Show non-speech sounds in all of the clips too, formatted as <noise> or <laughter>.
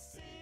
see.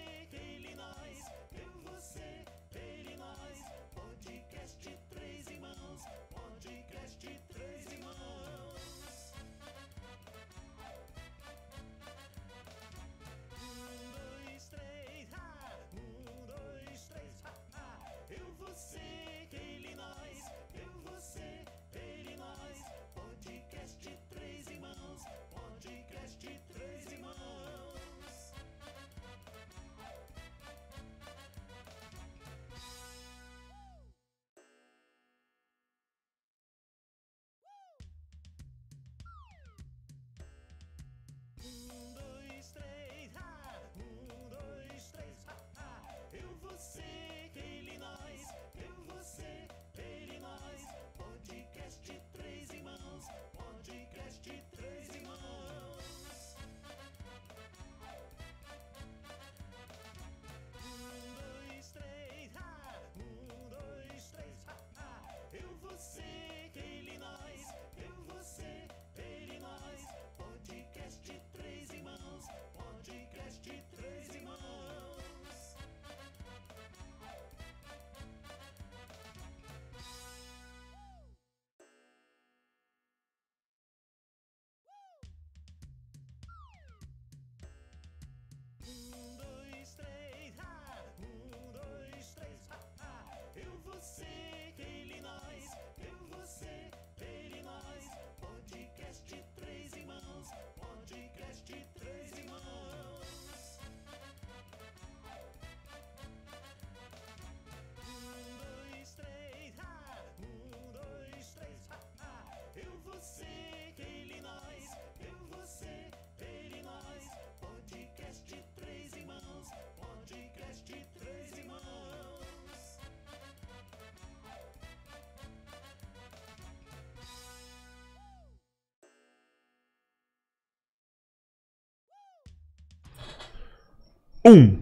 Um,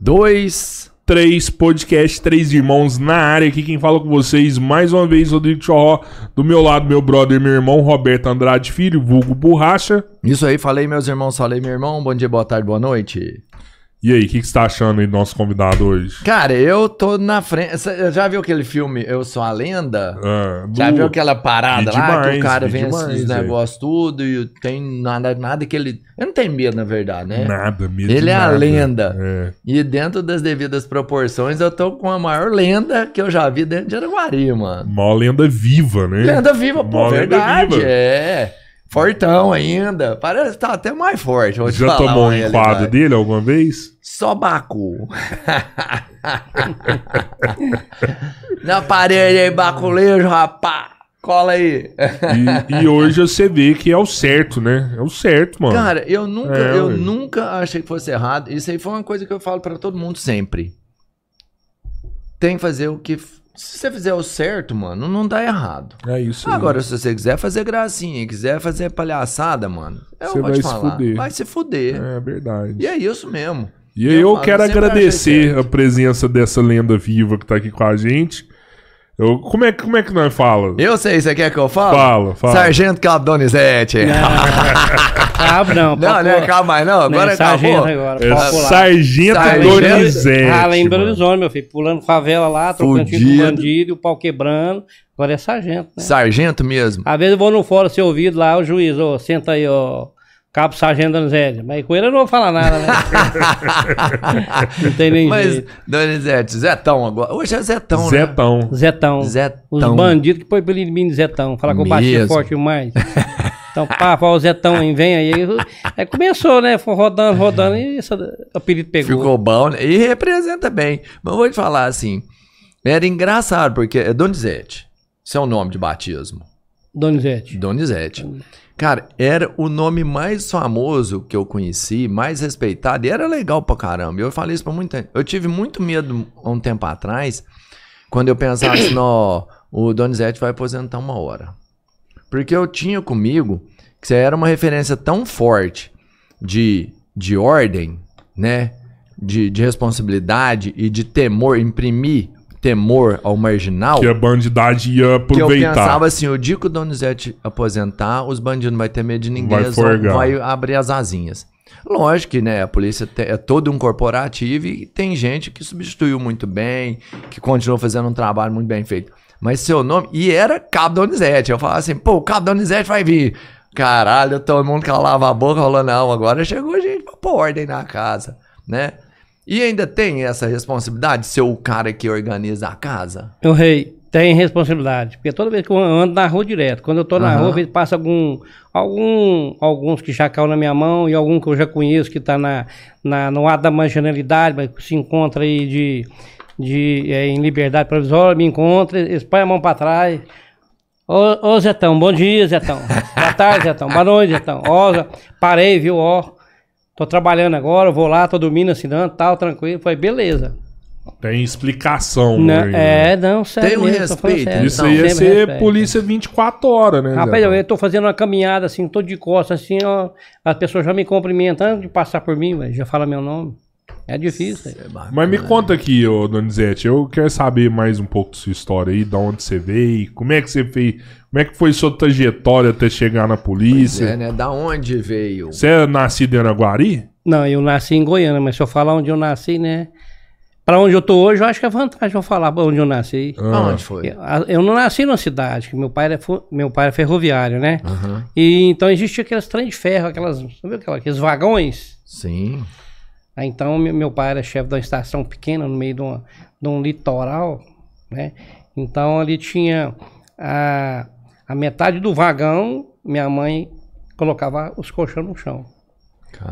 dois, três, podcast Três Irmãos na área. Aqui quem fala com vocês mais uma vez, Rodrigo Chorró. Do meu lado, meu brother, meu irmão, Roberto Andrade Filho, vulgo Borracha. Isso aí, falei meus irmãos, falei meu irmão. Bom dia, boa tarde, boa noite. E aí, o que, que você tá achando aí do nosso convidado hoje? Cara, eu tô na frente. Cê Já viu aquele filme Eu Sou a Lenda? Ah, Já do- viu aquela parada Vi lá que demais, o cara vem demais, esses negócios tudo e tem nada, nada que ele. Eu não tenho medo, na verdade, né? Nada, medo Ele é a nada. lenda. É. E dentro das devidas proporções, eu tô com a maior lenda que eu já vi dentro de Araguari, mano. Uma lenda viva, né? Lenda viva, pô, Mó verdade. viva. É. Fortão ainda. Parece que tá até mais forte. Já tomou um enquadro dele alguma vez? Só Bacu. <laughs> Na parede aí, baculejo, rapá. Cola aí. E, e hoje você vê que é o certo, né? É o certo, mano. Cara, eu nunca, É, eu ué. nunca achei que fosse errado. Isso aí foi uma coisa que eu falo pra todo mundo sempre. Tem que fazer o que. Se você fizer o certo, mano, não dá errado. é isso. Agora, se você quiser fazer gracinha, quiser fazer palhaçada, mano, eu Você vou vai te se falar. fuder. Vai se fuder. É verdade. E é isso mesmo. E aí eu, falo, quero agradecer a presença dessa lenda viva que tá aqui com a gente. Eu, como, é, que- como é que nós fala? Eu sei, você quer que eu fale? Fala, fala. Sargento Cabo Donizete. <laughs> Cabo não, Não, não é cabo mais não, Não, agora é acabou. sargento agora, É. Sargento Sargento- Donizete. Ah, lá em Belo. Horizonte, meu filho, pulando favela lá, trocando com bandido, e o pau quebrando. Agora é sargento, né? Sargento mesmo. Às vezes eu vou no fórum ser ouvido lá, o juiz, ô, senta aí, ó, cabo sargento Donizete. Mas com ele eu não vou falar nada, né? <laughs> não tem nem Mas, jeito. Donizete, Zetão agora. Hoje é Zetão, né? Zetão. Zetão. Zetão. Os bandidos que põem de mim de Zetão. Falar que eu bati forte demais. Então, pá, fala, o Zetão aí, vem aí. Aí começou, né? Foi rodando, rodando, e esse apelido pegou. Ficou bom, né? E representa bem. Mas eu vou te falar assim, era engraçado, porque é Donizete. Seu é o nome de batismo. Donizete. Donizete. Cara, era o nome mais famoso que eu conheci, mais respeitado, e era legal pra caramba. Eu falei isso pra muita gente. Eu tive muito medo há um tempo atrás, quando eu pensava assim, ó, o Donizete vai aposentar uma hora. Porque eu tinha comigo que você era uma referência tão forte de, de ordem, né? De, de responsabilidade e de temor, imprimir temor ao marginal Que a bandidade ia que eu aproveitar. pensava assim, o dia que o Donizete aposentar, os bandidos não vai ter medo de ninguém, Vai forgar. vai abrir as asinhas. Lógico que, né, a polícia é todo um corporativo e tem gente que substituiu muito bem, que continuou fazendo um trabalho muito bem feito. Mas seu nome, e era Cabo Donizete, eu falava assim, pô, o Cabo Donizete vai vir. Caralho, todo mundo calava a boca, falou, não, agora chegou gente pra pôr ordem na casa, né? E ainda tem essa responsabilidade de ser o cara que organiza a casa? O rei tem responsabilidade. Porque toda vez que eu ando na rua direto, quando eu tô na Aham. rua, passa algum, algum, alguns que já caiu na minha mão e algum que eu já conheço que tá na, na, no ato da marginalidade, mas se encontra aí de, de, é, em liberdade provisória, me encontra, eles põem a mão pra trás. Ô, ô Zetão, bom dia, Zetão. Boa tarde, Zetão. Boa noite, Zetão. Ó, parei, viu, ó. Tô trabalhando agora, vou lá, tô dormindo, assinando, tal, tranquilo. Foi, beleza. Tem explicação. Não, né? é, não, sério. Tem um mesmo, respeito, sério. Isso Não, aí ia sempre ser respeito. polícia 24 horas, né? Rapaz, eu tô fazendo uma caminhada assim, tô de costas, assim, ó. As pessoas já me cumprimentam antes de passar por mim, velho. Já fala meu nome. É difícil. velho. Mas me conta aqui, ô Donizete, eu quero saber mais um pouco da sua história aí, de onde você veio, como é que você fez, como é que foi sua trajetória até chegar na polícia? É, né? Da onde veio? Você é nascido em Araguari? Não, eu nasci em Goiânia, mas se eu falar onde eu nasci, né? Pra onde eu tô hoje, eu acho que é vantagem eu falar pra onde eu nasci. Ah, Onde foi? Eu, eu não nasci numa cidade, que meu pai era, meu pai era ferroviário, né? Aham. E então existia aqueles trem de ferro, aquelas, sabe aquela- aqueles vagões? Sim. Aí, então, meu, meu pai era chefe de uma estação pequena no meio de, uma- de um litoral, né? Então, ali tinha a, a metade do vagão, minha mãe colocava os colchões no chão.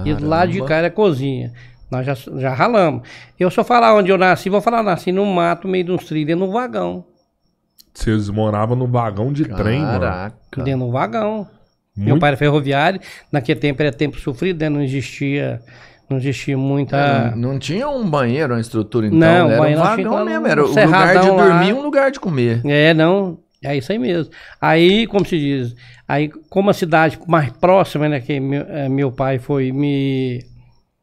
E do lado de Caramba. cá era a cozinha. Nós já, já ralamos. Eu só falar onde eu nasci, vou falar, nasci no mato, meio de uns trilhos, no vagão. Vocês moravam no vagão de trem, mano. Caraca. Dentro do vagão. Meu Muito- pai era ferroviário, naquele tempo era tempo sofrido, né? Não existia, não existia muita... Não, não tinha um banheiro, uma estrutura então, Não, era um vagão mesmo, era o lugar de lá. dormir e um lugar de comer. É, não, é isso aí mesmo. Aí, como se diz, aí como a cidade mais próxima, né, que meu, eh, meu pai foi me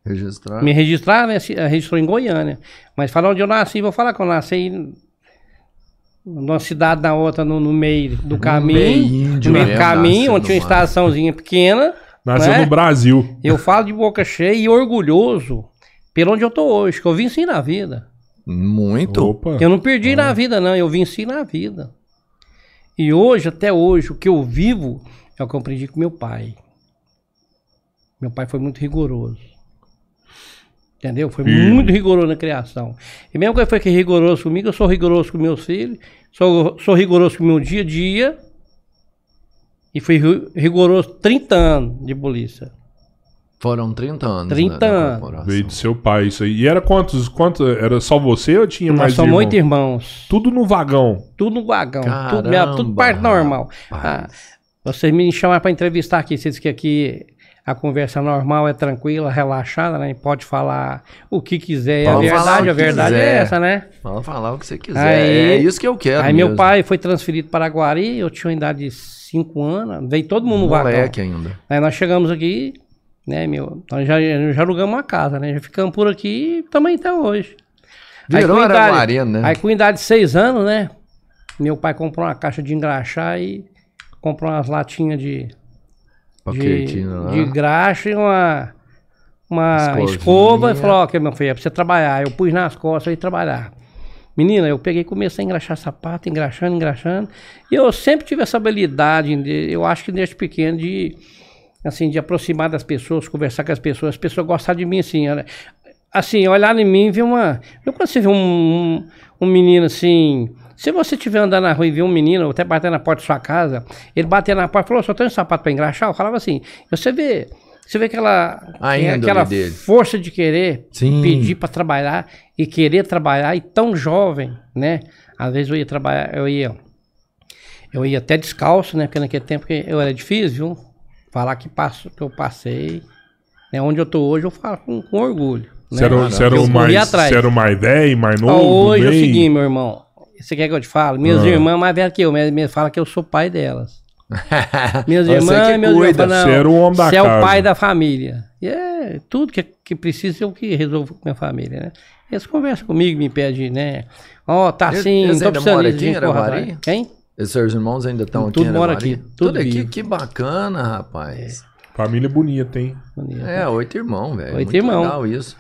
Registrar. Me registrar, né? se- Registrou em Goiânia. Mas falar onde eu nasci, vou falar que eu nasci em numa cidade na outra, no, no meio do caminho. meio no meio do mesmo, caminho, onde tinha uma no estaçãozinha pequena. Nasceu né? no Brasil. Eu falo de boca cheia e orgulhoso pelo onde eu tô hoje, que eu venci na vida. Muito. Opa. Eu não perdi na vida, não, eu venci na vida. E hoje, até hoje, o que eu vivo é o que eu aprendi com meu pai. Meu pai foi muito rigoroso. Entendeu? Foi muito rigoroso na criação. E mesmo que ele foi que rigoroso comigo, eu sou rigoroso com meus filhos, sou, sou rigoroso com o meu dia a dia. E fui ri- rigoroso 30 anos de polícia. Foram 30 anos. 30 né, anos. Veio do seu pai isso aí. E era quantos? quantos era só você ou tinha Nós mais somos irmão? oito irmãos. Tudo no vagão. Tudo no vagão. tudo, Caramba, minha- tudo parte normal. Ah, vocês me chamaram para entrevistar aqui. Vocês dizem que aqui a conversa normal é tranquila, relaxada, né? Pode falar o que quiser. E a verdade, a verdade é quiser. essa, né? Falar o que você quiser. Aí- é isso que eu quero. Aí meu mesmo. pai foi transferido para Guari, eu tinha uma idade de 5 anos, veio todo mundo no vagão. Moleque ainda. Aí nós chegamos aqui, né, meu? Nós já, já alugamos uma casa, né? Já ficamos por aqui também até hoje. Aí, Virou com idade- Araguarina, né? Aí com idade de seis anos, né? Meu pai comprou uma caixa de engraxar e comprou umas latinhas de, Ok, de, de graxa e uma, uma escova e falou, ó, que meu filho, é pra você trabalhar. Eu pus nas costas e trabalhar. Menina, eu peguei e comecei a engraxar sapato, engraxando, engraxando. E eu sempre tive essa habilidade, de- eu acho que desde pequeno, de assim, de aproximar das pessoas, conversar com as pessoas, as pessoas gostar de mim, assim, assim, olhar em mim e ver uma... Eu quando você vê um, um, um menino assim... Se você estiver andando na rua e ver um menino, ou até bater na porta da sua casa, ele bater na porta e falou, só tem um sapato para engraxar? Eu falava assim, você vê... Você vê aquela, é, aquela dele. força de querer Sim. pedir para trabalhar e querer trabalhar e tão jovem, né? Às vezes eu ia trabalhar, eu ia eu ia até descalço, né? Porque naquele tempo eu era difícil, viu? Falar que, passo, que eu passei, né? Onde eu tô hoje, eu falo com, com orgulho. Né? Você era, você era Eu o mais, era o mais velho, mais Ó, novo? hoje é o seguinte, meu irmão. Você quer que eu te fale? Minhas Ah. irmãs mais velhas que eu, mas me fala que eu sou pai delas. <laughs> Minhas irmãs, meus irmãos cuida, falam, você era o homem da Você é o casa." pai da família. E é tudo que, que precisa eu que resolvo com minha família, né? Eles conversam comigo, me pedem, né? Ó, tá Eles- assim, eles não tô precisando atrás. Quem? Os seus irmãos ainda estão aqui Tudo mora aqui, tudo aqui, vivo. que bacana, rapaz. Família bonita, hein? É, oito irmãos, velho. Oito irmãos. legal isso.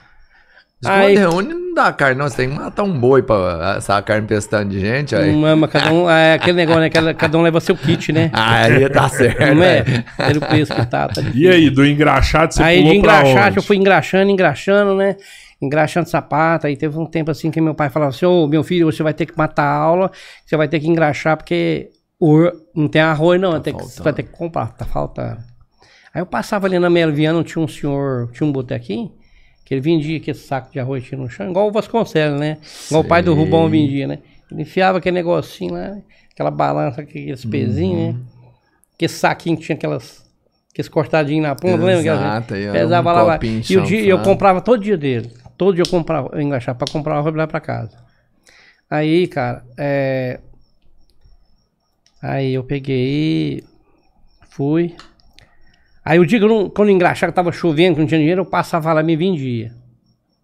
Aí- Quando reúne, não dá carne, não. Você tem que matar um boi pra assar carne pestando de gente. Aí, Não cada um, é aquele negócio, né? Cada, cada um leva seu kit, né? <laughs> aí tá certo. Não é? né? Pelo preço que tá. tá E aí, do engraxado você aí de pulou pra engraxar, onde? eu fui engraxando, engraxando, né? Engraxando sapato. Aí teve um tempo assim que meu pai falava assim: Ô meu filho, você vai ter que matar a aula, você vai ter que engraxar, porque o- não tem arroz, não. ter que- você vai ter que comprar, tá faltando. Aí eu passava ali na Melviana, tinha um senhor, tinha um botequinho, que ele vendia aquele saco de arroz no chão, igual o Vasconcelos, né? Igual o pai do Sei. Rubão vendia, né? Ele enfiava aquele negocinho lá, aquela balança, aqueles pezinhos, né? Aquele saquinho que tinha aquelas. Aqueles cortadinhos na ponta, lembra? aquelas- Exato, era Pesava um lá, lá. E dia, eu comprava todo dia dele. Todo dia eu comprava, eu engraxava pra comprar arroz e levar pra casa. Aí, cara, é. Aí eu peguei, fui. Aí o dia que eu não, quando eu engraxava, que tava chovendo, que não tinha dinheiro, eu passava lá e me vendia.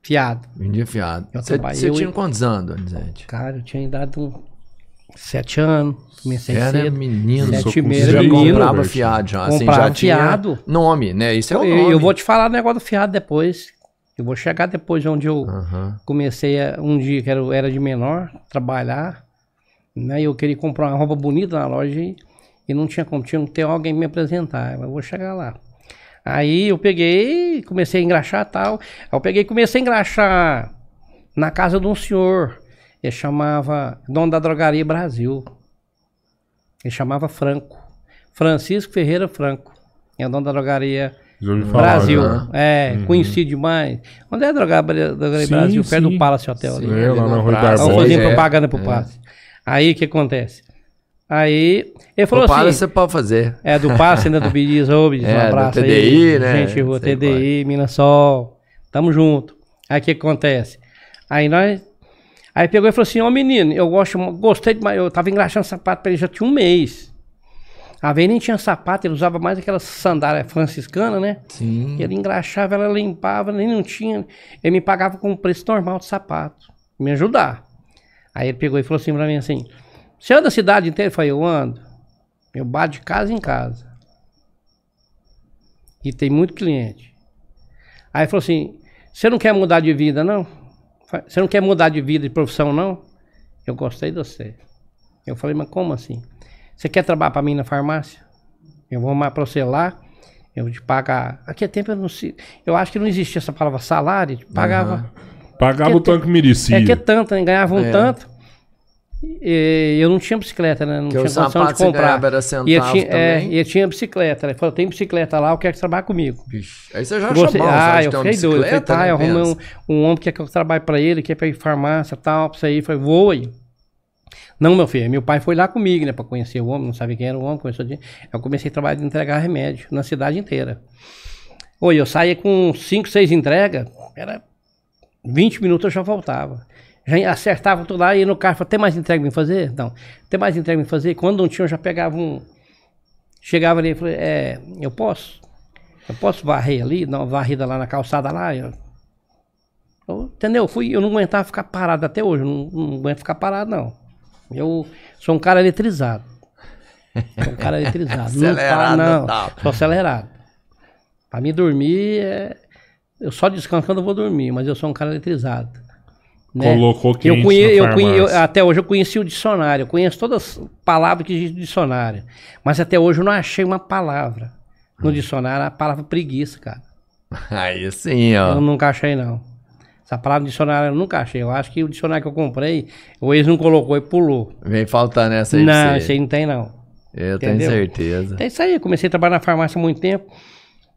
Fiado. Vendia fiado. Eu Você, eu- tinha quantos anos, Donizete? Cara, eu tinha idade uns sete anos, comecei Era cedo. menino. Sete era Já menino. comprava fiado já. Assim, Comprava já tinha fiado. nome, né? Isso é o Eu, nome. eu vou te falar do negócio do fiado depois. Eu vou chegar depois onde eu Aham. comecei a- um dia que era, era de menor, trabalhar. Né? Eu queria comprar uma roupa bonita na loja e, e não tinha como, tinha que ter alguém me apresentar. Eu vou chegar lá. Aí eu peguei, comecei a engraxar e tal. Aí eu peguei e comecei a engraxar na casa de um senhor. Ele chamava dono da drogaria Brasil. Ele chamava Franco. Francisco Ferreira Franco. É dono da drogaria falar, Brasil. né? É, conhecido demais. Onde é a drogaria, drogaria Sim, Brasil? Perto sim. do Palace Hotel ali. É, lá na Rui praça. Vamos Barbosa. fazer É, propaganda pro é. Palace. Aí o que acontece? Aí ele falou para, assim. você pode fazer. É do Passe, né? Do Bidiz, ô Bidiz, um É, do abraço TDI, aí. né? Gente, Sei TDI, Minas Sol. Tamo junto. Aí o que acontece? Aí nós. Aí pegou e falou assim: Ó menino, eu gosto, gostei demais. Eu tava engraxando sapato pra ele já tinha um mês. A vez nem tinha sapato, ele usava mais aquela sandália franciscana, né? Sim. Ele engraxava, ela limpava, nem não tinha. Ele me pagava com o preço normal de sapato. Me ajudar. Aí ele pegou e falou assim pra mim assim: Você anda a cidade inteira? Eu falei, eu ando. Eu bato de casa em casa. E tem muito cliente. Aí ele falou assim: Você não quer mudar de vida, não? Você não quer mudar de vida, de profissão, não? Eu gostei de você. Eu falei, mas como assim? Você quer trabalhar para mim na farmácia? Eu vou arrumar para você lá. Eu te pagar. Aqui é tempo eu não sei. Eu acho que não existia essa palavra salário. Pagava. Pagava Que o tanto que merecia. É que é tanto, né? Ganhava um É. tanto. E eu não tinha bicicleta, né? Não Que tinha o condição de sapato você comprar. era E eu tinha, é, e eu tinha bicicleta. Ele falou, tem bicicleta lá, eu quero que você trabalhe comigo. Vixe, Aí você já Gostei. achou bom, ah, eu fiquei doido. Eu falei, bicicleta, tá, né, eu arrumei um, um homem que quer que eu trabalhe pra ele, quer pra ir farmácia e tal, pra sair. Eu falei, vou aí. Não, meu filho, meu pai foi lá comigo, né, pra conhecer o homem, não sabia quem era o homem, conheceu de... Eu comecei a trabalhar de entregar remédio na cidade inteira. Oi, eu saía com 5, 6 entregas, era 20 minutos eu já voltava. Já acertava tudo lá, ia no carro, falava, tem mais entrega pra fazer? Não, tem mais entrega pra fazer? Quando não tinha, eu já pegava um... Chegava ali e falei, é, eu posso? Eu posso varrer ali, dar uma varrida lá na calçada lá? Eu, eu- entendeu? Eu Fui, eu não aguentava ficar parado até hoje, não, não aguento ficar parado, não. Eu sou um cara eletrizado. Sou um cara eletrizado. <laughs> não Acelerado, não. tal. Sou acelerado. Pra mim dormir, é... eu só descanso quando eu vou dormir, mas eu sou um cara eletrizado. né? Colocou quente eu conhe, na eu conhe- eu-. Até hoje eu conheci o dicionário, eu conheço todas as palavras que existem no dicionário. Mas até hoje eu não achei uma palavra no dicionário, a palavra preguiça, cara. <laughs> Aí sim, Eu ó. nunca achei, não. Essa palavra no dicionário eu nunca achei. Eu acho que o dicionário que eu comprei, o ex não colocou e pulou. Vem faltando essa aí não, isso aí não tem, não. Eu entendeu? tenho certeza. É isso aí, eu comecei a trabalhar na farmácia há muito tempo.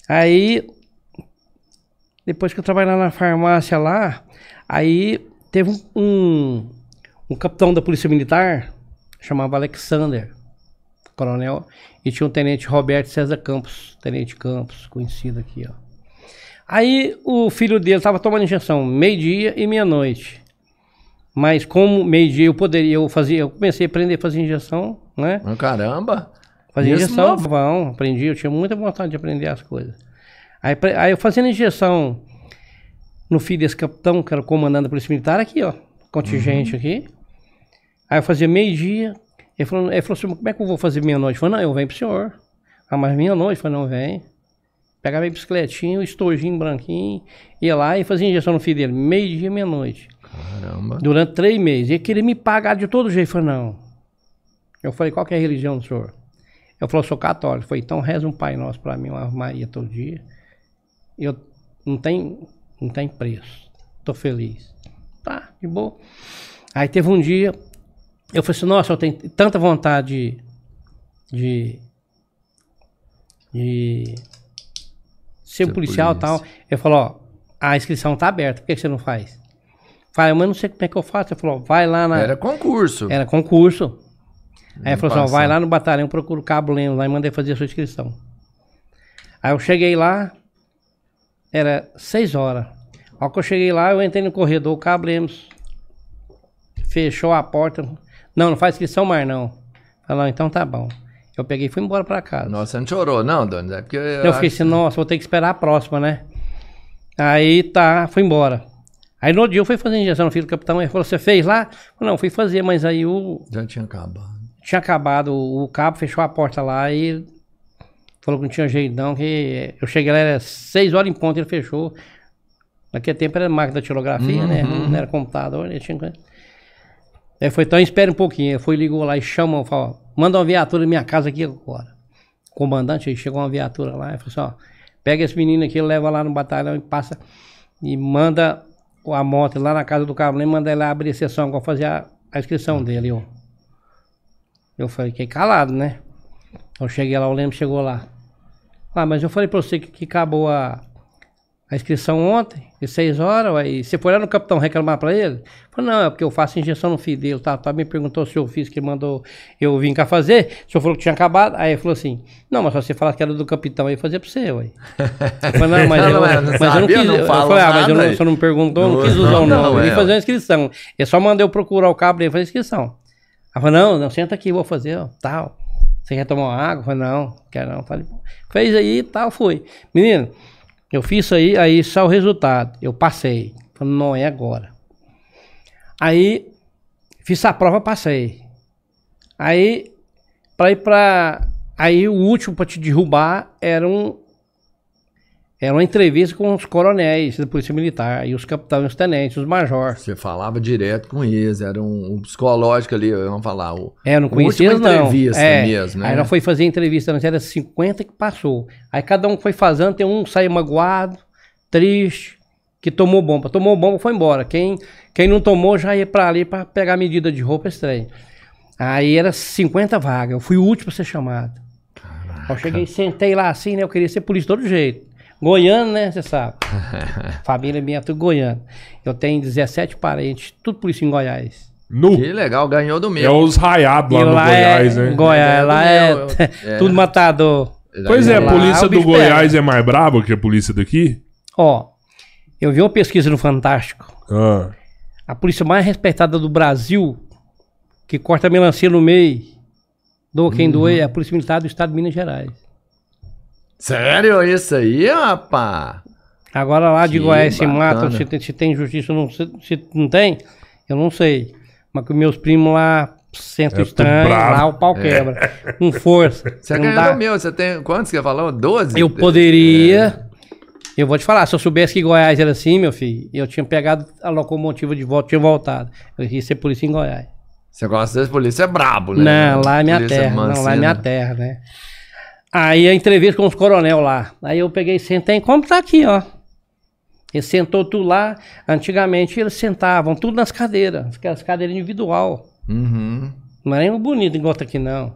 Aí, depois que eu trabalhei na farmácia lá, aí teve um, um, um capitão da Polícia Militar, chamava Alexander, coronel, e tinha um tenente Roberto César Campos, tenente Campos, conhecido aqui, ó. Aí o filho dele estava tomando injeção meio-dia e meia-noite. Mas como meio-dia eu poderia, eu fazia, eu comecei a aprender a fazer injeção, né? Mas Caramba. Fazia injeção, novo? bom, aprendi, eu tinha muita vontade de aprender as coisas. Aí, aí eu fazendo injeção no filho desse capitão, que era o comandante da Polícia Militar, aqui, ó, contingente Uhum. aqui. Aí eu fazia meio-dia, ele falou, ele falou assim, como é que eu vou fazer meia-noite? Eu falei, não, eu venho pro senhor. Ah, mas meia-noite? Eu falei, não, vem. Pegava a bicicletinha, o estojinho branquinho, ia lá e fazia injeção no filho dele, meio-dia, meia-noite. Caramba. Durante três meses. Ele queria me pagar de todo jeito. Eu falei, não. Eu falei, qual que é a religião do senhor? Eu falei, eu sou católico. Eu falei, então reza um Pai Nosso pra mim, uma Maria todo dia. Eu não tem, não tem preço. Tô feliz. Tá, de boa. Aí teve um dia, eu falei assim, nossa, eu tenho tanta vontade de. de ser Ser policial e tal. Ele falou, ó, a inscrição tá aberta, por que que você não faz? Falei, mas não sei como é que eu faço. Ele falou, vai lá na. Era concurso. Era concurso. Aí ele falou assim, ó, vai lá no batalhão, procura o Cabo Lemos lá e mandei fazer a sua inscrição. Aí eu cheguei lá, era seis horas. A hora que eu cheguei lá, eu entrei no corredor, o Cabo Lemos fechou a porta. Não, não faz inscrição mais não. Falou, então tá bom. Eu peguei e fui embora pra casa. Nossa, não chorou, não, Dona? É porque eu, Eu fiquei assim, nossa, vou ter que esperar a próxima, né? Aí tá, fui embora. Aí no dia eu fui fazer injeção no filho do capitão, ele falou, você fez lá? Falei, não, fui fazer, mas aí o, Já tinha acabado. tinha acabado, o, o cabo fechou a porta lá e falou que não tinha jeito não, que eu cheguei lá, era seis horas em ponto, ele fechou. Naquele tempo era máquina de tirografia, né? Não era computador, né? Tinha... Aí foi, então espere um pouquinho. Ele foi, ligou lá e chamou, falou, manda uma viatura na minha casa aqui agora. O comandante, aí chegou uma viatura lá e falou assim, ó, pega esse menino aqui, leva lá no batalhão e passa e manda a moto lá na casa do nem manda ele abrir a sessão, vou fazer a, a inscrição dele, ó. Eu falei, fiquei calado, né? Eu cheguei lá, o Lemos chegou lá. Ah, mas eu falei pra você que, que acabou a, a inscrição ontem, de 6 horas, aí você foi lá no capitão reclamar pra ele? Falei, não, é porque eu faço injeção no filho dele, tá, tá, me perguntou se eu fiz, que ele mandou eu vim cá fazer, o senhor falou que tinha acabado, aí ele falou assim, não, mas só você falar que era do capitão, aí eu fazia pra você, ué. Eu falei, não, mas <laughs> eu, Não, mas não eu não quis, não eu falei, ah, mas eu não, aí. você não me perguntou, não Não, quis usar não, o nome, não, eu vim é. fazer a inscrição, ele só mandou eu procurar o cabo dele fazer a inscrição. Ela falou, não, não, senta aqui, vou fazer, ó, tal. Você quer tomar uma água? Eu falei, não, quero não. Falei, fez aí e tal, foi. Menino, eu fiz isso aí, aí só o resultado. Eu passei. Falei, não é agora. Aí, fiz a prova, passei. Aí, pra ir pra. Aí o último pra te derrubar era um. Era uma entrevista com os coronéis da Polícia Militar, e os capitães, os tenentes, os majores. Você falava direto com eles, era um, um psicológico ali, vamos falar. O, É, não conhecia última não. entrevista é. mesmo, né? Aí nós foi fazer entrevista, nós era 50 que passou. Aí cada um foi fazendo, tem um saiu magoado, triste, que tomou bomba. Tomou bomba, foi embora. Quem, quem não tomou já ia pra ali pra pegar medida de roupa estranha. Aí era 50 vagas, eu fui o último a ser chamado. Eu cheguei, sentei lá assim, né? Eu queria ser polícia de todo jeito. Goiano, né? Você sabe. <laughs> Família minha é tudo goiano. Eu tenho 17 parentes, tudo polícia em Goiás. Nu. Que legal, ganhou do É meu. os raiados lá E no Goiás, é, né? Goiás, É, lá do é, meu, eu- é. <laughs> tudo matador. Pois é, a Lá, polícia o do Goiás é mais braba que a polícia daqui? Ó, eu vi uma pesquisa no Fantástico. Ah. A polícia mais respeitada do Brasil, que corta a melancia no meio, doa quem doer, é a Polícia Militar do Estado de Minas Gerais. Sério, isso aí, rapá? Agora lá de Que Goiás se bacana. mata, se tem, se tem justiça, não, se, se não tem, eu não sei. Mas com meus primos lá, centro É estranho, lá o pau quebra. Com <laughs> força. Você Não ganhou dá- meu, você tem quantos que falou? 12? Eu poderia. Eu vou te falar, se eu soubesse que Goiás era assim, meu filho, eu tinha pegado a locomotiva de volta, tinha voltado. Eu ia ser polícia em Goiás. Você gosta desse polícia é brabo, né? Não, lá é minha Polícia terra. Não, lá é mancina. minha terra, né? Aí a entrevista com os coronel lá. Aí eu peguei e sentei, como tá aqui, ó. Ele sentou tudo lá. Antigamente eles sentavam tudo nas cadeiras, aquelas cadeiras individual. Uhum. Não era nem um bonito igual tá aqui, não.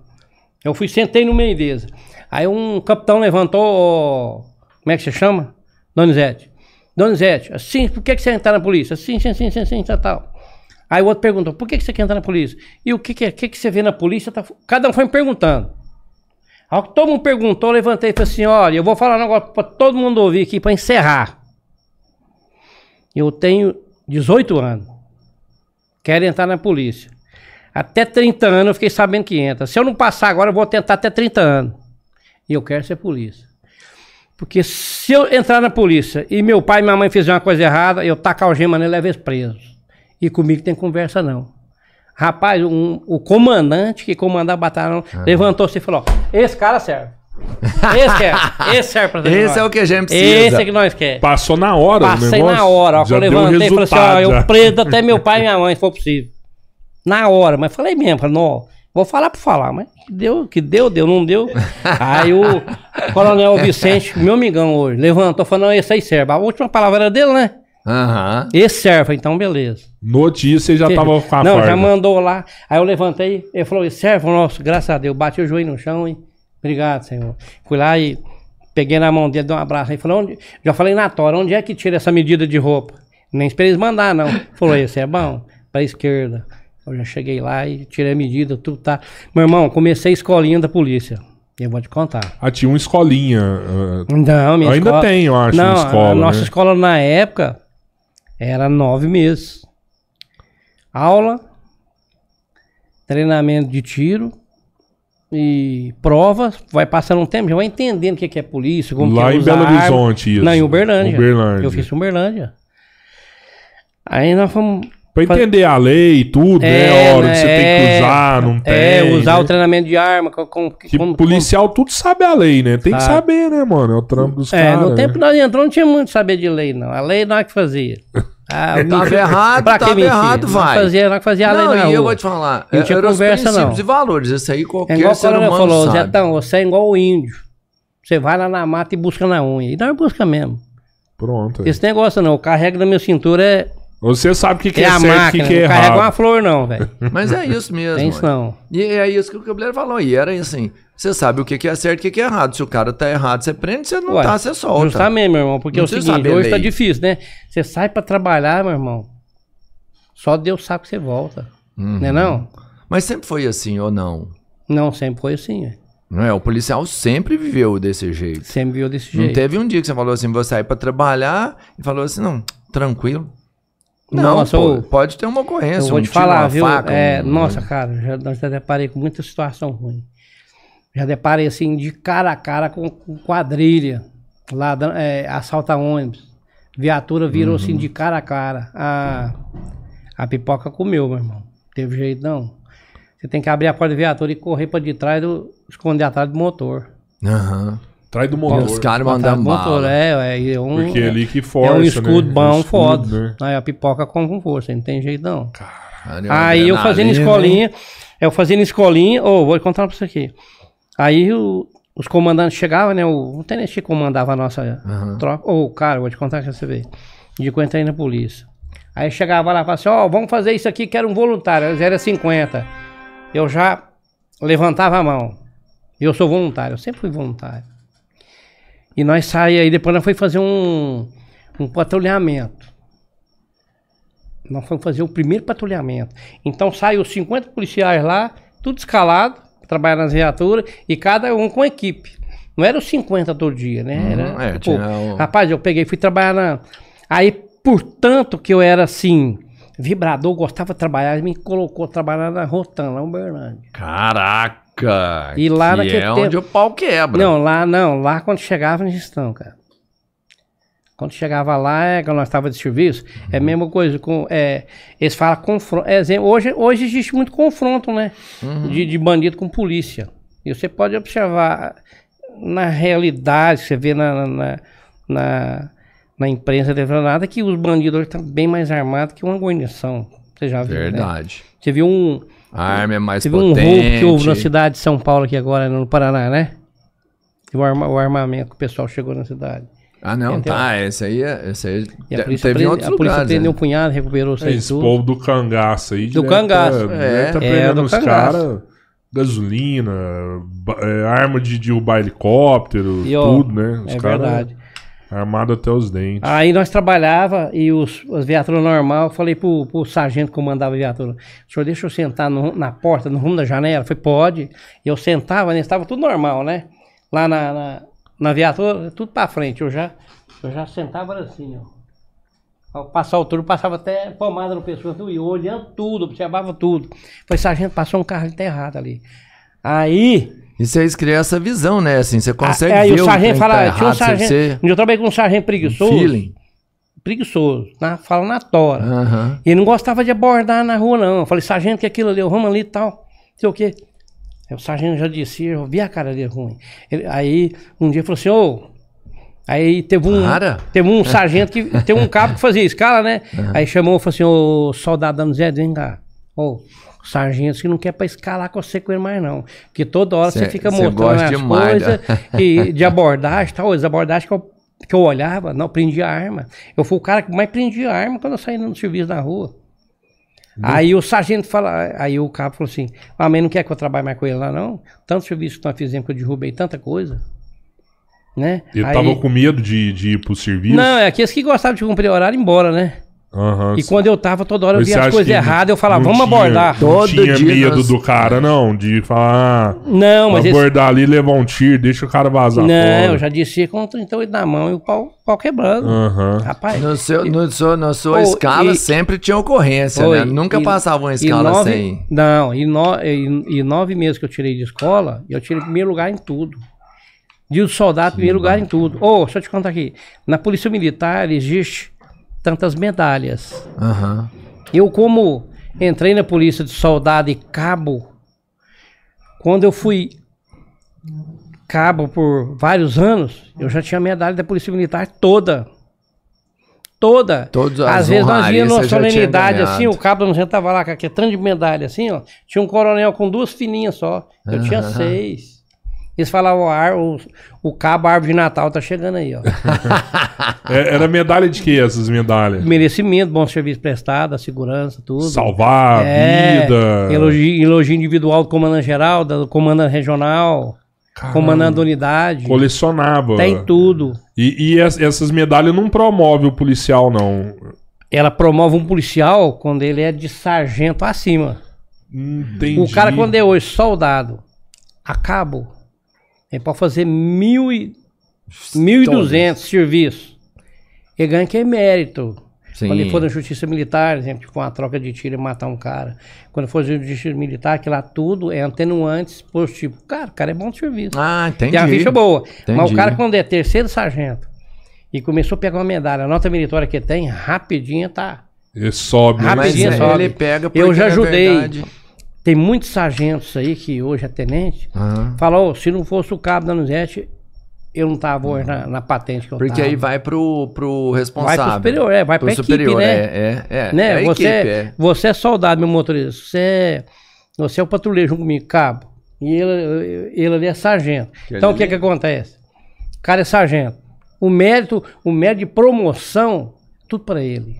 Eu fui, sentei no meio deles. Aí um capitão levantou, como é que você chama? Donizete. Donizete, assim, por que, que você entrar na polícia? Assim, assim, assim, assim, assim, tal, tal. Aí o outro perguntou, por que, que você quer entrar na polícia? E o que, que é? O que, que você vê na polícia? Tá- Cada um foi me perguntando. Ao que todo mundo perguntou, eu levantei e falei assim, olha, eu vou falar um negócio pra todo mundo ouvir aqui, pra encerrar. Eu tenho 18 anos. Quero entrar na polícia. Até 30 anos eu fiquei sabendo que entra. Se eu não passar agora, eu vou tentar até 30 anos. E eu quero ser polícia. Porque se eu entrar na polícia e meu pai e minha mãe fizerem uma coisa errada, eu tacar o gema nele e levo eles presos. E comigo tem conversa não. Rapaz, um- o comandante que comandava a batalha levantou-se e falou: ó, esse cara serve. <laughs> Esse quer. Esse serve pra Esse é o que a gente precisa. Esse é que nós quer. Passou na hora o Passei negócio? na hora, ó. Já eu deu levantei e falei assim, ó, resultado, eu preso até meu <laughs> pai e minha mãe, se for possível. Na hora, mas falei mesmo, falei, não, vou falar por falar, mas que deu, que deu, deu, não deu. <laughs> Aí o coronel Vicente, meu amigão hoje, levantou, falou, não, esse aí serve. A última palavra era dele, né? Aham. Esse serve, então beleza. No dia você já tava com a Não, farda. já mandou lá. Aí eu levantei, ele falou, esse serve, nossa, graças a Deus, bati o joelho no chão e obrigado, senhor. Fui lá e peguei na mão dele, dei um abraço. Aí falou, onde... já falei na tora, onde é que tira essa medida de roupa? Nem esperei eles mandar, não. Falou, esse é bom, pra esquerda. Eu já cheguei lá e tirei a medida, tudo tá. Meu irmão, comecei a escolinha da polícia. Eu vou te contar. Ah, tinha uma escolinha. ah, Não, minha Ainda escola... tem, eu acho, Não, uma escola, a nossa né? escola na época era nove meses. Aula, treinamento de tiro e provas. Vai passando um tempo, já vai entendendo o que é polícia, como Lá que é em Belo. Horizonte, isso. Não, em Uberlândia. Uberlândia. Eu fiz em Uberlândia. Aí nós fomos... Pra entender a lei e tudo, né? A hora que você tem que é, usar, não tem. É, usar né? o treinamento de arma. Com, com, Que como- policial tudo sabe a lei, né? Tem que Sabe. saber, né, mano? É o trampo dos É, caras. no né? tempo que nós entramos não tinha muito saber de lei, não. A lei nós que fazia. <laughs> Ah, Tava mentira. errado, Pra que tava errado, Nós vai. Fazia, nós que fazia a lei Não, na e rua. eu vou te falar. Não tinha Eram os conversa, princípios não. e valores. Isso aí É qualquer igual o ser humano falou, sabe. Zetão, você é igual o índio. Você vai lá na mata e busca na unha. E nós busca mesmo. Pronto. é. Esse negócio não, o carrego da minha cintura é, Você sabe o que, que é é, a certo e o máquina. que, que é não carrega uma errado. flor não, velho. Mas é isso <laughs> mesmo. Tem isso não. E é isso que o cabeleiro falou. E era assim: você sabe o que que é certo e o que que é errado. Se o cara tá errado, você prende. Se não Ué, tá, você solta. Justamente, meu irmão, porque Não é o seguinte, hoje tá difícil, né? Você sai pra trabalhar, meu irmão. Só Deus sabe que você volta. Uhum. Né não? Mas sempre foi assim ou não? Não, sempre foi assim, velho. Não é? O policial sempre viveu desse jeito. Sempre viu desse Não jeito. teve um dia que você falou assim: vou sair pra trabalhar e falou assim: não, tranquilo. Não, Nossa, pô, eu- pode ter uma ocorrência. Eu vou um te falar, viu? faca, É, um- Nossa, cara, já, nós já deparei com muita situação ruim. Já deparei assim de cara a cara com, com quadrilha. Dan- é, assalta ônibus. Viatura virou assim de cara a cara. A, a pipoca comeu, meu irmão. Teve jeito não. Você tem que abrir a porta da viatura e correr pra de trás do. esconder atrás do motor. Aham. Traz do motor. os caras motor, bala. é, é, é um, Porque é ali que é força, um escudo né? bom, Um foda. né? Aí a pipoca come com força, não tem jeito não. Caralho, é Aí eu fazendo escolinha, eu fazendo escolinha, ô, vou contar pra você aqui. Aí o- os comandantes chegavam, né? O, o tenente que comandava a nossa Aham. tropa. Ô, cara, eu vou te contar que você vê. De quando eu entrei na polícia. Aí chegava lá e falava assim, ó, vamos fazer isso aqui, quero um voluntário. Eles eram 50. Eu já levantava a mão. Eu sou voluntário, eu sempre fui voluntário. E nós saímos aí, depois nós fomos fazer um, um patrulhamento. Nós fomos fazer o primeiro patrulhamento. Então saiu 50 policiais lá, tudo escalado, trabalhando nas viaturas, e cada um com equipe. Não era os 50 todo dia, né? Era, Uhum, é, pô, tinha o- Rapaz, eu peguei, fui trabalhar na. Aí, portanto, que eu era assim, vibrador, gostava de trabalhar, me colocou a trabalhar na Rotan, lá em Uberlândia. Caraca! E lá que naquele é onde tempo- o pau quebra. Não, lá não, lá quando chegava na gestão, cara. Quando chegava lá, é, quando nós estávamos de serviço, é a mesma coisa. Com, é, eles falam confronto. é, hoje, hoje existe muito confronto, né? De, de bandido com polícia. E você pode observar na realidade, você vê na, na, na, na imprensa nada que os bandidos hoje estão bem mais armados que uma guarnição. Você já viu, né? Verdade. Você viu um, A arma é mais você viu um potente. roubo que houve na cidade de São Paulo aqui agora, no Paraná, né? E o, arma- o armamento que o pessoal chegou na cidade. Ah, não, Entendeu? tá. Esse aí, é- esse aí E a polícia, teve em prende- outros a polícia lugares. prendeu um né? punhado, recuperou isso É, aí esse tudo. povo do cangaço aí. Do direto cangaço. É, tá é, prendendo do os caras. Gasolina, é, arma de derrubar helicóptero, E, ó, tudo, né? Os é caras verdade. Armados até os dentes. Aí nós trabalhava e os, as viaturas normal, falei pro, pro sargento que comandava a viatura, senhor, deixa eu sentar no- na porta, no rumo da janela. Eu falei, pode. E eu sentava? Estava tudo normal, né? Lá na, na, na viatura, tudo pra frente. Eu já, eu já sentava assim, ó. Ao passar o turno, passava até pomada no pescoço, e olhando tudo, observava tudo. Falei, sargento, passou um carro enterrado ali. Aí, E vocês criam essa visão, né? Assim, você consegue Ah, aí ver o sargento fala, tá tinha um errado, sargento. você- Eu trabalhei com um sargento preguiçoso. feeling. Preguiçoso, na, fala na tora. Aham. E ele não gostava de abordar na rua, não. Eu falei, sargento, que aquilo ali, eu vamos ali e tal. Não sei o quê. Aí o sargento já disse, eu vi a cara dele ruim. Ele- aí um dia falou assim, ô. Aí teve um. Para. Teve um sargento que. tem um cabo que fazia escala, né? <laughs> Aí chamou e falou assim, ô soldado Zé, vem cá. Ô, o sargento que não quer pra escalar com você com ele mais, não. Que toda hora você Cê- fica mostrando as demais, coisas né? e de abordagem, tal, as abordagens que eu, que eu olhava, não, prendia arma. Eu fui o cara que mais prendia arma quando eu saí no serviço na rua. Aí o sargento fala, aí o cabo falou assim, ah, mas não quer que eu trabalhe mais com ele lá, não? Tanto serviço que nós fizemos que eu derrubei tanta coisa. Né? Ele Aí- tava com medo de, de ir pro serviço? Não, é aqueles que gostavam de cumprir horário ir embora, né? Aham. E quando eu tava toda hora eu via as coisas erradas, eu falava, vamos tinha- abordar. Não Todo tinha dia medo nós- do cara, não, de falar, ah, Não, mas esse... abordar ali, levar um tiro, deixa o cara vazar Não, fora. eu já disse com 38 na mão e o pau, pau quebrando. Aham. Rapaz, No seu, no seu, na sua Oh, escala e- sempre tinha ocorrência, Foi. né? Nunca E- passava uma e escala nove- sem. Não, e, no, e, e nove meses que eu tirei de escola, eu tirei primeiro lugar em tudo. De soldado, primeiro lugar em tudo. Ô, deixa eu te contar aqui. Na Polícia Militar existe tantas medalhas. Aham. Eu, como entrei na polícia de soldado e cabo, quando eu fui cabo por vários anos, eu já tinha medalha da Polícia Militar toda. Toda. Todas as Às vezes nós íamos numa tinha solenidade assim, o cabo não sentava lá com aquele tanto de medalha assim, ó. Tinha um coronel com duas fininhas só. Eu tinha Aham. seis. Eles falavam, o, ar, o, o cabo árvore de Natal tá chegando aí, ó. <laughs> É- Era medalha de que essas medalhas? Merecimento, bom serviço prestado, a segurança, tudo. Salvar a É, vida. Elogio, elogio individual do comandante geral, do comandante regional, Caramba. comandante da unidade. Colecionava. Tem tudo. E, e es- essas medalhas não promovem o policial, não. Ela promove um policial quando ele é de sargento acima. Entendi. O cara, quando é hoje soldado, a cabo, ele pode fazer mil e, 1.200 serviços. Ele ganha que é mérito. Sim. Quando ele for na justiça militar, exemplo, com uma troca de tiro e matar um cara. Quando for na justiça militar, que lá tudo é atenuantes positivo. Cara, o cara é bom de serviço. Ah, entendi. Tem uma ficha boa. Mas Entendi. o cara, quando é terceiro sargento e começou a pegar uma medalha, a nota meritória que tem, rapidinho tá. Ele sobe. Mas Rapidinho é, sobe. ele pega porque, Eu já ajudei. verdade- Tem muitos sargentos aí que hoje é tenente. Aham. Falou, se não fosse o cabo da Nuzete, eu não tava hoje na, na patente que eu Porque tava. aí vai pro, pro responsável. Vai pro superior, é, vai Pro pra equipe, superior, né? É, é, é. né? É você, equipe, é. você é soldado, meu motorista. Você é, você é o patrulheiro junto comigo, cabo. E ele, ele ali é sargento. Que então o que que acontece? O cara é sargento. O mérito, o mérito de promoção, tudo pra ele.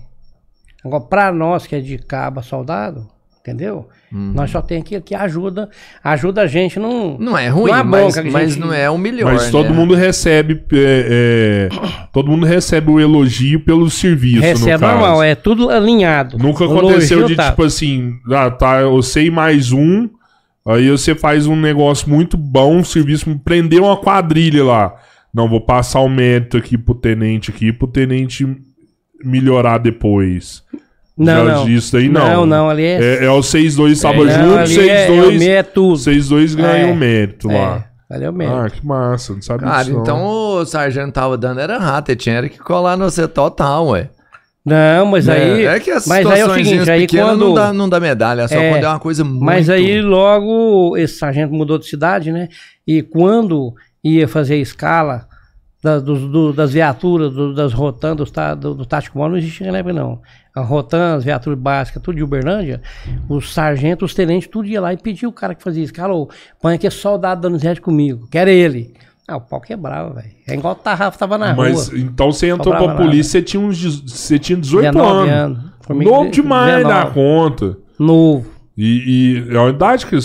Agora, pra nós que é de cabo a soldado, entendeu? Uhum. Nós só tem aquilo que ajuda, ajuda a gente não Não é ruim, Não é mas, a mas gente- não é o melhor, Mas todo né? mundo recebe. é, é, todo mundo recebe o elogio pelo serviço. no recebe caso. normal, é tudo alinhado. Nunca O aconteceu de tá. tipo assim, ah, tá, eu sei mais um, aí você faz um negócio muito bom, um serviço, prender uma quadrilha lá. Não, vou passar o mérito aqui pro tenente aqui, pro tenente melhorar depois. Não, Já não. Isso daí não. Não, não, ali é- É, é o 6-2 tava Não, junto, ali é, 6-2. é, é tudo. 6-2 ganha É. o mérito lá. É, ali é o mérito. Ah, que massa, não sabe Cara, disso. não. então o sargento tava dando era rato, ele tinha que colar no C total, ué. Não, mas aí. é que as mas aí é o seguinte, aí quando. não, dá, não dá medalha, só É, quando é uma coisa muito... Mas aí logo esse sargento mudou de cidade, né? E quando ia fazer a escala da- dos- do- das viaturas, do- das rotan, tá- do, do tático móvel, não na época, não. A rotan, as viaturas básicas, tudo de Uberlândia, os sargentos, os tenentes, tudo ia lá e pedia o cara que fazia escala, ô, põe aqui soldado dando zero comigo, quero ele. Ah, o pau quebrava, velho. É igual o Tarrafo tava na Mas rua. então você entrou pra polícia, você tinha, uns, você tinha 18 19 anos. anos. Novo demais 19. da conta. Novo. E, e é uma idade que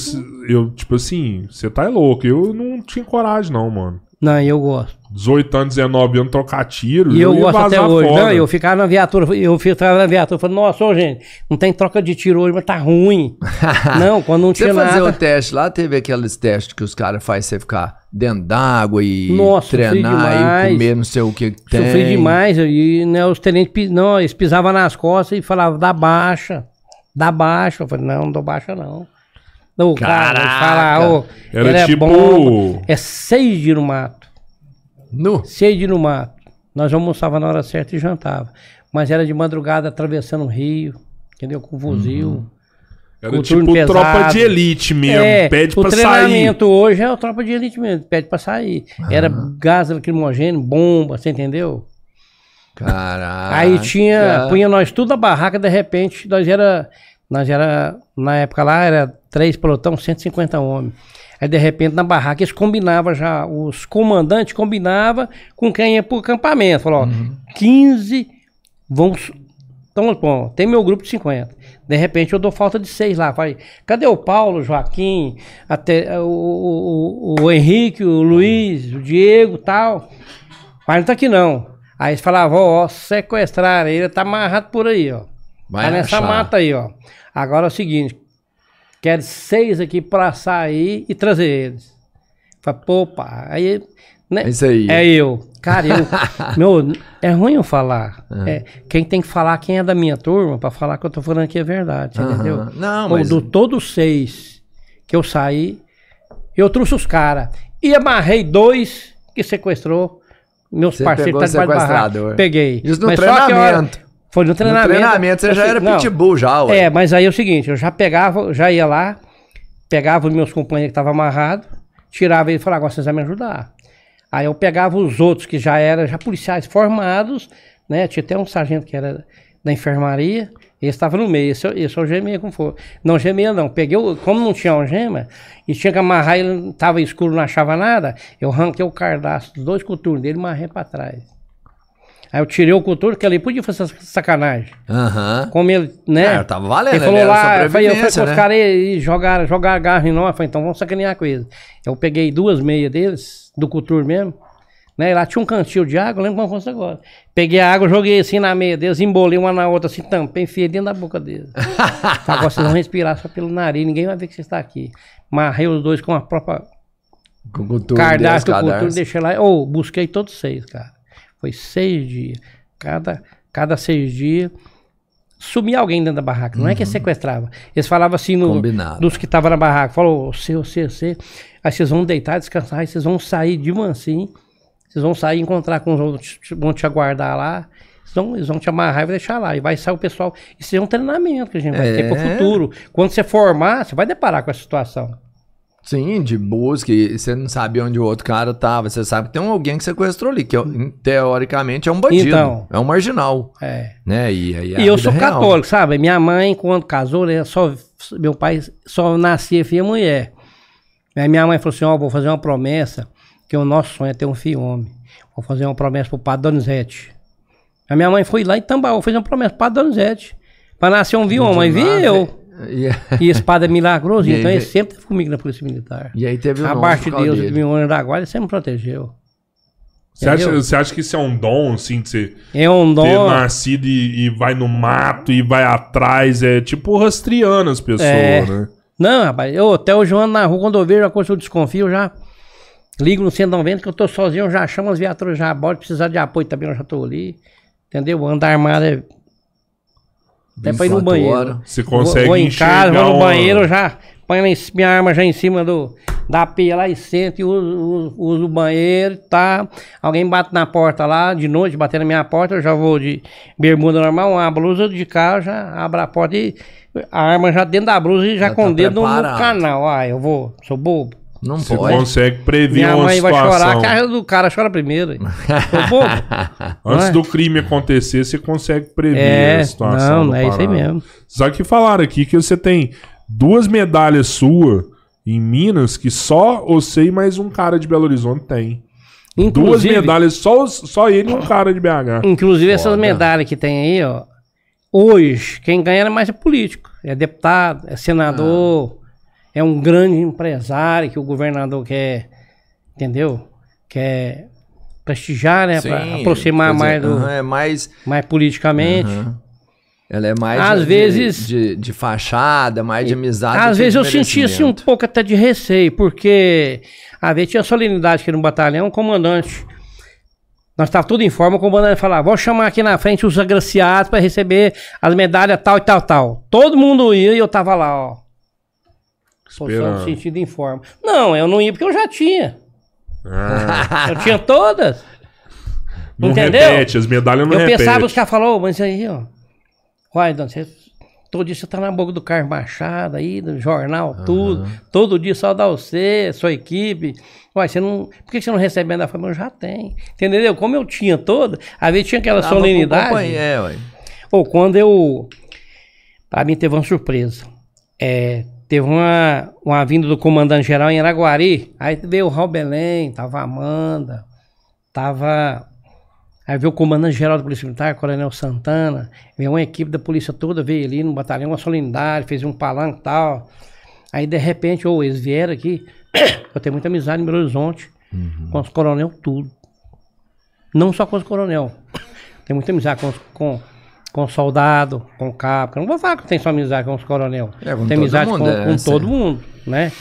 eu, tipo assim, você tá louco. Eu não tinha coragem, não, mano. Não, eu gosto. 18 anos, 19 anos, trocar tiro. E eu gosto até hoje. fora. Não, eu ficava na viatura, eu ficava na viatura, falei, nossa, ô, gente, não tem troca de tiro hoje, mas tá ruim. <laughs> não, quando não Você tinha fazer nada. o teste lá, teve aqueles testes que os caras fazem você ficar dentro d'água e Nossa, treinar e comer não sei o que que tem. Sofri demais. E né, os tenentes, não, eles pisavam nas costas e falavam, dá baixa, dá baixa. Eu falei, não, não dou baixa, não. O cara, falavam, ô, Era ele é tipo- bom. É seis dias no mato. Nu. Seis dias no mato. Nós almoçava na hora certa e jantava. Mas era de madrugada atravessando o rio, entendeu? Com fuzil. Era com tipo tropa de elite mesmo. É, pede o pra sair. treinamento hoje é o tropa de elite mesmo, pede pra sair. Era gás lacrimogêneo, bomba, você entendeu? Caraca. Aí tinha, punha nós tudo na barraca, de repente, nós era, nós era, na época lá, era três pelotão, 150 homens. Aí, de repente, na barraca, eles combinavam já, os comandantes combinavam com quem ia pro acampamento. Falou, ó, 15 vão... Então, bom, tem meu grupo de 50. De repente, eu dou falta de seis lá. Falei, cadê o Paulo, o Joaquim, até, o, o, o, o Henrique, o Luiz, o Diego e tal. Mas não tá aqui não. Aí eles falavam, ó, ó, sequestraram ele, tá amarrado por aí, ó. Vai tá nessa achar. mata aí, ó. Agora é o seguinte, quero seis aqui pra sair e trazer eles. Falei, pô, pá, aí... Né? É isso aí. É eu. Cara, eu... <laughs> meu, é ruim eu falar. É, quem tem que falar, quem é da minha turma, pra falar que eu tô falando aqui é verdade, Aham. entendeu? Não, mas- Do todos seis que eu saí, eu trouxe os caras. E amarrei dois que sequestrou. Meus Você parceiros pegou tá sequestrador. Peguei. Isso no Mas só que hora- treinamento. Foi no No treinamento. treinamento você já era não, pitbull já, ué. É, mas aí é o seguinte, eu já pegava, já ia lá, pegava os meus companheiros que estavam amarrados, tirava ele e falava, agora vocês vão me ajudar. Aí eu pegava os outros que já eram já policiais formados, né? Tinha até um sargento que era da enfermaria, esse estava no meio, esse, eu- esse eu gemia como for. Não gemia não, peguei, o- como não tinha algema, e tinha que amarrar, ele tava escuro, não achava nada, eu arranquei o cardaço dos dois coturnos dele e amarrei pra trás. Aí eu tirei o coturno, que ali podia fazer sacanagem. Aham. Como ele, né? É, tava valendo, Ele falou ele lá, eu falei, eu falei com sobrevivência, os né? caras e jogaram, jogaram garra em nós. Eu falei, então vamos sacanear com eles. Eu peguei duas meias deles, do Couture mesmo. Né? E lá tinha um cantil de água, lembro como fosse agora. Peguei a água, joguei assim na meia deles, embolei uma na outra, assim, tampei, enfiei dentro da boca deles. <laughs> Tá, agora vocês vão respirar só pelo nariz, ninguém vai ver que você está aqui. Marrei os dois com a própria Com o cardápio do cadarço. Couture, deixei lá. Ou busquei todos seis, cara. Foi seis dias. Cada, cada seis dias, sumia alguém dentro da barraca. Não é que sequestrava. Eles falavam assim no, Combinado. dos que estavam na barraca. Falou, você, você, você. Aí vocês vão deitar, descansar, aí vocês vão sair de mansinho. Vocês vão sair, encontrar com os outros, vão te aguardar lá. Eles vão, eles vão te amarrar e vai deixar lá. E vai sair o pessoal. Isso é um treinamento que a gente vai ter pro É. futuro. Quando você formar, você vai deparar com essa situação. Sim, de busca, e você não sabe onde o outro cara tava. Você sabe que tem alguém que sequestrou ali, que é- teoricamente é um bandido. Então. é um marginal. É. Né? E, é E a eu sou real. católico, sabe? Minha mãe, quando casou, né, só, meu pai só nascia filho e mulher. Aí minha mãe falou assim: Ó, vou fazer uma promessa, que o nosso sonho é ter um filho homem. Vou fazer uma promessa pro padre Donizete. A minha mãe foi lá em Tambaú, fez uma promessa pro padre Donizete. Pra nascer um filho homem. Aí vi eu. E, E é milagroso, E aí então ele sempre esteve comigo na Polícia Militar. e aí teve o Abaixo por de Deus, dele. de meu anjo da guarda, ele sempre me protegeu. Você acha, você acha que isso é um dom, assim, de você É um ter dom. nascido e, e vai no mato e vai atrás? É tipo rastreando as pessoas, É. né? Não, rapaz, eu até o João na rua, quando eu vejo uma coisa que eu desconfio, eu já ligo no 190 que eu tô sozinho, eu já chamo as viaturas, já abordo, precisar de apoio também, eu já tô ali. Entendeu? Andar armado é. Até pra ir no 24 banheiro. horas. Você Vou- consegue vou, em casa, vou no uma- banheiro, eu já ponho lá em minha arma já em cima do, da pia lá e sento e uso, uso- uso o banheiro, tá? Alguém bate na porta lá, de noite, bater na minha porta, eu já vou de bermuda normal, uma blusa de carro, já abro a porta e a arma já dentro da blusa e já, Já com tá o dedo no, no canal. Ah, eu vou, sou bobo. Não Você pode. consegue prever Minha uma mãe vai situação. chorar, a cara do cara chora primeiro. <laughs> Antes não é? do crime acontecer, você consegue prever É, a situação. não, é isso aí mesmo. Só que falaram aqui que você tem duas medalhas suas em Minas que só você e mais um cara de Belo Horizonte tem. Duas Inclusive, medalhas, só, só ele e um cara de BH. Inclusive essas Foda. medalhas que tem aí, ó. Hoje, quem ganha é mais é político. É deputado, é senador, é um grande empresário que o governador quer, entendeu? Quer prestigiar, né? Sim, Pra aproximar dizer, mais, do, aham, é mais. mais politicamente. aham. Ela é mais. Às de, vezes- De, de fachada, mais de amizade. Às vezes de eu sentia assim um pouco até de receio, porque às vezes tinha solenidade aqui no batalhão, o comandante. Nós estávamos tudo em forma, o comandante falava, vou chamar aqui na frente os agraciados para receber as medalhas tal e tal, tal. Todo mundo ia e eu tava lá, ó. Posição Esperando. sentido em forma. Não, eu não ia porque eu já tinha. Ah, Eu tinha todas. não Entendeu? repete, as medalhas não eu repetem. pensava, os caras falaram, "Ô, mas aí, ó. Uai, Dona, você, todo dia você tá na boca do Carlos Machado aí, do jornal, tudo. Todo dia só dá você, sua equipe. Uai, você não. Por que você não recebe ainda? Eu falei, eu já tenho. Entendeu? Como eu tinha toda, às vezes tinha aquela pro solenidade. companheiro, É, ué. Ou quando eu. Pra mim teve uma surpresa. É, teve uma, uma vinda do comandante geral em Araguari. Aí veio o Raul Belém, tava a Amanda, tava. Aí veio o comandante geral da Polícia Militar, Coronel Santana. Veio uma equipe da polícia toda, veio ali no batalhão, uma solenidade, fez um palanque e tal. Aí de repente, ou eles vieram aqui. <coughs> Eu tenho muita amizade em Belo Horizonte, com os coronel, tudo. Não só com os coronel. <coughs> Tem muita amizade com, os, com, com soldado, com cabo. Eu não vou falar que tem só amizade com os coronel. É, com tem todo amizade mundo, com, é, com sim. todo mundo, né?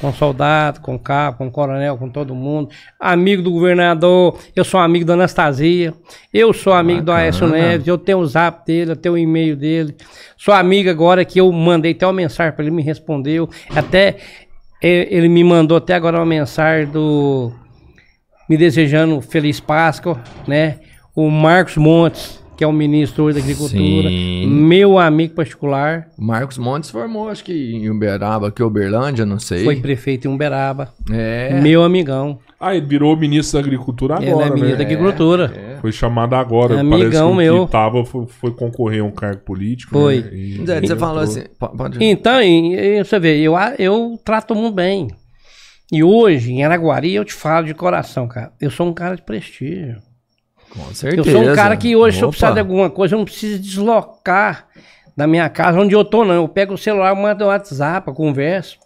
Com soldado, com cabo, com coronel, com todo mundo. Amigo do governador, eu sou amigo da Anastasia, eu sou amigo do Aécio Bacana. Neves, eu tenho o zap dele, eu tenho o e-mail dele. Sou amigo agora que eu mandei até uma mensagem para ele, me respondeu. Até ele me mandou até agora uma mensagem do me desejando feliz Páscoa, né? O Marcos Montes, que é o ministro hoje da Agricultura, Sim. meu amigo particular, Marcos Montes formou, acho que em Uberaba, que Uberlândia, não sei. foi prefeito em Uberaba, É. meu amigão. Ah, ele virou ministro da Agricultura Ele agora, é ministro da né? Agricultura. É. Foi chamado agora. Amigão Parece que o meu. que tava foi, foi concorrer a um cargo político. Foi. né? E- Zé, e Você falou assim. po- Pode... Então, você vê, eu, eu trato mundo bem. E hoje, em Araguari, eu te falo de coração, cara. Eu sou um cara de prestígio. Com Eu certeza. sou um cara que hoje, se eu Opa. precisar de alguma coisa, eu não preciso deslocar da minha casa onde eu tô, não. Eu pego o celular, mando o WhatsApp, eu converso.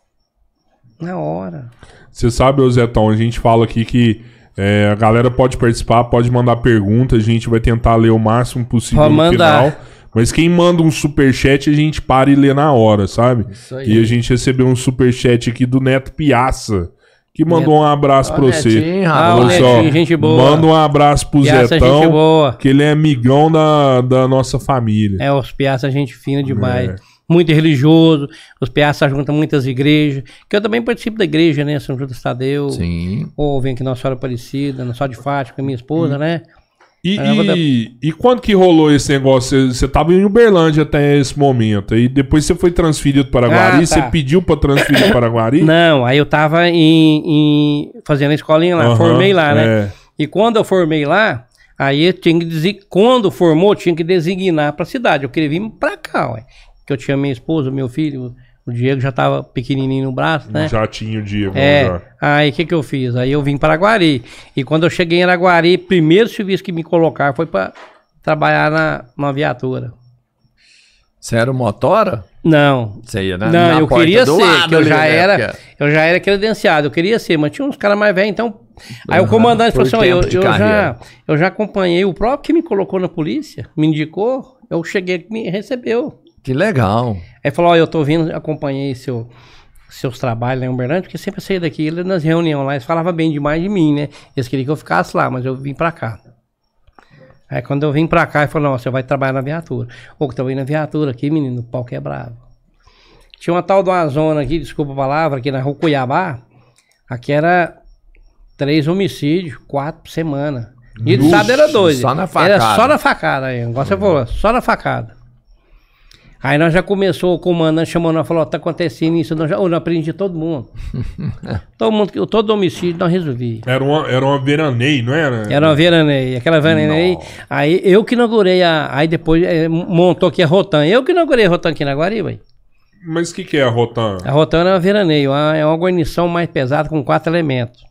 Na hora. Você sabe, ô Zetão, a gente fala aqui que é, a galera pode participar, pode mandar perguntas, a gente vai tentar ler o máximo possível Pode no mandar. final. Mas quem manda um superchat, a gente para e lê na hora, sabe? Isso aí. E a gente recebeu um superchat aqui do Neto Piaça, que mandou um abraço pra você. Ah, só, Netinho, gente boa. Manda um abraço pro Piaça, gente Zetão, boa. que ele é amigão da, da nossa família. É, os piaças, gente fina demais. É. Muito religioso. Os piaças juntam muitas igrejas. Que eu também participo da igreja, né? São Judas Tadeu. Sim. Ou vem aqui Nossa Senhora Aparecida, Nossa Senhora de Fátima, minha esposa, né? E, É, vou dar- e, e quando que rolou esse negócio? Você, você tava em Uberlândia até esse momento. E depois você foi transferido para Guari. Ah, tá. Você pediu para transferir para Guari? <laughs> Não, aí eu tava em, em- fazendo a escolinha lá, Aham, formei lá, né? é. E quando eu formei lá, aí eu tinha que desi- quando formou, tinha que designar pra cidade. Eu queria vir pra cá, ué. Que eu tinha minha esposa, meu filho, o Diego já tava pequenininho no braço, né? Já tinha o Diego. É, já. aí o que que eu fiz? Aí eu vim para Araguari. E quando eu cheguei em Araguari, primeiro serviço que me colocaram foi para trabalhar na, na viatura. Você era o motora? Não, Você ia na, não, na eu porta queria do ser, lado que eu já né? era, Porque- eu já era credenciado, eu queria ser, mas tinha uns caras mais velhos, então. Aí o Aham, comandante falou assim: ó, eu, eu já, eu já acompanhei o próprio que me colocou na polícia, me indicou, eu cheguei que me recebeu. Que legal. Aí falou: Ó, eu tô vindo, acompanhei seu, seus trabalhos lá em Uberlândia, porque sempre eu saía daqui, ele nas reuniões lá, eles falavam bem demais de mim, né? Eles queriam que eu ficasse lá, mas eu vim pra cá. Aí quando eu vim pra cá, ele falou: Não, você vai trabalhar na viatura. Ô, que tô indo na viatura aqui, menino, o pau que é bravo. Tinha uma tal de uma zona aqui, desculpa a palavra, aqui na rua Cuiabá, aqui era três homicídios, quatro por semana. E de sábado era dois. só na Era facada. só na facada aí, igual você falou, só na facada. Aí nós já começou, o comandante chamou nós falou, tá acontecendo isso, nós já, eu aprendi todo mundo. <laughs> todo mundo, todo homicídio nós resolvi. Era uma, era uma veraneio, não era? Era uma veraneia, aquela veraneia. Nossa. Aí eu que inaugurei a. Aí depois eh, montou aqui a Rotan. Eu que inaugurei a Rotan aqui na Guariba. Mas o que, que é a Rotan? A Rotan é uma veraneio, uma- é uma guarnição mais pesada com quatro elementos.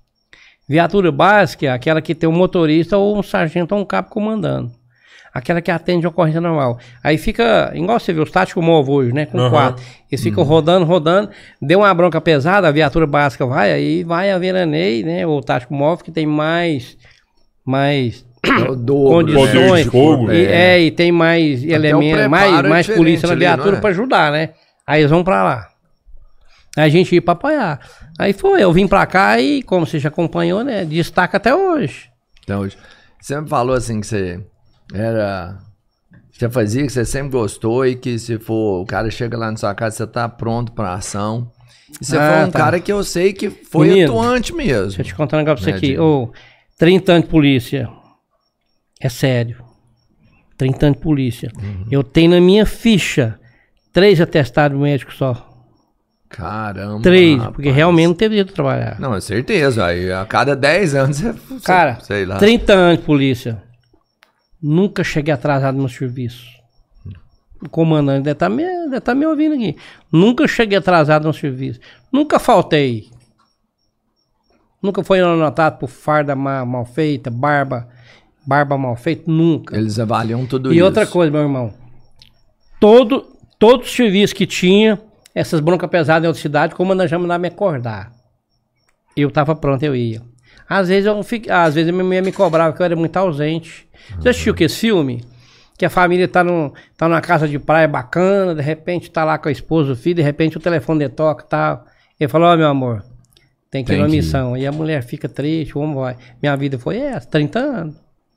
Viatura básica é aquela que tem um motorista ou um sargento ou um cabo comandando. Aquela que atende a ocorrência normal. Aí fica, igual você viu, os táticos móvel hoje, né? Com Aham. quatro. Eles ficam rodando, rodando. Deu uma bronca pesada, a viatura básica vai, aí vai a veraneio, né? Ou o tático móvel que tem mais. Mais É o <coughs> dobro, né? condições. De fogo. E, é, e tem mais elementos, mais, é mais polícia na viatura é? pra ajudar, né? Aí eles vão pra lá. Aí a gente ia pra apoiar. Aí foi, eu vim pra cá e, como você já acompanhou, né? Destaca até hoje. Então, hoje, você me falou assim que você era. Você fazia que você sempre gostou e que se for o cara chega lá na sua casa, você tá pronto pra ação. E você Ah, foi um tá. cara que eu sei que foi Menino, atuante Deixa eu mesmo. te contar um negócio pra você Né, aqui. Diego? Ô, 30 anos de polícia. É sério. 30 anos de polícia. Uhum. Eu tenho na minha ficha três atestados médicos só. Caramba. Três, rapaz. porque realmente não teve jeito de trabalhar. Não, é certeza. Aí a cada 10 anos você. você- Cara, sei lá. 30 anos de polícia. Nunca cheguei atrasado no serviço. O comandante deve estar me, deve tá me ouvindo aqui. Nunca cheguei atrasado no serviço. Nunca faltei. Nunca foi anotado por farda ma- mal feita, barba, barba mal feita. Nunca. Eles avaliam tudo E isso. outra coisa, meu irmão. Todo, todo serviço que tinha, essas broncas pesadas em outra cidade, o comandante já mandava me acordar. Eu tava pronto, eu ia. Às vezes eu fico, às vezes minha mulher me cobrava que eu era muito ausente. Você assistiu que esse filme? Que a família tá, no, tá numa casa de praia bacana, de repente tá lá com a esposa, o filho, de repente o telefone toque e tal. Ele falou, ó meu amor, tem que ir Tem ir. missão. E a mulher fica triste, o homem vai. Minha vida foi essa, 30 anos.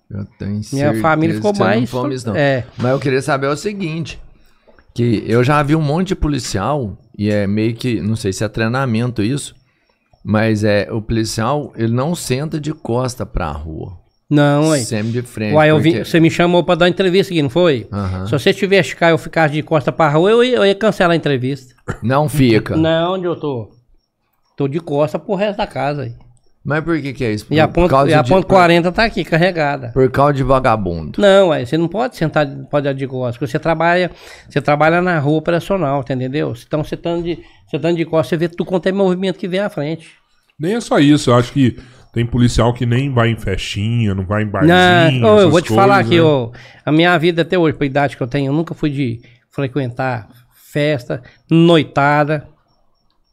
Eu tenho Minha família ficou não mais. fome isso, não. É. Mas eu queria saber o seguinte: que eu já vi um monte de policial, e é meio que, não sei se é treinamento isso, mas é o policial, ele não senta de costa pra rua. Não, ué. Sempre de frente. Uai, porque- você me chamou pra dar uma entrevista aqui, não foi? Se você tivesse cá e eu ficasse de costa pra rua, eu ia, eu ia cancelar a entrevista. Não fica. Não, onde eu tô? Tô de costa pro resto da casa aí. Mas por que que é isso? E a Por ponto, causa e a de- ponto por- 40 tá aqui, carregada. Por causa de vagabundo. Não, aí você não pode sentar, pode dar de costas, porque você trabalha, você trabalha na rua operacional, tá entendeu? Então você estando de, você estando de costas, você vê tudo quanto é movimento que vem à frente. Nem é só isso, eu acho que tem policial que nem vai em festinha, não vai em barzinho. Não, eu vou te falar coisas, aqui, né? ó, a minha vida até hoje, pela idade que eu tenho, eu nunca fui de frequentar festa, noitada,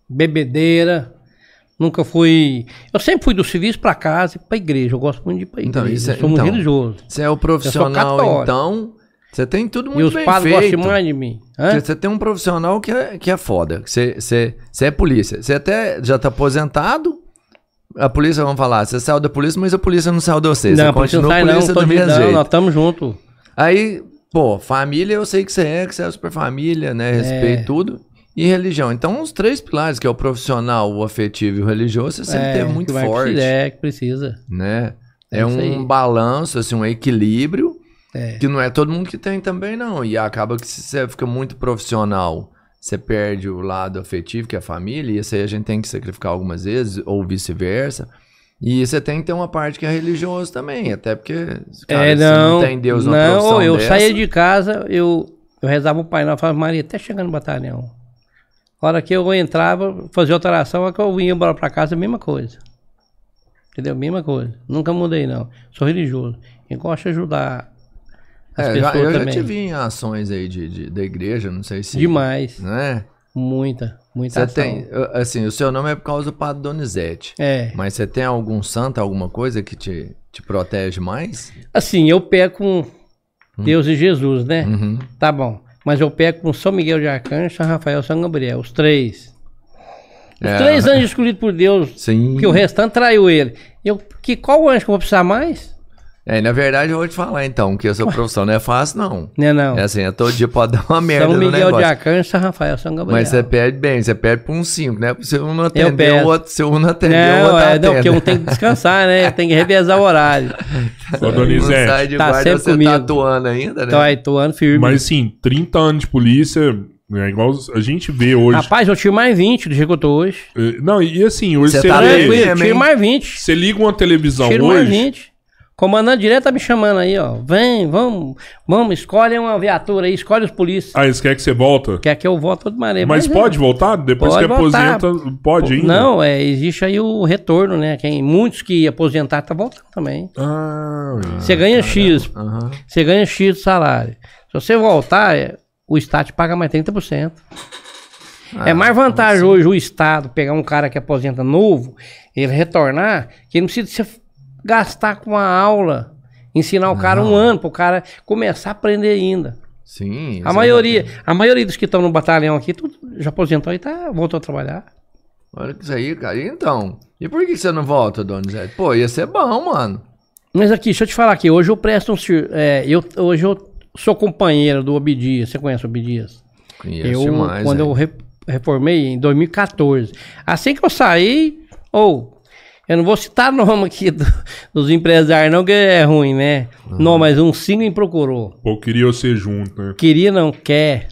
bebedeira. Nunca fui. Eu sempre fui do serviço pra casa e pra igreja. Eu gosto muito de ir pra Então, igreja. isso é- eu sou muito então, religioso. Você é o profissional, então. Você tem tudo E muito os bem padres feito. gostam mais de mim. Hã? Você tem um profissional que é, que é foda. Você, você, você é polícia. Você até já tá aposentado, A polícia, vamos falar, você saiu da polícia, mas a polícia não saiu de você. não, você a polícia não continua sai não, polícia tô do mesmo não, jeito. nós estamos juntos. Aí, pô, família eu sei que você é, que você é super família, né? Respeito tudo. E religião. Então, os três pilares, que é o profissional, o afetivo e o religioso, você sempre teve muito que forte, precisar, É, que precisa. né? É É, um balanço, assim, um equilíbrio, É. que não é todo mundo que tem também, não. E acaba que se você fica muito profissional, você perde o lado afetivo, que é a família, e isso aí a gente tem que sacrificar algumas vezes, ou vice-versa. E você tem que ter uma parte que é religioso também, até porque, cara, é, não, não tem Deus numa não, profissão eu dessa, saía de casa, eu, eu rezava o Pai Nosso, falava, Maria, até chegando no batalhão. A hora que eu entrava, fazia outra oração, a hora que eu vinha embora pra casa, a mesma coisa. Entendeu? Mesma coisa. Nunca mudei, não. Sou religioso. E gosto de ajudar as É, já- pessoas eu já também. te vi em ações aí de, de- da igreja, não sei se... Demais. Né? Muita, muita Você ação. tem, eu- assim, o seu nome é por causa do Padre Donizete. É. Mas você tem algum santo, alguma coisa que te, te protege mais? Assim, eu pego com Deus e Jesus, né? Uhum. Tá bom. Mas eu pego com São Miguel de Arcanjo, São Rafael e São Gabriel. Os três. Os É. três anjos escolhidos por Deus. Sim. Porque o restante traiu ele. Eu, que, qual anjo que eu vou precisar mais? É, na verdade, eu vou te falar então, que a sua profissão não é fácil, não. Né, não. É assim, é todo dia pode dar uma merda São no Miguel de negócio. Arcanjo, São Rafael, São Gabriel. Mas você pede bem, você pede por uns 5, né? Se um não atender, o outro, se um não atender, o Não, outro é, atende. não, porque um tem que descansar, né? Tem que revezar o horário. Ô, Um sai Donizete, de Tá guarda, sempre você comigo. tá atuando ainda, né? Aí, tô ano firme. mas assim, 30 anos de polícia, é igual a gente vê hoje. Rapaz, eu tiro mais 20 do jeito que eu tô hoje. Eh, Não, e assim, hoje Você você, tá tiro hein? mais 20. você liga uma televisão Tiro mais hoje. 20. Comandante direto tá me chamando aí, ó. Vem, vamos, vamos, escolhe uma viatura aí, escolhe os polícias. Ah, eles querem que você volta. Quer que eu volte todo maneiro. Mas é. pode voltar? Depois Pode que voltar. aposenta, pode ainda? Não, é, existe aí o retorno, né? Quem, muitos que aposentar tá voltando também. Ah, Você ganha X, Aham. você ganha X de salário. Se você voltar, é, o Estado te paga mais 30%. é mais vantagem hoje o Estado pegar um cara que aposenta novo, ele retornar, que ele não precisa se gastar com a aula, ensinar o cara um ano para o cara começar a aprender ainda. Sim. A maioria, a maioria dos que estão no batalhão aqui, tudo já aposentou e tá, voltou a trabalhar. Olha que isso aí, cara. E então? E por que você não volta, Donizete? Pô, ia ser bom, mano. Mas aqui, deixa eu te falar aqui, hoje eu presto um. É, eu, hoje eu sou companheiro do Obidias. Você conhece o Obidias? Conheço Eu, demais, quando é. eu re- reformei em 2014. Assim que eu saí, ou. Eu não vou citar <laughs> nome aqui do- dos empresários, não, que é ruim, né? Não, mas um sim me procurou. pô, queria você junto, né? Queria, não quer.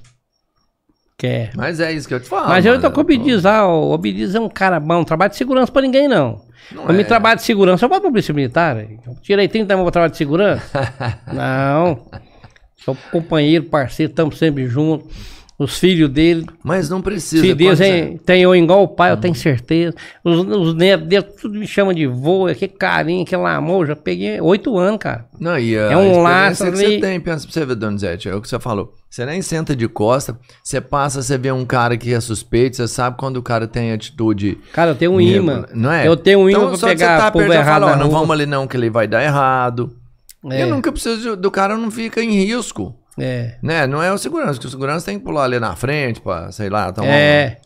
Quer. Mas é isso que eu te falo. Mas eu tô com o Obidias lá. O Obidias é um cara bom, não trabalha de segurança pra ninguém, não. Não eu me é. trabalho de segurança, eu vou pra polícia militar. Eu tirei 30 anos pra trabalhar de segurança. <laughs> não. Sou companheiro, parceiro, estamos sempre juntos. Os filhos dele. Mas não precisa. Se Deus tem eu igual o pai, eu tenho certeza. Os, os netos dele, tudo me chama de vô, aquele carinho, aquele amor. Já peguei oito anos, cara. Não, e É um laço que ali. você tem, pensa pra você ver, Donizete, é o que você falou. Você nem senta de costa, você passa, você vê um cara que é suspeito, você sabe quando o cara tem atitude. Cara, eu tenho um imã. Não é? Eu tenho um imã então, pra só pegar você tá povo errado fala, ó, na não vamos ali não, que ele vai dar errado. É. Eu nunca preciso do cara não fica em risco. É. Né? Não é o segurança, que o segurança tem que pular ali na frente pra, sei lá, tomar É.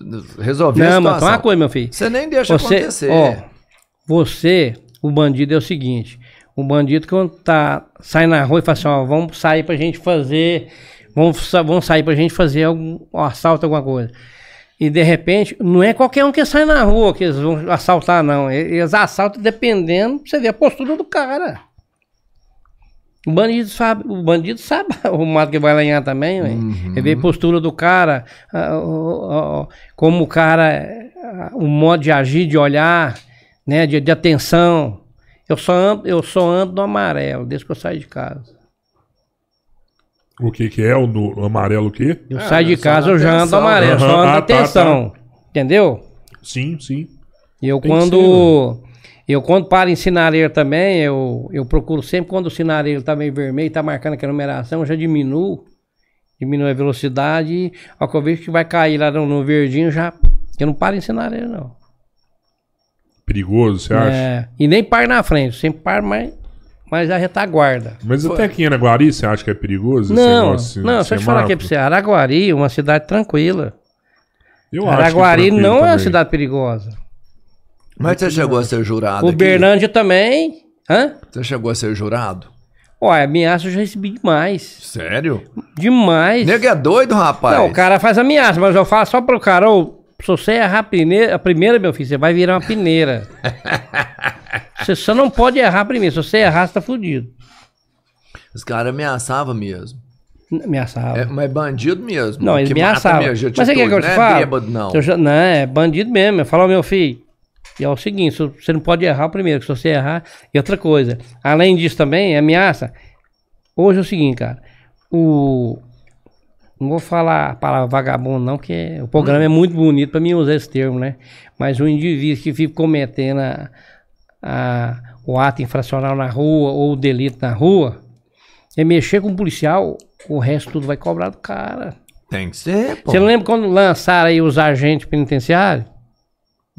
um- resolver a Não, mas situação. uma coisa, meu filho. Você nem deixa Você, acontecer. ó, você, o bandido é o seguinte: o bandido quando tá sai na rua e fala assim, ó, vamos sair pra gente fazer, vamos, vamos sair pra gente fazer algum um assalto, alguma coisa. E de repente, não é qualquer um que sai na rua que eles vão assaltar, não. Eles assaltam dependendo, pra você ver a postura do cara. O bandido sabe, o bandido sabe <laughs> o mato que vai lanhar também, ué. Ele vê a postura do cara, como o cara, o modo de agir, de olhar, né, de, de atenção. Eu só ando, eu só ando no amarelo, desde que eu saio de casa. O que que é o do amarelo o quê? Eu Ah, saio de só casa, eu já ando atenção. amarelo, só Aham, ando ah, tá, atenção. Entendeu? Sim, sim. E eu Tem que quando eu quando paro em sinareiro também, eu, eu procuro sempre quando o sinareiro tá meio vermelho, tá marcando aquela numeração, eu já diminuo, diminuo a velocidade, ao que eu vejo que vai cair lá no, no verdinho, já eu não paro em sinareiro não. Perigoso, você acha? É, e nem paro na frente, sempre paro mais mais a retaguarda. Mas até aqui em Araguari, você acha que é perigoso? esse Não, negócio de não, deixa eu te falar aqui pra você, Araguari, uma cidade tranquila. Eu acho que Araguari tranquilo não é uma também. cidade perigosa. Mas você chegou a ser jurado O aqui? Berlândia também. Hã? Você chegou a ser jurado? Olha, ameaça eu já recebi demais. Sério? Demais. Nego é doido, rapaz. Não, o cara faz ameaça, mas eu falo só pro cara, ô, se você errar a primeira, a primeira, meu filho, você vai virar uma peneira. <laughs> você só não pode errar primeiro. Se você errar, você tá fudido. Os caras ameaçavam mesmo. Ameaçava. É, mas bandido mesmo. Não, mesmo, de Mas você quer que eu te atitude, fale? Não é bêbado, não. Eu já- não, é bandido mesmo. Eu falo, meu filho, e é o seguinte, se você não pode errar primeiro, que se você errar... E outra coisa, além disso também, é ameaça. Hoje é o seguinte, cara, o... Não vou falar a palavra vagabundo não, porque o programa é muito bonito pra mim usar esse termo, né? Mas o indivíduo que fica cometendo a- a- o ato infracional na rua ou o delito na rua, é mexer com o policial, o resto tudo vai cobrar do cara. Tem que ser, pô. Você lembra quando lançaram aí os agentes penitenciários?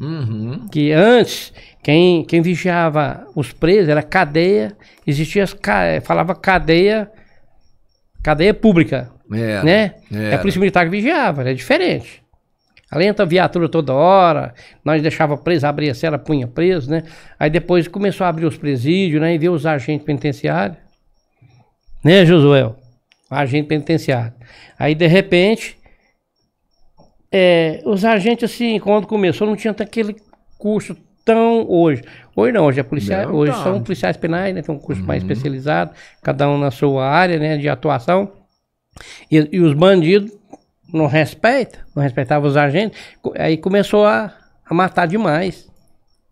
Uhum. Que antes, quem, quem vigiava os presos era cadeia, existia, ca- falava cadeia, cadeia pública, Era, né? É era. a polícia militar que vigiava, é diferente. Além da viatura toda hora, nós deixava preso, abria a cela, punha preso, né? Aí depois começou a abrir os presídios, né? E ver os agentes penitenciários. Né, Josué? Agente penitenciário. Aí, de repente, é, os agentes, assim, quando começou, não tinha aquele curso tão hoje. Hoje não, hoje é policial, Não, hoje tá. são policiais penais, né? Tem um curso mais especializado, cada um na sua área, né, de atuação. E, e os bandidos não respeitam, não respeitavam os agentes. Aí começou a, a matar demais.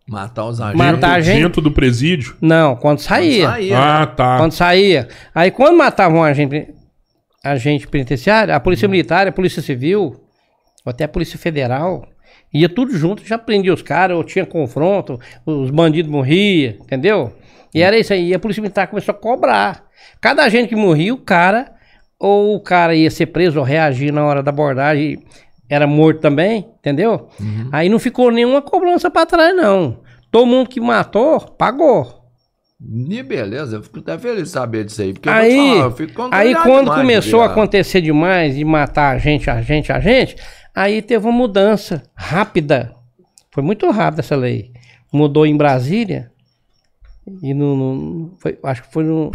Matar os agentes. Matar a gente? Dentro do presídio? Não, quando saía. Saía. Ah, tá. Quando saía. Aí quando matavam um agente, agente penitenciário, a polícia militar, a polícia civil, ou até a polícia federal, ia tudo junto, já prendia os caras, ou tinha confronto, os bandidos morriam, entendeu? E era isso aí. E a polícia militar começou a cobrar. Cada agente que morria, o cara, ou o cara ia ser preso ou reagir na hora da abordagem, era morto também, entendeu? Aí não ficou nenhuma cobrança pra trás, não. Todo mundo que matou, pagou. E beleza, eu fico até feliz de saber disso aí. Porque eu Aí, te falar, eu fico aí quando demais, começou a acontecer demais e matar a gente, a gente, a gente, aí teve uma mudança rápida. Foi muito rápida essa lei. Mudou em Brasília e no, no- foi- acho que foi, no,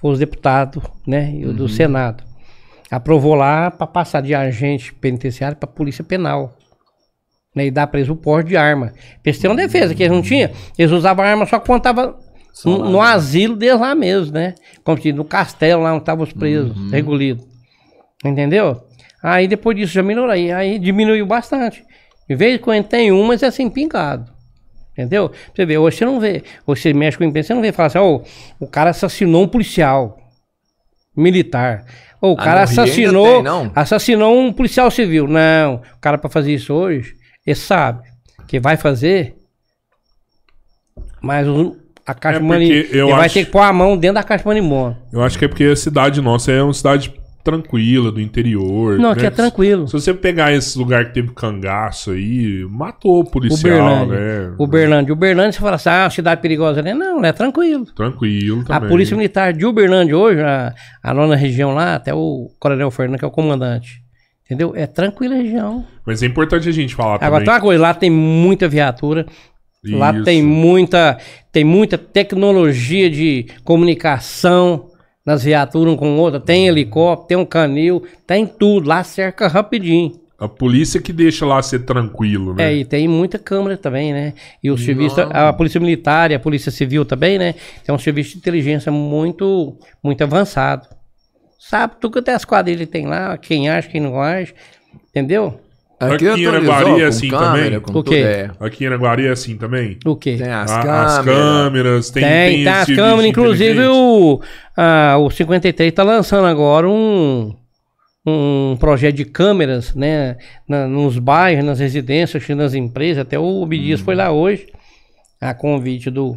foi os deputados, né, e o Uhum. do Senado. Aprovou lá para passar de agente penitenciário para polícia penal. Né, e dar preso o porte de arma. Eles uma defesa, que eles não tinham. Eles usavam arma só quando tava Só no, né? asilo deles lá mesmo, né? Como se no castelo lá onde estavam os presos, Uhum. regulidos. Entendeu? Aí depois disso já melhorou. Aí, aí diminuiu bastante. De vez em quando tem um, mas é assim pingado. Entendeu? Você vê, hoje você não vê. Hoje você mexe com o imprensa, você não vê falar assim, ô, o cara assassinou um policial militar. Ou o Ah, cara assassinou, tem, não? assassinou um policial civil. Não, o cara para fazer isso hoje, ele sabe que vai fazer, mas o- a caixa É de ele vai acho- ter que pôr a mão dentro da caixa de manimão. Eu acho que é porque a cidade nossa é uma cidade tranquila, do interior. Não, né? aqui é tranquilo. Se você pegar esse lugar que teve cangaço aí, matou o policial, Uberlândia. né? Uberlândia. Uberlândia, você fala assim, ah, cidade perigosa. né? Não, é tranquilo. Tranquilo A também. Polícia Militar de Uberlândia hoje, a, a nona região lá, até o Coronel Fernando, que é o comandante. Entendeu? É tranquila a região. Mas é importante a gente falar Agora, tem também. uma coisa, lá tem muita viatura. Lá Isso. tem muita, tem muita tecnologia de comunicação nas viaturas um com outra. Tem helicóptero, tem um canil, tem tudo. Lá cerca rapidinho. A polícia que deixa lá ser tranquilo, né? É, e tem muita câmera também, né? E o serviço, a Polícia Militar e a Polícia Civil também, né? Tem um serviço de inteligência muito, muito avançado. Sabe tudo que até as quadrilhas tem lá, quem acha, quem não acha, entendeu? Aqui Aqui em Araguari é assim câmera, também? O quê? é. Aqui em Araguari é assim também? O quê? Tem as A- câmeras. as câmeras, tem, Tem, tem, esse as serviço câmeras, inclusive o, a, o 53 tá lançando agora um, um projeto de câmeras, né, na- nos bairros, nas residências, nas empresas, até o Obidias foi lá hoje, a convite do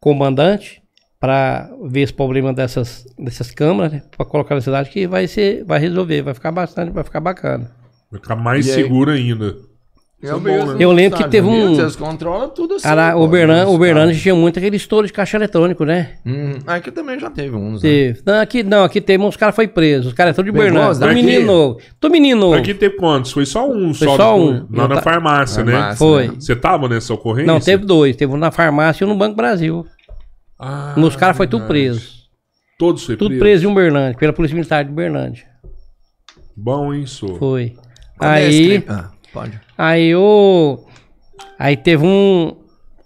comandante, para ver esse problema dessas, dessas câmeras, né, para colocar na cidade, que vai ser, vai resolver, vai ficar bastante, vai ficar bacana. Vai ficar mais E aí? seguro ainda. Eu, bom, né? Eu lembro que teve um- Eles controlam tudo assim. Cara, pô, o Berlan, os o Berlândia caras. tinha muito aquele estouro de caixa eletrônico, né? Hum, aqui também já teve uns. né? Teve. Não, aqui não, aqui teve, uns caras foi presos. Os caras são de Pegou Berlândia. os Tô menino novo. Tô menino novo. Aqui teve quantos? Foi só um Foi só. só um. Lá na ta- farmácia, né? Farmácia, Foi. né? Você tava nessa ocorrência? Não, teve dois. Teve um na farmácia e um no Banco Brasil. Ah, Os caras foi tudo preso. Todos foi Tudo preso. preso em Uberlândia, pela Polícia Militar de Uberlândia. Bom, hein, sou. Foi. É Aí? Ah, pode. aí o. Aí teve um.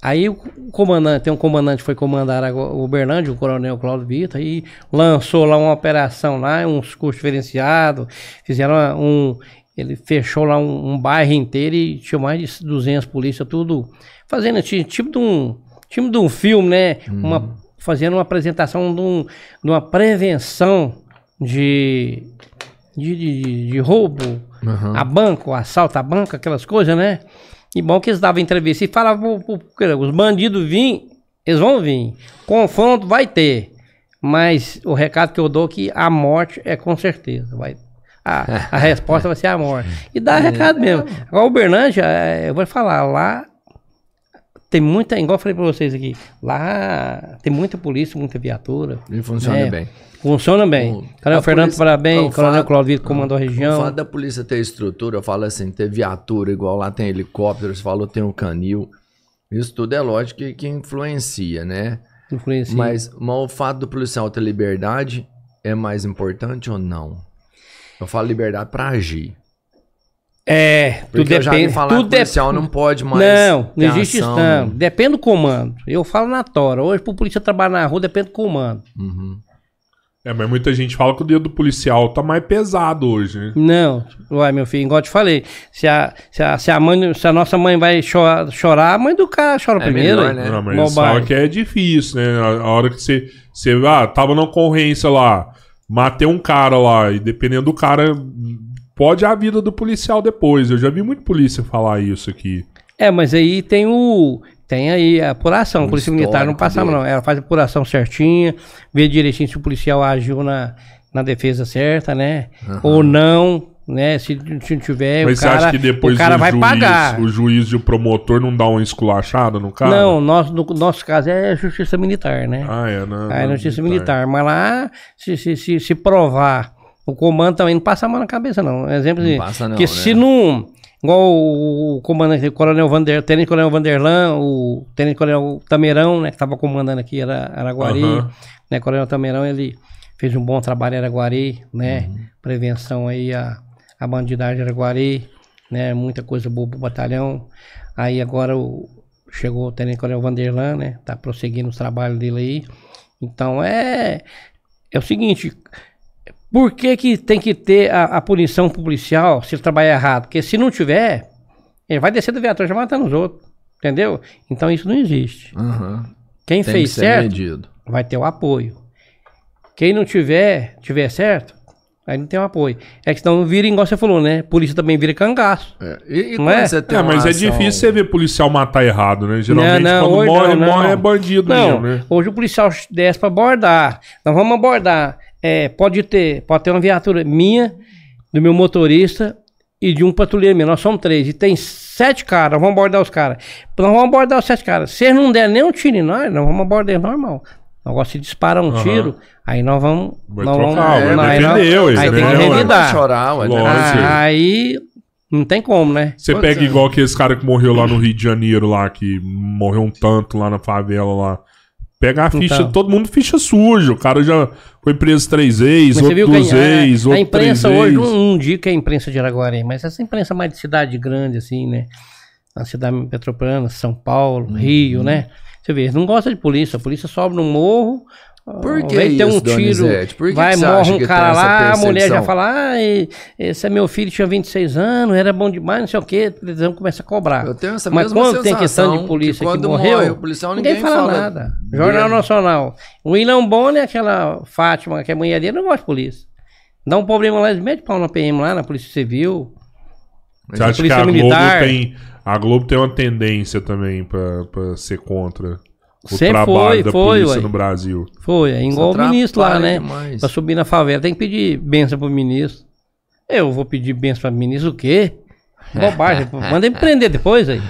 Aí o comandante, tem um comandante que foi comandar o Uberlândia, o coronel Cláudio Vitor, aí lançou lá uma operação lá, uns custos diferenciados, fizeram um. Ele fechou lá um, um bairro inteiro e tinha mais de 200 polícia, tudo fazendo ti- tipo de um, tipo de um filme, né? Uma, fazendo uma apresentação de, um- de uma prevenção de, de, de, de roubo Uhum. a banco, assalto a banco, aquelas coisas, né? E bom que eles davam entrevista e falavam, os bandidos vêm, eles vão vir. Confronto vai ter. Mas o recado que eu dou é que a morte é com certeza. Vai, a, a <laughs> resposta vai ser a morte. E dá recado mesmo. Agora, o Bernândia, é, eu vou falar, lá tem muita, igual eu falei pra vocês aqui, lá tem muita polícia, muita viatura. E funciona É, bem. Funciona bem. O- Coronel Fernando polícia- Parabéns, o Coronel Claudio comandou a O região. fato da polícia ter estrutura, eu falo assim, ter viatura, igual lá tem helicóptero, você falou tem um canil. Isso tudo é lógico que, que influencia, né? Influencia. Mas, mas o fato do policial ter liberdade é mais importante ou não? Eu falo liberdade pra agir. É, tudo Porque eu já vi depende. falar tudo que o policial dep- não pode mais. Não, não existe isso ação, não. né? Depende do comando. Eu falo na tora. Hoje, pro polícia trabalhar na rua, depende do comando. Uhum. É, mas muita gente fala que o dedo do policial tá mais pesado hoje, né? Não, uai, meu filho, igual eu te falei. Se a, se a, se a, mãe, se a nossa mãe vai chorar, chorar, a mãe do cara chora É primeiro. melhor, né? Não, mas eles falam que é difícil, né? A, a hora que você, você. Ah, tava na ocorrência lá, matei um cara lá, e dependendo do cara, pode a vida do policial depois. Eu já vi muito polícia falar isso aqui. É, mas aí tem o. Tem aí a apuração. A Um Polícia Militar não passava, dele. não. Ela faz a apuração certinha, vê direitinho se o policial agiu na, na defesa certa, né? Ou não, né? Se, se não tiver, Mas o cara, você acha que depois o cara o vai juiz, pagar. o juiz e o promotor não dá uma esculachada no cara? Não, nosso, no nosso caso é justiça militar, né? Ah, é, não. Aí é justiça militar. Mas lá, se, se, se, se provar, o comando também não passa a mão na cabeça, não. Exemplo Não de. passa não, que né? se não. Igual o, o comandante, o coronel Vander, Tenente Coronel Vanderlan, o Tenente Coronel Tameirão, né, que estava comandando aqui era Araguari, Aham. né, Coronel Tameirão, ele fez um bom trabalho em Araguari, né, Uhum. prevenção aí a, a bandidagem de Araguari, né, muita coisa boa pro batalhão. Aí agora o, chegou o Tenente Coronel Vanderlan, né, tá prosseguindo os trabalhos dele aí. Então é, é o seguinte, por que, que tem que ter a, a punição pro policial se ele trabalhar errado? Porque se não tiver, ele vai descer do viatura já matando os outros. Entendeu? Então isso não existe. Uhum. Quem Tem fez que certo medido. vai ter o apoio. Quem não tiver, tiver certo, aí não tem o apoio. É que senão vira, igual você falou, né? Polícia também vira cangaço. É. E, e Não é? você tem É, mas uma é ação- difícil você ver policial matar errado, né? Geralmente Não, não, quando morre, não, não. morre é bandido Não, mesmo, né? hoje o policial desce pra abordar. Nós vamos abordar. É, pode ter, pode ter uma viatura minha, do meu motorista e de um patrulheiro meu. Nós somos três. E tem sete caras. Vamos abordar os caras. Nós vamos abordar os sete caras. Se eles não der nem um tiro em nós, nós vamos abordar eles normal. Agora, se disparar um Aham. tiro, aí nós vamos. Vai nós trocar, vamos, vai não, aí nós- ué, aí tem que revidar. chorar. Ah, aí não tem como, né? Você pega igual aqueles cara que morreu lá no Rio de Janeiro, lá, que morreu um tanto lá na favela lá. Pega a ficha, Então. todo mundo ficha suja. O cara já foi preso três vezes, Mas outro duas que a, vezes, a, a outro três imprensa hoje não, não diga que é a imprensa de Araguari, mas essa imprensa mais de cidade grande, assim, né? Na cidade metropolitana, São Paulo, Uhum. Rio, né? Você vê, eles não gostam de polícia. A polícia sobe no morro. Por que vem ter um tiro, que vai, que morre um que cara lá, a mulher já fala, ai, esse é meu filho, tinha 26 anos, era bom demais, não sei o quê, a televisão começa a cobrar. Eu tenho essa Mas mesma quando tem questão de polícia que que, morreu, morre o policial, ninguém, ninguém fala, fala nada. Jornal dele. Nacional. O William Bonner, aquela Fátima, que é mulher dele, não gosta de polícia. Dá um problema lá, eles metem pau na PM lá, na Polícia Civil. Você acha que Polícia a Globo, Militar. tem, a Globo tem uma tendência também pra, pra ser contra o Sempre trabalho foi, da foi, polícia ué. no Brasil? Foi, é igual o ministro lá, né? demais. Pra subir na favela, tem que pedir benção pro ministro. Eu vou pedir benção pro ministro o quê? Bobagem. Manda ele prender depois aí.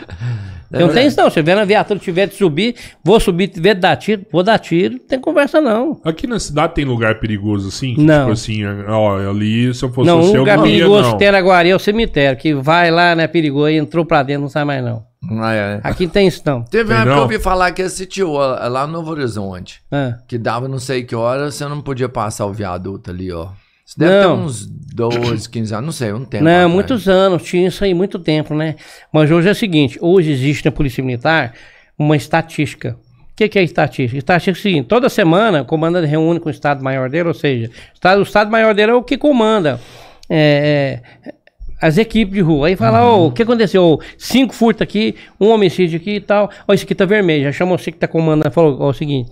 Eu não tenho isso não. Se vier na viatura, tiver de subir, vou subir, tiver de dar tiro, vou dar tiro, não tem conversa não. Aqui na cidade tem lugar perigoso assim? Que, Não. Tipo assim, ó, ali se eu fosse Não, você, um eu lugar não ia, perigoso não. que tem na Guarí é o cemitério, que vai lá, né, perigoso, e entrou pra dentro, não sai mais não. Ah, é. Aqui não tem isso não. Teve uma época que eu ouvi falar que ó, lá no Novo Horizonte, Ah. que dava não sei que hora, você não podia passar o viaduto ali, ó. Isso deve Não. ter uns 12, 15 anos, não sei, um tempo. Não, atrás. muitos anos, tinha isso aí muito tempo, né? Mas hoje é o seguinte, hoje existe na Polícia Militar uma estatística. O que, que é estatística? Estatística é o seguinte, toda semana o comandante reúne com o Estado-Maior dele, ou seja, o Estado- o Estado-Maior dele é o que comanda é, é, as equipes de rua. Aí fala, ô, o que aconteceu? Cinco furtos aqui, um homicídio aqui e tal. Ó, esse aqui tá vermelho. Já chamou você que tá comandando, falou ó, o seguinte,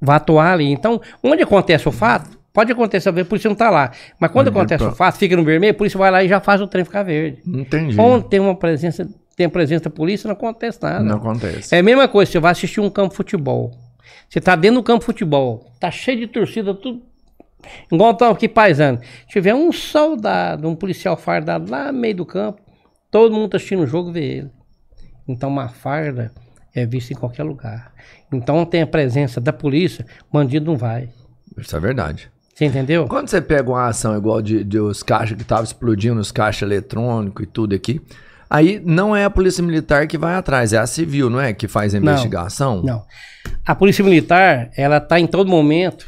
vai atuar ali. Então, onde acontece o fato, pode acontecer, a polícia não tá lá. Mas quando Mas acontece pra- o fato, fica no vermelho, a polícia vai lá e já faz o trem ficar verde. Entendi. Onde tem uma presença, tem a presença da polícia, não acontece nada. Não acontece. É a mesma coisa, você vai assistir um campo de futebol. Você tá dentro do campo de futebol, tá cheio de torcida, tudo. Igual tá aqui paisando. Tiver um soldado, um policial fardado lá no meio do campo, todo mundo tá assistindo o jogo vê ele. Então uma farda é vista em qualquer lugar. Então tem a presença da polícia, bandido não vai. Isso é verdade. Você entendeu? Quando você pega uma ação igual de, de os caixas que estavam explodindo, os caixas eletrônicos e tudo aqui, aí não é a polícia militar que vai atrás, é a civil, não é? Que faz a Não. investigação? Não. A polícia militar, ela tá em todo momento.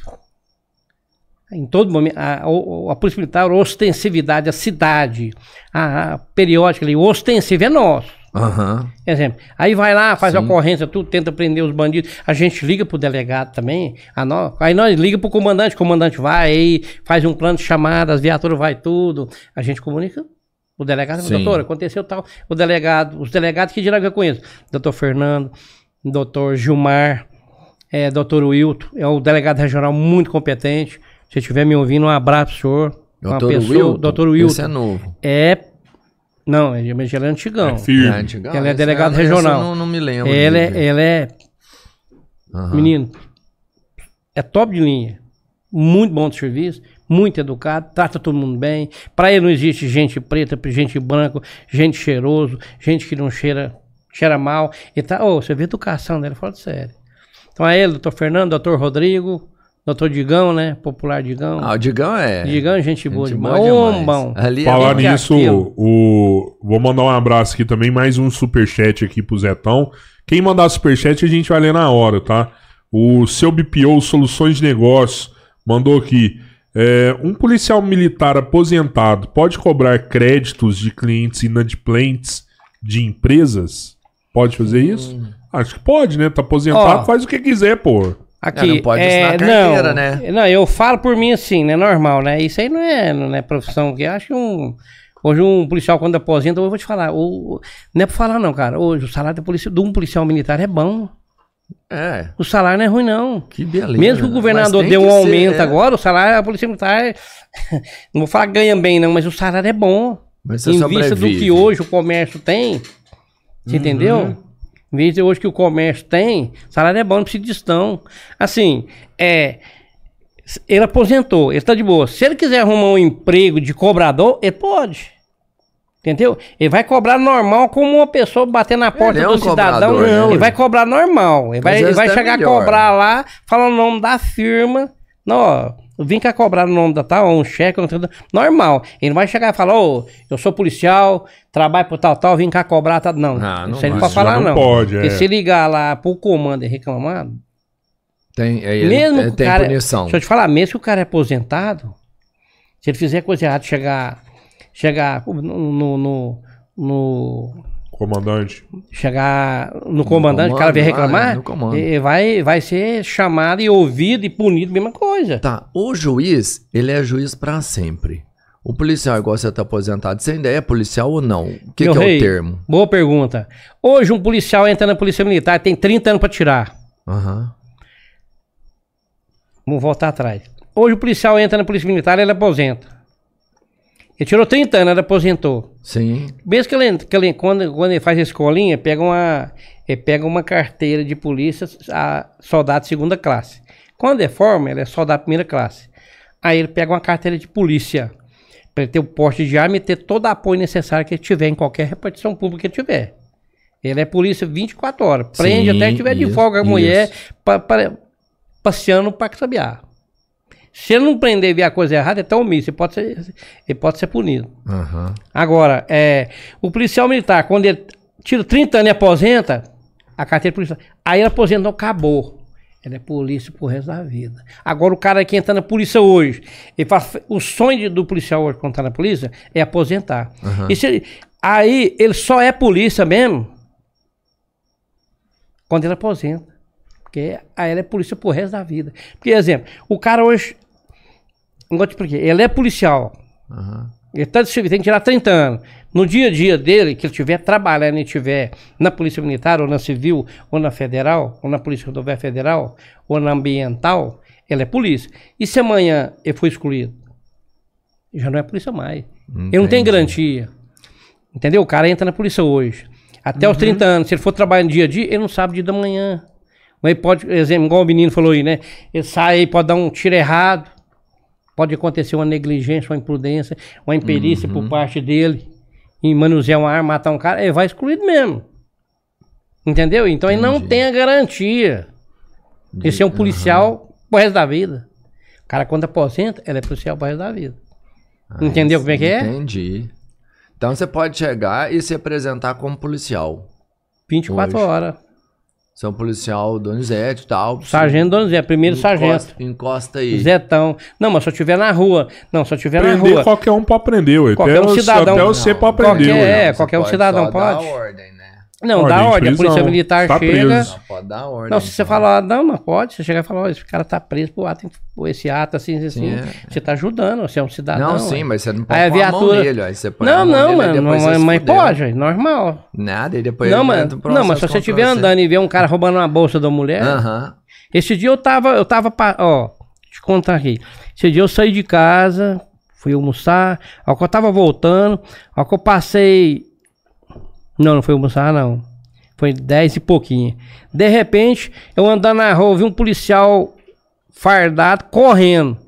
Em todo momento. A, o- a polícia militar, a ostensividade, a cidade, a, a periódica ali, o ostensivo é nosso. Aham. Exemplo, aí vai lá, faz a Sim. ocorrência, tudo, tenta prender os bandidos. A gente liga pro delegado também. A nó- aí nós liga pro comandante, o comandante vai, aí faz um plano de chamada, as viaturas vai tudo. A gente comunica. O delegado, Sim. doutor, aconteceu tal. O delegado, os delegados que dirá que eu conheço. Doutor Fernando, doutor Gilmar, é, doutor Wilton, é o delegado regional muito competente. Se estiver me ouvindo, um abraço pro senhor. Uma Doutor pessoa, Wilton. doutor Wilton. Esse é novo. É. Não, ele mas ele é antigão. É firme. É antigão? Ele é delegado esse regional. Eu não, não me lembro. Ele é, ele é Aham. menino, é top de linha. Muito bom de serviço, muito educado, trata todo mundo bem. Pra ele não existe gente preta, gente branca, gente cheiroso, gente que não cheira, cheira mal. E tá, ô, você vê a educação dele, fala sério. Então é ele, doutor Fernando, doutor Rodrigo, doutor Digão, né? Popular Digão. Ah, o Digão é. Digão é gente boa gente demais. boa demais. bom. Ali é Falar que nisso, o... vou mandar um abraço aqui também, mais um superchat aqui pro Zetão. Quem mandar superchat a gente vai ler na hora, tá? O seu BPO Soluções de Negócio mandou aqui. é, um policial militar aposentado pode cobrar créditos de clientes inadimplentes de empresas? Pode fazer isso? Acho que pode, né? Tá aposentado, Ó. faz o que quiser, pô. Aqui, É, não pode é, assinar carteira, não, né? Não, eu falo por mim assim, né? Normal, né? Isso aí não é, não é profissão. Que acho que um. Hoje um policial, quando aposenta, eu vou te falar. O, não é pra falar, não, cara. Hoje o salário da polícia, de um policial militar é bom. É. O salário não é ruim, não. Que beleza. Mesmo que o né? governador deu um ser, aumento é. agora, o salário da polícia militar. é- <laughs> não vou falar ganha bem, não, mas o salário é bom. Mas você em vista do que hoje o comércio tem. Você entendeu? Em vista de hoje que o comércio tem, salário é bom, não precisa de gestão. Assim, é. Ele aposentou, ele tá de boa. Se ele quiser arrumar um emprego de cobrador, ele pode. Entendeu? Ele vai cobrar normal como uma pessoa bater na porta é do um cidadão. cobrador, né? Ele vai cobrar normal. Ele vai, ele vai chegar melhor. a cobrar lá, falar o nome da firma. Não, ó, vim cá cobrar o nome da tal, um cheque, um tudo, normal. Ele não vai chegar e falar, ô, eu sou policial, trabalho por tal, tal, vim cá cobrar, tal. Não, Ah, não isso aí não pode falar, não não. pode, é. Porque se ligar lá pro comando e reclamar, Tem, é, ele- mesmo é, tem cara, punição. Deixa eu te falar, mesmo que o cara é aposentado, se ele fizer coisa errada, chegar, chegar no, no, no, no- Comandante. chegar no comandante, o cara vier ah, reclamar, comando. eh, vai, vai ser chamado e ouvido e punido, mesma coisa. Tá, o juiz, ele é juiz pra sempre. O policial, igual você tá aposentado, você ainda é policial ou não? O que, que é rei, o termo? Boa pergunta. Hoje um policial entra na polícia militar, tem 30 anos pra tirar. Aham. Vamos voltar atrás. Hoje o policial entra na polícia militar, ele aposenta. Ele tirou 30 anos, ele aposentou. Sim. Mesmo que ele, que ele quando, quando ele faz a escolinha, pega uma, ele pega uma carteira de polícia, a soldado de segunda classe. Quando é forma, ele é soldado de primeira classe. Aí ele pega uma carteira de polícia. Pra ele ter o porte de arma e ter todo o apoio necessário que ele tiver em qualquer repartição pública que ele tiver. Ele é polícia 24 horas. Prende Sim, até que tiver de isso, folga a mulher pa- pa- passeando no Parque Sabiá. Se ele não prender e ver a coisa errada, é tão omisso. Ele pode ser, ele pode ser punido. Aham. Agora, é, o policial militar, quando ele tira 30 anos e aposenta, a carteira policial. Aí ele aposentou, acabou. Ele é polícia pro resto da vida. Agora, o cara que entra na polícia hoje, ele faz, o sonho do policial hoje, quando tá na polícia, é aposentar. E se aí ele só é polícia mesmo quando ele aposenta. Porque aí ele é polícia pro resto da vida. Porque, exemplo, o cara hoje. Igual eu te expliquei, ele é policial. Aham. Ele tá de serviço, tem que tirar 30 anos. No dia a dia dele, que ele estiver trabalhando e estiver na Polícia Militar, ou na Civil, ou na Federal, ou na Polícia Rodoviária Federal, ou na Ambiental, ele é polícia. E se amanhã ele for excluído? Já não é polícia mais. Ele não tem Entendi. garantia. Entendeu? O cara entra na polícia hoje. Até os 30 anos, se ele for trabalhar no dia a dia, ele não sabe o dia da manhã. Mas pode, exemplo, igual o menino falou aí, né? Ele sai pode dar um tiro errado. Pode acontecer uma negligência, uma imprudência, uma imperícia por parte dele em manusear uma arma, matar um cara, ele vai excluído mesmo. Entendeu? Então ele não Entendi. tem a garantia de ser um policial pro resto da vida. O cara, quando aposenta, ele é policial pro resto da vida. Entendeu como é que é? Entendi. Então você pode chegar e se apresentar como policial. 24 Hoje. horas. Um policial Donizete e tal. Sargento Donizete, primeiro sargento. Encosta, encosta aí. Zetão. Não, mas se eu estiver na rua. Não, se eu estiver na rua. qualquer um pra aprender, ué. Qualquer até um cidadão. Até você pra Qualquer- aprender, ué. é, qualquer um pode cidadão só dar pode. ordem? Não, Ordem dá de ordem. A polícia militar tá chega. preso. Não, pode dar ordem. Não, se você então. falar, não, não pode. Você chegar e falar, ó, esse cara tá preso por ato, por esse ato assim, assim. Sim, é. Você tá ajudando, você é um cidadão. Não, sim, ué. mas você não pode Aí a pôr a mão viatura- nele, aí você põe Não, a mão não, nele, mano. Não, mas, mas pode, é normal. Nada, e depois não, ele mano. entra um Não, mas se você estiver andando e ver um cara roubando uma bolsa da mulher. Aham. Esse dia eu tava, eu tava, ó, deixa eu contar aqui. Esse dia eu saí de casa, fui almoçar, ao que eu tava voltando, ao que eu passei. Não, não foi almoçar, não. Foi dez e pouquinho. De repente, eu andando na rua, vi um policial fardado correndo.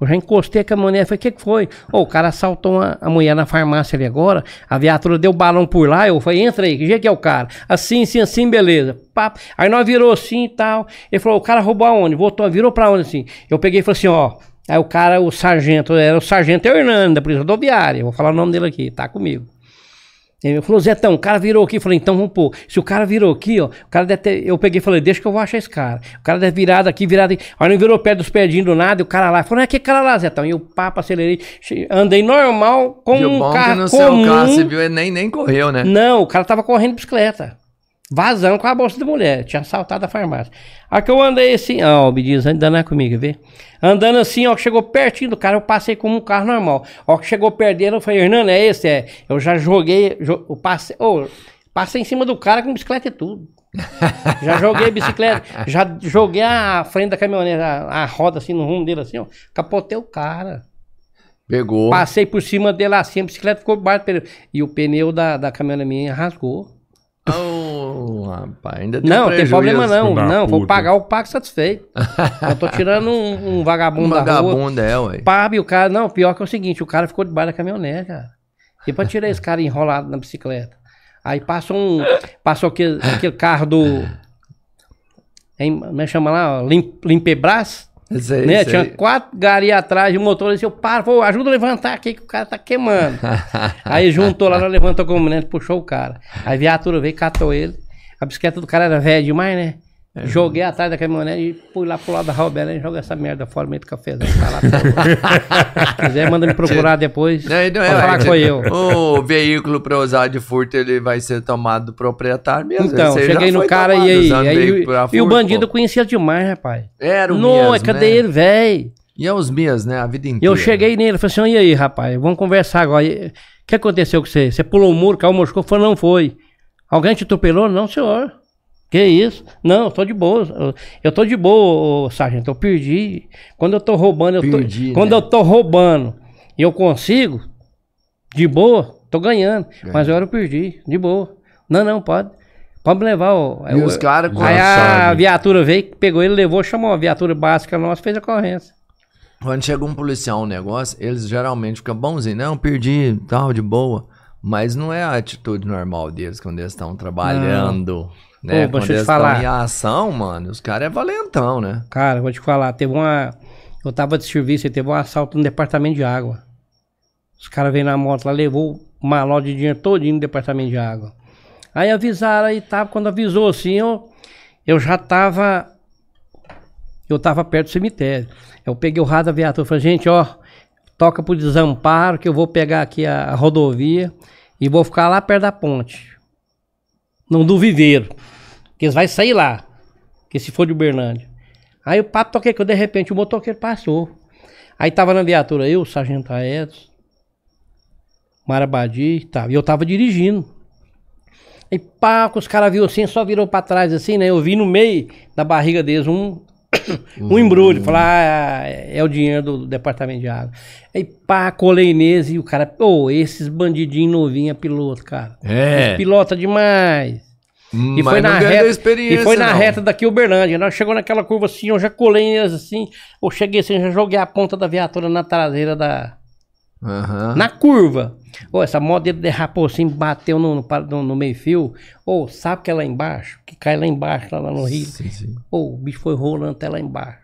Eu já encostei a caminhonete, falei, o que, que foi? Ô, o cara assaltou uma, a mulher na farmácia ali agora, a viatura deu balão por lá, eu falei, entra aí, que jeito que é o cara? Assim, assim, assim, beleza. Pá. Aí nós virou assim e tal. Ele falou, o cara roubou aonde? Voltou, virou pra onde assim? Eu peguei e falei assim, ó. Aí o cara, o sargento, era o sargento Hernando, da Polícia Rodoviária, vou falar o nome dele aqui, tá comigo. Ele falou, Zetão, o cara virou aqui. Eu falei, então vamos pôr. Se o cara virou aqui, ó, o cara deve ter. Eu peguei e falei, deixa que eu vou achar esse cara. O cara deve virado aqui, virado aqui. Aí não virou perto dos pedinhos do nada, e o cara lá. Falou, é que cara lá, Zetão. E o papo acelerei. Andei normal com E um é que carro no seu comum. caso, você viu, ele nem, nem correu, né? Não, o cara tava correndo de bicicleta. Vazando com a bolsa da mulher. Tinha assaltado a farmácia. Aí que eu andei assim, ó, o diz, andando é comigo, vê? Andando assim, ó, que chegou pertinho do cara, eu passei como um carro normal. Ó, que chegou perto dele, eu falei, Hernando, é esse? É. Eu já joguei, jo- eu passei, passei em cima do cara com bicicleta e tudo. <laughs> já joguei a bicicleta, já joguei a frente da caminhonete, a, a roda assim no rumo dele, assim, ó. Capotei o cara. Pegou. Passei por cima dele assim, a bicicleta ficou pneu. E o pneu da, da caminhonete minha rasgou. Oh, rapaz, ainda deu Não, tem prejuízo. problema não. Não, vou pagar o pago satisfeito. eu tô tirando um, um Um vagabundo da rua. vagabundo é, ué. Pá, e o cara, não, pior que é o seguinte, o cara ficou debaixo da caminhonete, cara. E pra tirar esse cara enrolado na bicicleta. Aí passou um. Passou aquele, aquele carro do. Como é que chama lá? Lim, Limpebras? Aí, né? Tinha quatro garis atrás, e o motor disse, eu paro, pô, ajuda a levantar aqui que o cara tá queimando. <laughs> Aí juntou lá, levantou o menino, puxou o cara. Aí a viatura veio, catou ele. A bicicleta do cara era velha demais, né? É. Joguei atrás da caminhonete e fui lá pro lado da Rua Belém e joguei essa merda fora meio do cafezão. Tá lá todo. Se quiser, manda me procurar depois. Não, não Pode falar que foi eu. O veículo para usar de furto ele vai ser tomado do proprietário mesmo. Então, cheguei no cara tomado e aí, aí veículo e, pra o furto, bandido pô. conhecia demais, rapaz. Era o Não, mesmo, cadê né? ele, velho? E é os minhas, né? A vida E inteira. eu cheguei nele, falei assim, e aí, rapaz, vamos conversar agora. O que aconteceu com você? Você pulou o muro, caiu, machucou? Falei, não foi. Alguém te atropelou? Não, senhor. Que isso? Não, eu tô de boa. Eu- Eu tô de boa, sargento. Eu perdi. Quando eu tô roubando, eu tô. Perdi, Quando né? eu tô roubando e eu consigo, de boa, tô ganhando. Mas agora eu perdi, de boa. Não, não, pode. Pode me levar. Ó. E os caras Aí a viatura veio, pegou ele, levou, chamou a viatura básica nossa, fez a ocorrência. Quando chega um policial um negócio, eles geralmente ficam bonzinhos. Não, perdi, tal, de boa. Mas não é a atitude normal deles quando eles estão trabalhando. Né? Pô, quando deixa eu te eles falar. em ação, mano, os caras é valentão, né? Cara, vou te falar, teve uma. Eu tava de serviço e teve um assalto no departamento de água. Os caras veio na moto lá, levou uma loja de dinheiro todinho no departamento de água. Aí avisaram aí, tava, quando avisou assim, eu, eu já tava. Eu tava perto do cemitério. Eu peguei o rádio da viatura e falei, gente, ó, toca pro desamparo que eu vou pegar aqui a, a rodovia e vou ficar lá perto da ponte. Não do viveiro. Que eles sair lá. Que se for de Uberlândia. Aí o papo toquei que de repente o motoqueiro passou. Aí tava na viatura eu, o Sargento Aedes, Marabadi, tá, e eu tava dirigindo. Aí pá, os caras viram assim, só virou pra trás assim, né? Eu vi no meio da barriga deles um, um embrulho. Falar, ah, é o dinheiro do departamento de água. Aí pá, colei neles e o cara, pô, esses bandidinhos novinhos é piloto, cara. É. Pilota demais. E foi na reta, e foi na reta daqui Uberlândia. Nós chegou naquela curva assim, eu já colei assim, eu cheguei assim, já joguei a ponta da viatura na traseira da Aham. na curva. Ô, essa moto dele derrapou assim, bateu no, no, no- meio-fio. Ô, sabe que é lá embaixo? Que cai lá embaixo, lá, lá no rio. Sim, sim. Ô, o bicho foi rolando até lá embaixo.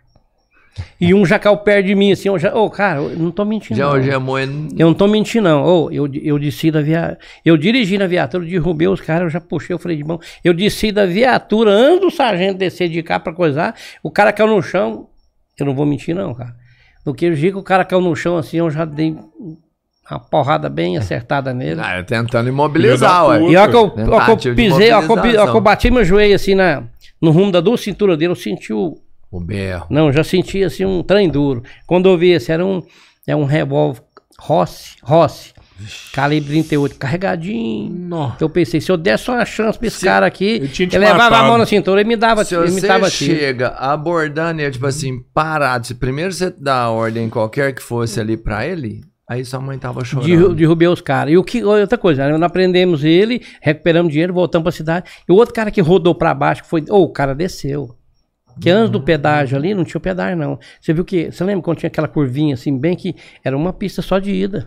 E um já caiu perto de mim, assim, eu já. Ô, cara, eu não tô mentindo. Já não. hoje é moe... Eu não tô mentindo, não. Ô, eu, eu desci da viatura. Eu dirigi na viatura, eu derrubei os caras, eu já puxei o freio de mão. Eu desci da viatura antes do sargento descer de cá pra coisar. O cara caiu no chão. Eu não vou mentir, não, cara. No que dia que o cara caiu no chão assim, eu já dei uma porrada bem acertada nele. Ah, tentando imobilizar, ué. E a hora que eu, que eu de pisei, hora que eu, que eu bati meu joelho assim na, no rumo da duas cinturas dele, eu senti o. O berro. Não, já senti assim um trem duro. Quando eu vi esse, era um, é um revólver Rossi, Rossi, calibre 38, carregadinho. Nossa. Eu pensei, se eu desse uma chance pra esse Se- cara aqui, ele tinha ele levava a matado. mão na cintura, ele me dava, Se ele me você dava tiro. chega abordando ele, tipo assim, parado, se primeiro você dá a ordem qualquer que fosse ali pra ele, aí sua mãe tava chorando. Derru- Derrubei os caras. E o que, outra coisa, nós aprendemos ele, recuperamos dinheiro, voltamos pra cidade. E o outro cara que rodou pra baixo, que foi. Ô, o cara desceu. Que antes do pedágio ali, não tinha o pedágio, não. Você viu que. Você lembra quando tinha aquela curvinha assim, bem que era uma pista só de ida.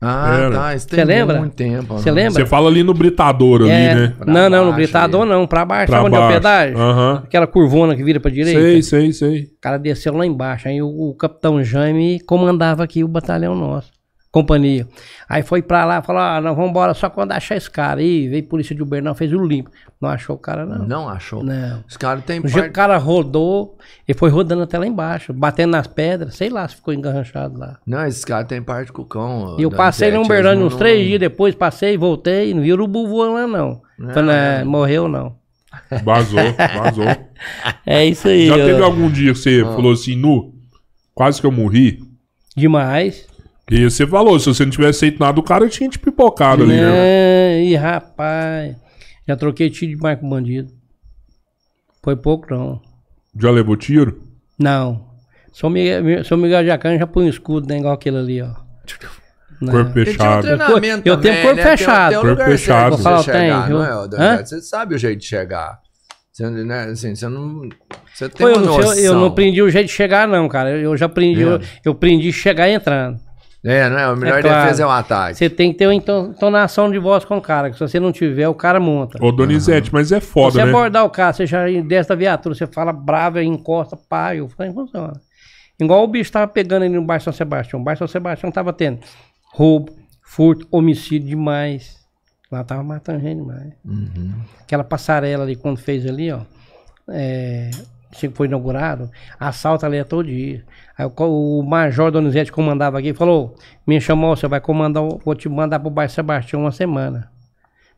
Ah, Era. tá. Isso Você tem lembra? muito tempo. Você né? lembra? Você fala ali no britador ali, É, né? Pra não, não, no baixo britador aí. não, pra baixo. Pra sabe onde é o baixo. pedágio? Aham. Aquela curvona que vira pra direita. Sei, sei, sei. O cara desceu lá embaixo. Aí o, o capitão Jaime comandava aqui o batalhão nosso. Companhia. Aí foi pra lá, falou: ah, nós vamos embora só quando achar esse cara. Aí veio polícia de Uberlândia, fez o limpo. Não achou o cara, não. Não achou? Não. Os caras dia que o parte... cara rodou, ele foi rodando até lá embaixo, batendo nas pedras, sei lá se ficou enganchado lá. Não, esses caras têm parte com o cão. E eu passei no Uberlândia uns não- três dias depois, passei, voltei, não vi o urubu voando lá, não. Falei, "Não, morreu, não. Vazou, <laughs> vazou. É isso aí. Já ó. teve algum dia que você Ah. falou assim, nu, quase que eu morri? Demais. E você falou, se você não tivesse feito nada, o cara tinha te pipocado ali, né? É, ih, rapaz. Já troquei tiro demais com bandido. Foi pouco, não. Já levou tiro? Não. São Miguel, São Miguel de Acã já põe um escudo, né? Igual aquele ali, ó. <laughs> Não. Corpo Ele tinha um fechado. treinamento Eu tenho também, corpo né? Tem- fechado. Tem um Corpo fechado. você tem, chegar, não é? Você sabe o jeito de chegar. Você, né, assim, você não... Você tem Pô, eu, eu, eu não aprendi o jeito de chegar, não, cara. Eu, eu já aprendi, É. eu, eu aprendi chegar entrando. É, não é? A melhor É claro. defesa é o ataque. Você tem que ter uma enton- entonação de voz com o cara, que se você não tiver, o cara monta. Ô, Donizete, mas é Se você foda, né? abordar o cara, você já desce da viatura, você fala bravo, aí encosta, pá, eu falei, funciona. Igual o bicho tava pegando ali no bairro São Sebastião. O bairro São Sebastião tava tendo roubo, furto, homicídio demais. Lá tava matando gente demais. Uhum. Aquela passarela ali, quando fez ali, ó. É, foi inaugurado, assalto ali é todo dia. Aí o, o Major Donizete comandava aqui falou: me chamou, você vai comandar, o- vou te mandar pro bairro Sebastião uma semana.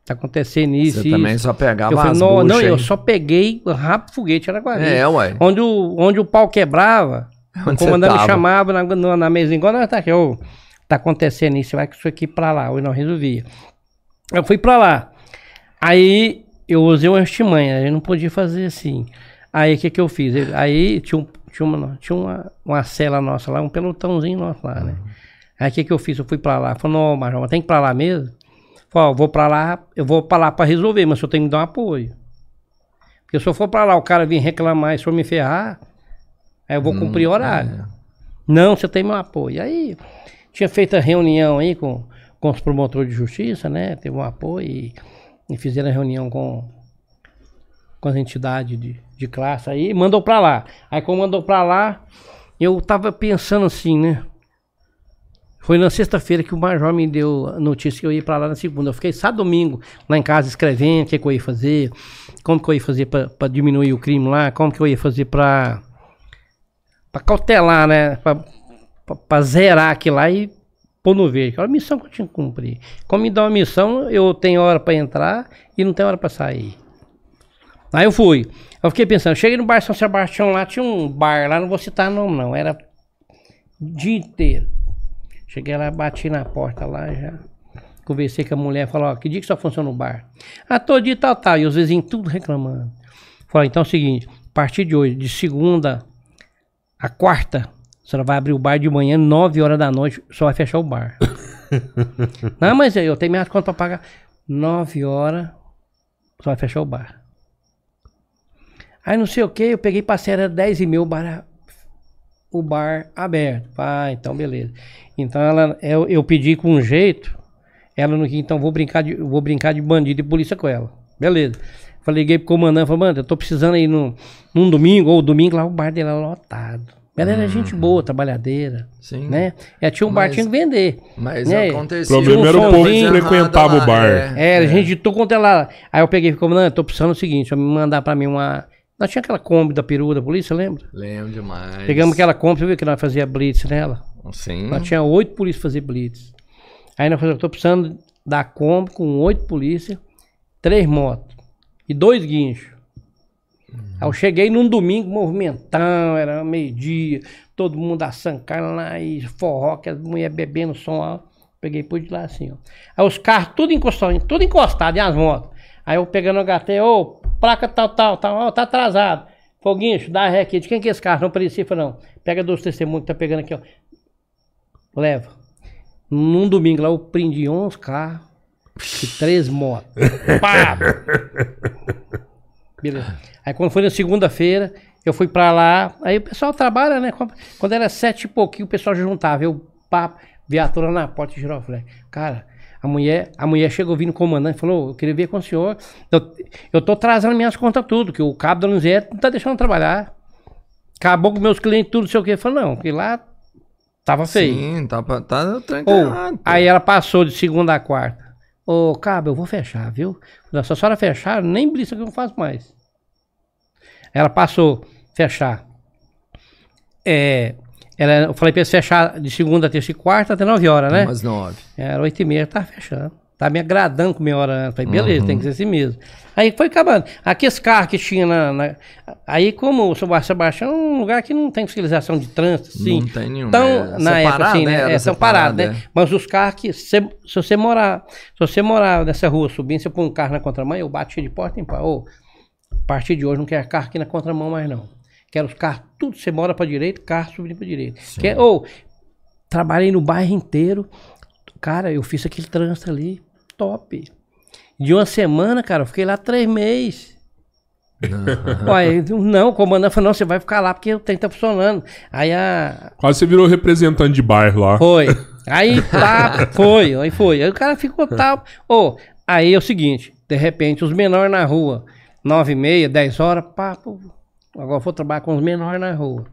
Tá acontecendo isso. Você isso. também só pegava Eu falei, as não, não, eu só peguei rápido foguete, era Guarani. É, ué. Onde o, onde o pau quebrava, <laughs> o Onde você comandante chamava na, na, na mesa, igual nós tá aqui, ô, tá acontecendo isso, vai com isso aqui pra lá, eu não resolvia. Eu fui pra lá. Aí eu usei uma estimanha, eu não podia fazer assim. Aí o que que eu fiz? Eu- Aí tinha, um, tinha, uma, tinha uma, uma cela nossa lá, um pelotãozinho nosso lá, né? Aí o que que eu fiz? Eu fui pra lá. Falei, não, Major, mas tem que ir pra lá mesmo? Falei, ó, vou pra lá, eu vou pra lá pra resolver, mas o senhor tem que me dar um apoio. Porque se eu for pra lá, o cara vir reclamar e se eu me ferrar, aí eu vou cumprir horário. Não, você tem meu apoio. Aí tinha feito a reunião aí com, com os promotores de justiça, né? Teve um apoio e, e fizeram a reunião com, com as entidades de, de classe aí, mandou pra lá. Aí quando mandou pra lá, eu tava pensando assim, né? Foi na sexta-feira que o Major me deu a notícia que eu ia pra lá na segunda. Eu fiquei só domingo lá em casa escrevendo o que, que eu ia fazer, como que eu ia fazer pra, diminuir o crime lá, como que eu ia fazer pra, pra cautelar, né? Pra, zerar aquilo lá e pôr no verde. Aquela missão que eu tinha que cumprir. Como me dá uma missão, eu tenho hora pra entrar e não tenho hora pra sair. Aí eu fui. Eu fiquei pensando, cheguei no bar São Sebastião lá, tinha um bar lá, não vou citar nome não, era o dia inteiro. Cheguei lá, bati na porta lá já. Conversei com a mulher, falou, ó, que dia que só funciona o bar? Ah, todo dia tal, tal. E os vizinhos tudo reclamando. Falei, então é o seguinte, a partir de hoje, de segunda a quarta, a senhora vai abrir o bar de manhã, 9 horas da noite, só vai fechar o bar. <laughs> não, mas eu tenho minhas contas pra pagar. 9 horas, só vai fechar o bar. Aí não sei o que, eu peguei passei, era 10 e meia o bar, o bar aberto. Ah, então beleza. Então ela, eu, eu pedi com um jeito, ela não quis, então vou brincar de, vou brincar de bandido e polícia com ela. Beleza. Falei, liguei pro comandante, falei, mano, eu tô precisando aí no, num domingo, ou domingo lá o bar dela lotado. Ela era gente boa, trabalhadeira. Sim. Né? Ela tinha um bar, Mas- tinha que vender. Mas né? acontecia. O problema era o povo que frequentava o bar. É, era gente de tudo quanto é lá. Aí eu peguei e falei, comandante, tô precisando do seguinte, me mandar pra mim uma. Nós tinha aquela Kombi da perua da polícia, lembra? Lembro demais. Pegamos aquela Kombi, você viu que nós fazia blitz nela? Sim. Nós tinha oito polícias fazer blitz. Aí nós falamos, eu tô precisando da Kombi com oito polícias, três motos e dois guinchos. Aí eu cheguei num domingo movimentão, era meio-dia, todo mundo assando carne lá e forró, que as mulheres bebendo som alto. Peguei por de lá assim, ó. Aí os carros tudo encostado, tudo encostado, e as motos. Aí eu pegando o HT, ô, placa tal, tal, tal, ó, tá atrasado. Foguinho, dá ré aqui. De quem que é esse carro? Não parecia, falei, não. Pega dois testemunhos que tá pegando aqui, ó. Leva. Num domingo lá eu prendi 11 carros e três motos. <laughs> Pá! Beleza. Aí quando foi na segunda-feira, eu fui pra lá. Aí o pessoal trabalha, né? Quando era sete e pouquinho, o pessoal juntava. Eu, papo, viatura na porta e girou. Eu falei, cara, a mulher, a mulher chegou vindo comandante e falou: Eu queria ver com o senhor. Eu, eu tô trazendo minhas contas tudo, que o cabo da Luzete não tá deixando trabalhar. Acabou com meus clientes, tudo, não sei o quê. Falei, não, que lá tava feio. Sim, tá, tá aí ela passou de segunda a quarta. Ô, Cabo, eu vou fechar, viu? Se a senhora fechar, nem blitz que eu não faço mais. Ela passou, fechar. É, eu falei pra eles fechar de segunda, terça e quarta até 9 horas, né? Umas nove. Era 8 e meia, tá fechando. Tá me agradando com meia hora antes. Falei, beleza, tem que ser assim mesmo. Aí foi acabando. Aqueles carros que tinha na. na- aí, como o São Sebastião é um lugar que não tem fiscalização de trânsito, sim. Não tem nenhum, Então, é na época, separado, assim, né? né? É, são parados, né? é. Mas os carros que, se, se você morar, se você morar nessa rua subindo, você põe um carro na contramão, eu bati de porta em pau. Ô, a partir de hoje não quero carro aqui na contramão mais não. Quero os carros, tudo, você mora pra direita, carro subindo pra direita. Quer, ou, trabalhei no bairro inteiro, cara, eu fiz aquele trânsito ali, top. De uma semana, cara, eu fiquei lá três meses. Ué, não, o comandante falou, não, você vai ficar lá porque o trem tá funcionando. Aí a, Quase você virou representante de bairro lá. foi. Aí tá, foi, aí foi. Aí o cara ficou tal. Ô, aí é o seguinte, de repente, os menores na rua, nove e meia, dez horas, pá, pô, agora vou trabalhar com os menores na rua.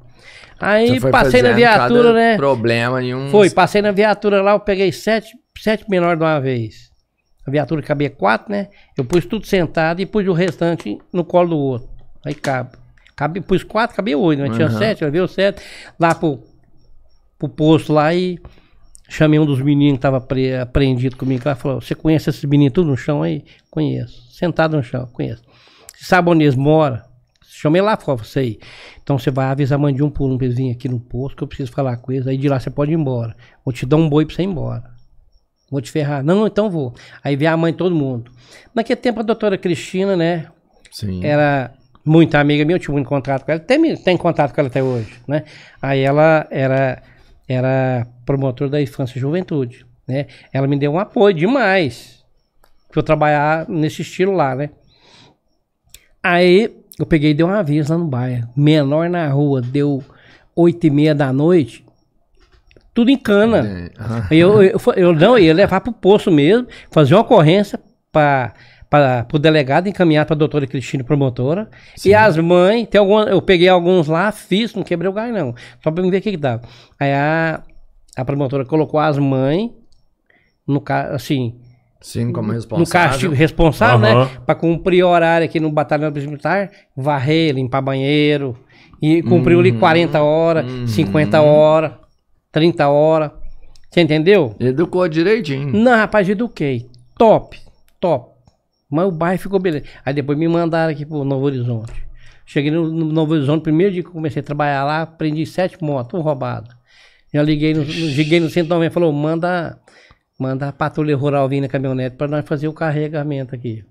Aí passei na viatura, né? Problema nenhum. Foi, passei na viatura lá, eu peguei sete, sete menores de uma vez. A viatura cabia quatro, né? Eu pus tudo sentado e pus o restante no colo do outro. Aí cabe. cabe pus quatro, cabia oito, mas tinha Uhum. sete, eu levei os sete lá pro, pro posto lá e chamei um dos meninos que tava pre, apreendido comigo lá, falou, você conhece esses meninos tudo no chão aí? Conheço. Sentado no chão, conheço. Sabe onde eles moram? Chamei lá fora, sei. Então você vai avisar a mãe de um por um pra eles virem aqui no posto, que eu preciso falar com eles. Aí de lá você pode ir embora. Vou te dar um boi pra você ir embora. Vou te ferrar. Não, então vou. Aí vem a mãe de todo mundo. Naquele tempo a doutora Cristina, né? Sim. Era muito amiga minha, eu tive muito contato com ela. Tem, tem contato com ela até hoje, né? Aí ela era, era promotora da infância e juventude, né? Ela me deu um apoio demais pra eu trabalhar nesse estilo lá, né? Aí eu peguei e dei um aviso lá no bairro. Menor na rua, deu oito e meia da noite, tudo em cana. É. Eu, eu, eu, não, ia levar pro posto mesmo, fazer uma ocorrência para o delegado encaminhar para a doutora Cristina, promotora. E as mães, tem alguma, eu peguei alguns lá, fiz, não quebrei o gás não. Só para ver o que que dava. Aí a, a promotora colocou as mães no assim, Sim, como no responsável. castigo responsável, Aham. né? Para cumprir o horário aqui no batalhão militar, varrer, limpar banheiro. E cumpriu ali 40 horas, 50 horas, 30 horas. Você entendeu? Educou direitinho. Não, rapaz, eduquei. Top, top. Mas o bairro ficou beleza. Aí depois me mandaram aqui pro Novo Horizonte. Cheguei no, no Novo Horizonte, primeiro dia que eu comecei a trabalhar lá, prendi sete motos, tudo roubado. Já liguei no, no- liguei no 190 falou, manda, manda a patrulha rural vir na caminhonete para nós fazer o carregamento aqui.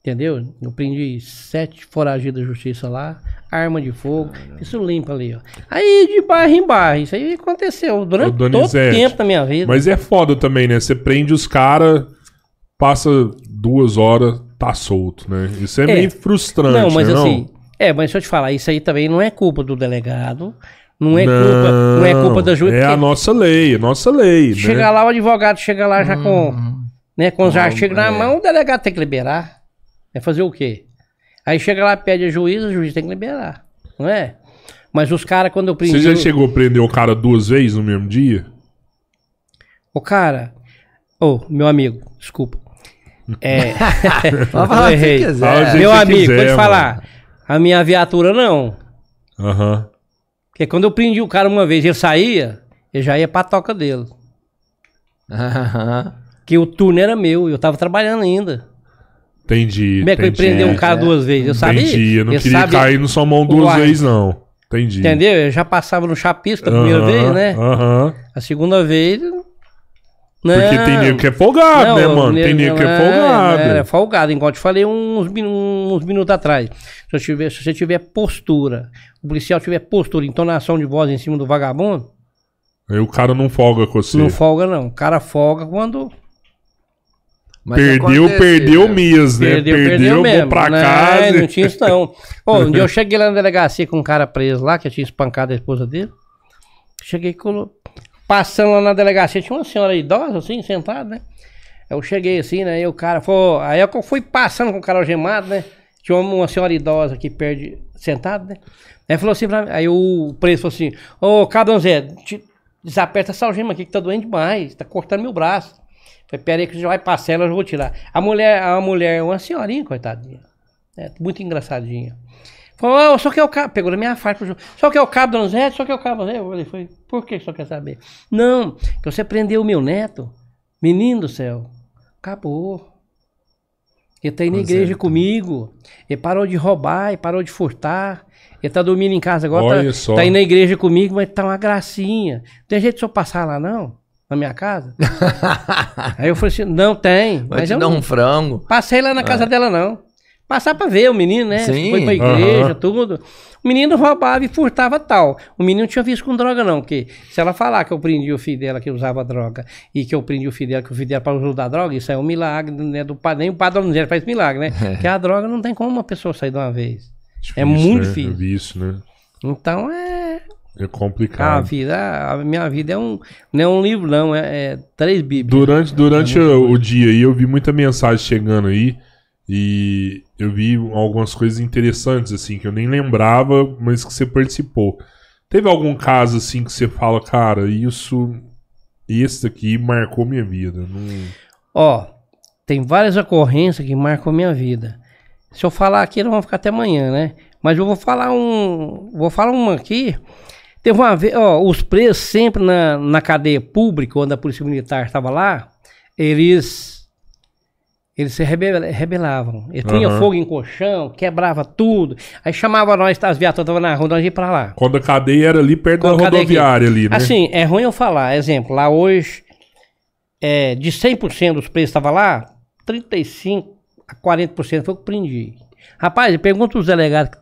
Entendeu? Eu prendi sete foragidos da justiça lá, arma de fogo, isso limpa ali, ó. Aí de bairro em bairro, isso aí aconteceu durante todo o tempo da minha vida. Mas é foda também, né? Você prende os caras, passa duas horas, tá solto, né? Isso é, É. meio frustrante, Não, mas né, assim, é, mas deixa eu te falar, isso aí também não é culpa do delegado, não é culpa, não é culpa da juiz. É a nossa lei, a nossa lei, Chega né? lá, o advogado chega lá já com, né, com os Não, artigos na é. mão, o delegado tem que liberar. É fazer o quê? Aí chega lá, pede a juiz, o juiz tem que liberar, não é? Mas os caras, quando eu prendi... Você já chegou a prender o cara duas vezes no mesmo dia? O cara... Ô, meu amigo, desculpa. É... <laughs> Pode que <laughs> errei. meu amigo, quiser, mano. falar. A minha viatura não. Aham. Porque quando eu prendi o cara uma vez e ele saía, eu já ia pra toca dele. Aham. Que o turno era meu, eu tava trabalhando ainda. Entendi. Como é que eu entendi. prender um cara duas vezes? Eu sabia. Entendi. Eu não eu queria sabia- cair na sua mão duas Uai. vezes, não. Entendi. Entendeu? Eu já passava no chapisco a primeira Aham, vez, né? Aham. A segunda vez. Não. Porque tem nego que é folgado, Não, né, mano? Tem nego que é folgado. É, é folgado, igual eu te falei uns, uns minutos atrás. Se, eu tiver, se você tiver postura, o policial tiver postura, entonação de voz em cima do vagabundo, Aí o cara não folga com você. não folga não. O cara folga quando Mas Perdeu, perdeu mesmo, né? Perdeu, Perdeu, perdeu, vou mesmo. pra não, casa. Não tinha isso não. Ô, um dia eu <laughs> cheguei lá na delegacia com um cara preso lá, que eu tinha espancado a esposa dele. Cheguei colo... passando lá na delegacia, tinha uma senhora idosa assim, sentada, né? Eu cheguei assim, né? E o cara foi. Aí eu fui passando com o cara algemado, né? Tinha uma, senhora idosa aqui perto, de- sentada, né? Aí falou assim pra mim, aí o preso falou assim: Ô, Cabão Zé, te- desaperta essa algema aqui que tá doendo demais, tá cortando meu braço. Falei, pera aí que você vai pra cela, eu vou tirar. A mulher, a mulher, uma senhorinha, coitadinha. É, muito engraçadinha. Falou, só que é o cabo. Pegou na minha faca. Só que é o cabo, dona Zé, só que é o cabo. Eu falei, foi, por que só quer saber? Não, que você prendeu o meu neto. Menino do céu. Acabou. Ele tá aí na Pois igreja é, comigo. Ele parou de roubar, ele parou de furtar. Ele tá dormindo em casa agora. Olha tá, só. tá na igreja comigo, mas tá uma gracinha. Tem jeito de eu passar lá, não? Na minha casa? <laughs> aí eu falei assim, não tem. Vai Mas te eu dar não, um frango. Passei lá na casa dela, não. Passar pra ver o menino, né? Sim. Foi pra igreja, Aham. tudo. O menino roubava e furtava tal. O menino não tinha visto com droga, não. Porque se ela falar que eu prendi o filho dela que usava droga e que eu prendi o filho dela que o filho dela para usar droga, isso é um milagre, né? Do, nem o padrão não faz milagre, né? <laughs> Porque a droga não tem como uma pessoa sair de uma vez. É muito né? difícil. É vício, né? Então é. É A complicado. vida, a minha vida é um. Não é um livro, não. É, é três bíblias. Durante, durante É o, o dia aí, eu vi muita mensagem chegando aí. E eu vi algumas coisas interessantes, assim, que eu nem lembrava, mas que você participou. Teve algum caso, assim, que você fala, cara, isso. Esse aqui marcou minha vida. Não... Ó, tem várias ocorrências que marcam minha vida. Se eu falar aqui, nós vamos ficar até amanhã, né? Mas eu vou falar um. Vou falar uma aqui. Teve uma vez, ó, os presos sempre na, na cadeia pública, quando a Polícia Militar estava lá, eles. Eles se rebel- rebelavam. Eles punham Aham. fogo em colchão, quebrava tudo. Aí chamava nós, as viaturas estavam na rua, nós ia pra lá. Quando a cadeia era ali perto Qual da cadeia aqui? rodoviária ali, né? Assim, é ruim eu falar. Exemplo, lá hoje, é, de 100% dos presos que estavam lá, 35% a 40% foi o que eu prendi. Rapaz, pergunta os delegados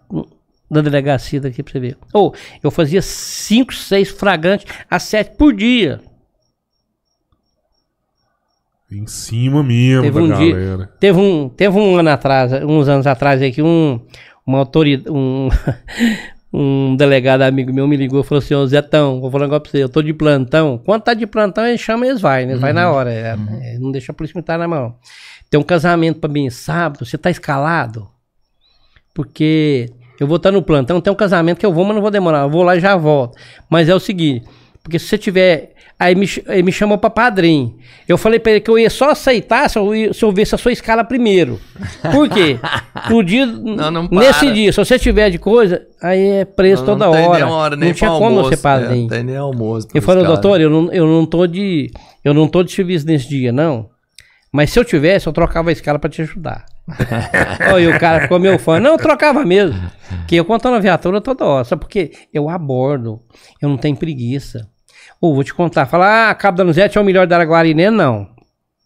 da delegacia daqui pra você ver. Ou, eu fazia 5, 6 flagrantes a 7 por dia. Em cima mesmo Teve da um dia- galera. Teve um, teve um ano atrás, uns anos atrás aí, que um, uma autoridade, um, <laughs> um delegado amigo meu me ligou e falou assim, ô Zetão, vou falar um negócio pra você, eu tô de plantão. Quando tá de plantão, ele chama e eles vai, né? Eles vai na hora. é, é, não deixa a polícia militar na mão. Tem um casamento pra mim sábado, você tá escalado? Porque eu vou estar no plantão, tem um casamento que eu vou, mas não vou demorar. Eu vou lá e já volto. Mas é o seguinte, porque se você tiver. Aí me, ele me chamou pra padrinho. Eu falei pra ele que eu ia só aceitar se eu, ia- se eu visse a sua escala primeiro. Por quê? <laughs> No dia. não nesse para. dia, se você tiver de coisa, aí é preso Não- toda não hora. nem hora, nem não tinha pra como almoço, ser padrinho. Não tem nem almoço. Eu falei, doutor, eu não, eu não tô de. Eu não tô de serviço nesse dia, não. Mas se eu tivesse, eu trocava a escala pra te ajudar. <laughs> E o cara ficou meu fã. Não, eu trocava mesmo. Que eu conto na viatura toda hora. Só porque eu abordo. Eu não tenho preguiça. Ou vou te contar. Falar, ah, Cabo Donizete é o melhor da Araguarinê? Não.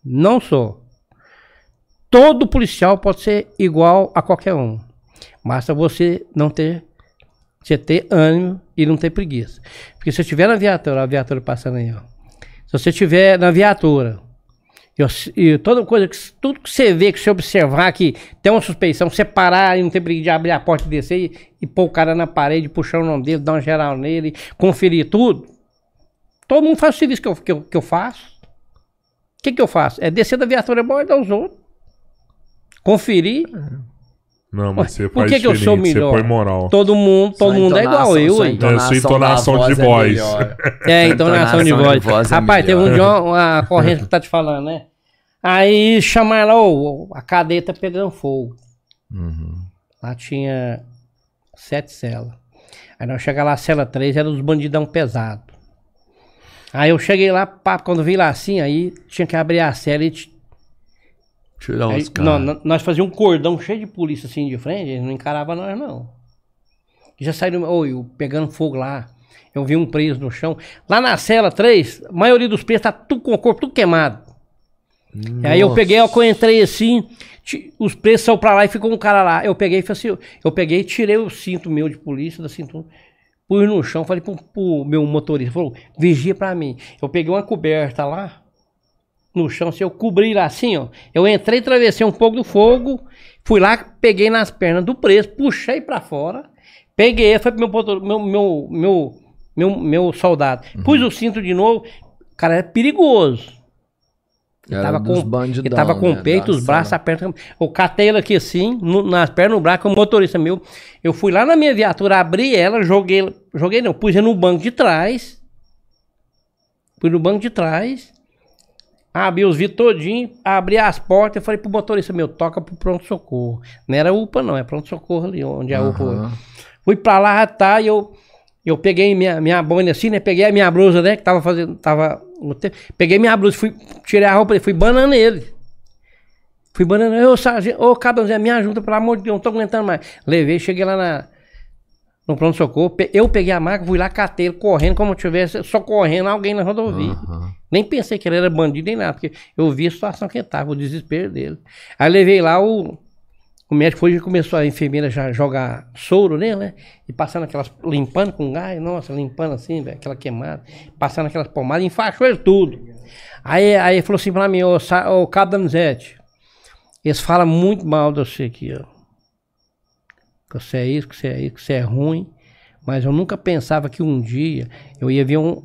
Não sou. Todo policial pode ser igual a qualquer um. Basta você não ter. Você ter ânimo e não ter preguiça. Porque se eu estiver na viatura, a viatura passando aí, ó. Se você estiver na viatura, e toda coisa, que, tudo que você vê, que você observar que tem uma suspeição, você parar e não ter preguiça de abrir a porta e descer e, e pôr o cara na parede, puxar o nome dele, dar uma geral nele, conferir tudo. Todo mundo faz o serviço que eu, que eu, que eu faço. O que, que eu faço? É descer da viatura e abordar os outros. Conferir. Não, mas você Por faz que, que eu sou melhor? Você põe moral. Todo mundo, todo mundo é igual eu, hein? É, sua entonação de é voz. melhor. É, entonação de voz. é Rapaz, teve um dia uma corrente que tá te falando, né? Aí chamaram lá, ô, a cadeia tá pegando fogo. Uhum. Lá tinha sete celas. Aí nós chegamos lá, a cela 3 era dos bandidão pesado. Aí eu cheguei lá, pá, quando vi lá assim, aí tinha que abrir a cela e. Tirar os caras. nós fazíamos um cordão cheio de polícia assim de frente, eles não encaravam nós, não. Já saíram, ô, eu pegando fogo lá. Eu vi um preso no chão. Lá na cela 3, a maioria dos presos tá tudo com o corpo tudo queimado. E aí eu peguei, eu entrei assim, os presos saiu pra lá e ficou um cara lá. Eu peguei e falei assim, eu, eu peguei e tirei o cinto meu de polícia da cintura, pus no chão, falei pro, pro meu motorista, falou, vigia pra mim. Eu peguei uma coberta lá, no chão, assim, eu cobri lá assim, ó. Eu entrei, atravessei um pouco do fogo, fui lá, peguei nas pernas do preso, puxei pra fora, peguei, foi pro meu, meu, meu, meu, meu, meu soldado. Pus o cinto de novo, cara, é perigoso. Ele Era tava com, bandidão, ele tava com né, o peito, da os braços cela. apertos. Eu catei ele aqui assim, no- nas pernas, no braço, o motorista meu. Eu fui lá na minha viatura, abri ela, joguei, joguei não, pus ela no banco de trás. Pus no banco de trás. Abri os vidros todinho, abri as portas, eu falei pro motorista meu, toca pro pronto-socorro. Não era UPA não, é pronto-socorro ali, onde é a UPA. Fui pra lá, tá, e eu, eu peguei minha, minha boina assim, né? Peguei a minha blusa, né? Que tava fazendo, tava... Peguei minha blusa, fui, tirei a roupa dele, fui banando ele. Fui banando, ô sargento, ô cabelo, me ajuda, pelo amor de Deus, não tô aguentando mais. Levei, cheguei lá na, no pronto-socorro, eu peguei a maca, fui lá, catei ele, correndo, como eu tivesse, só correndo, alguém na rodovia. Aham. Nem pensei que ele era bandido nem nada, porque eu vi a situação que ele tava, o desespero dele. Aí levei lá, o, o médico foi e começou a enfermeira já jogar soro nele, né? E passando aquelas, limpando com gás, nossa, limpando assim, velho, aquela queimada, passando aquelas pomadas, enfaixou ele tudo. Aí, aí ele falou assim pra mim, ô, ô Cabo Danizete, eles falam muito mal de você aqui, ó. Que você é isso, que você é isso, que você é ruim. Mas eu nunca pensava que um dia eu ia ver um,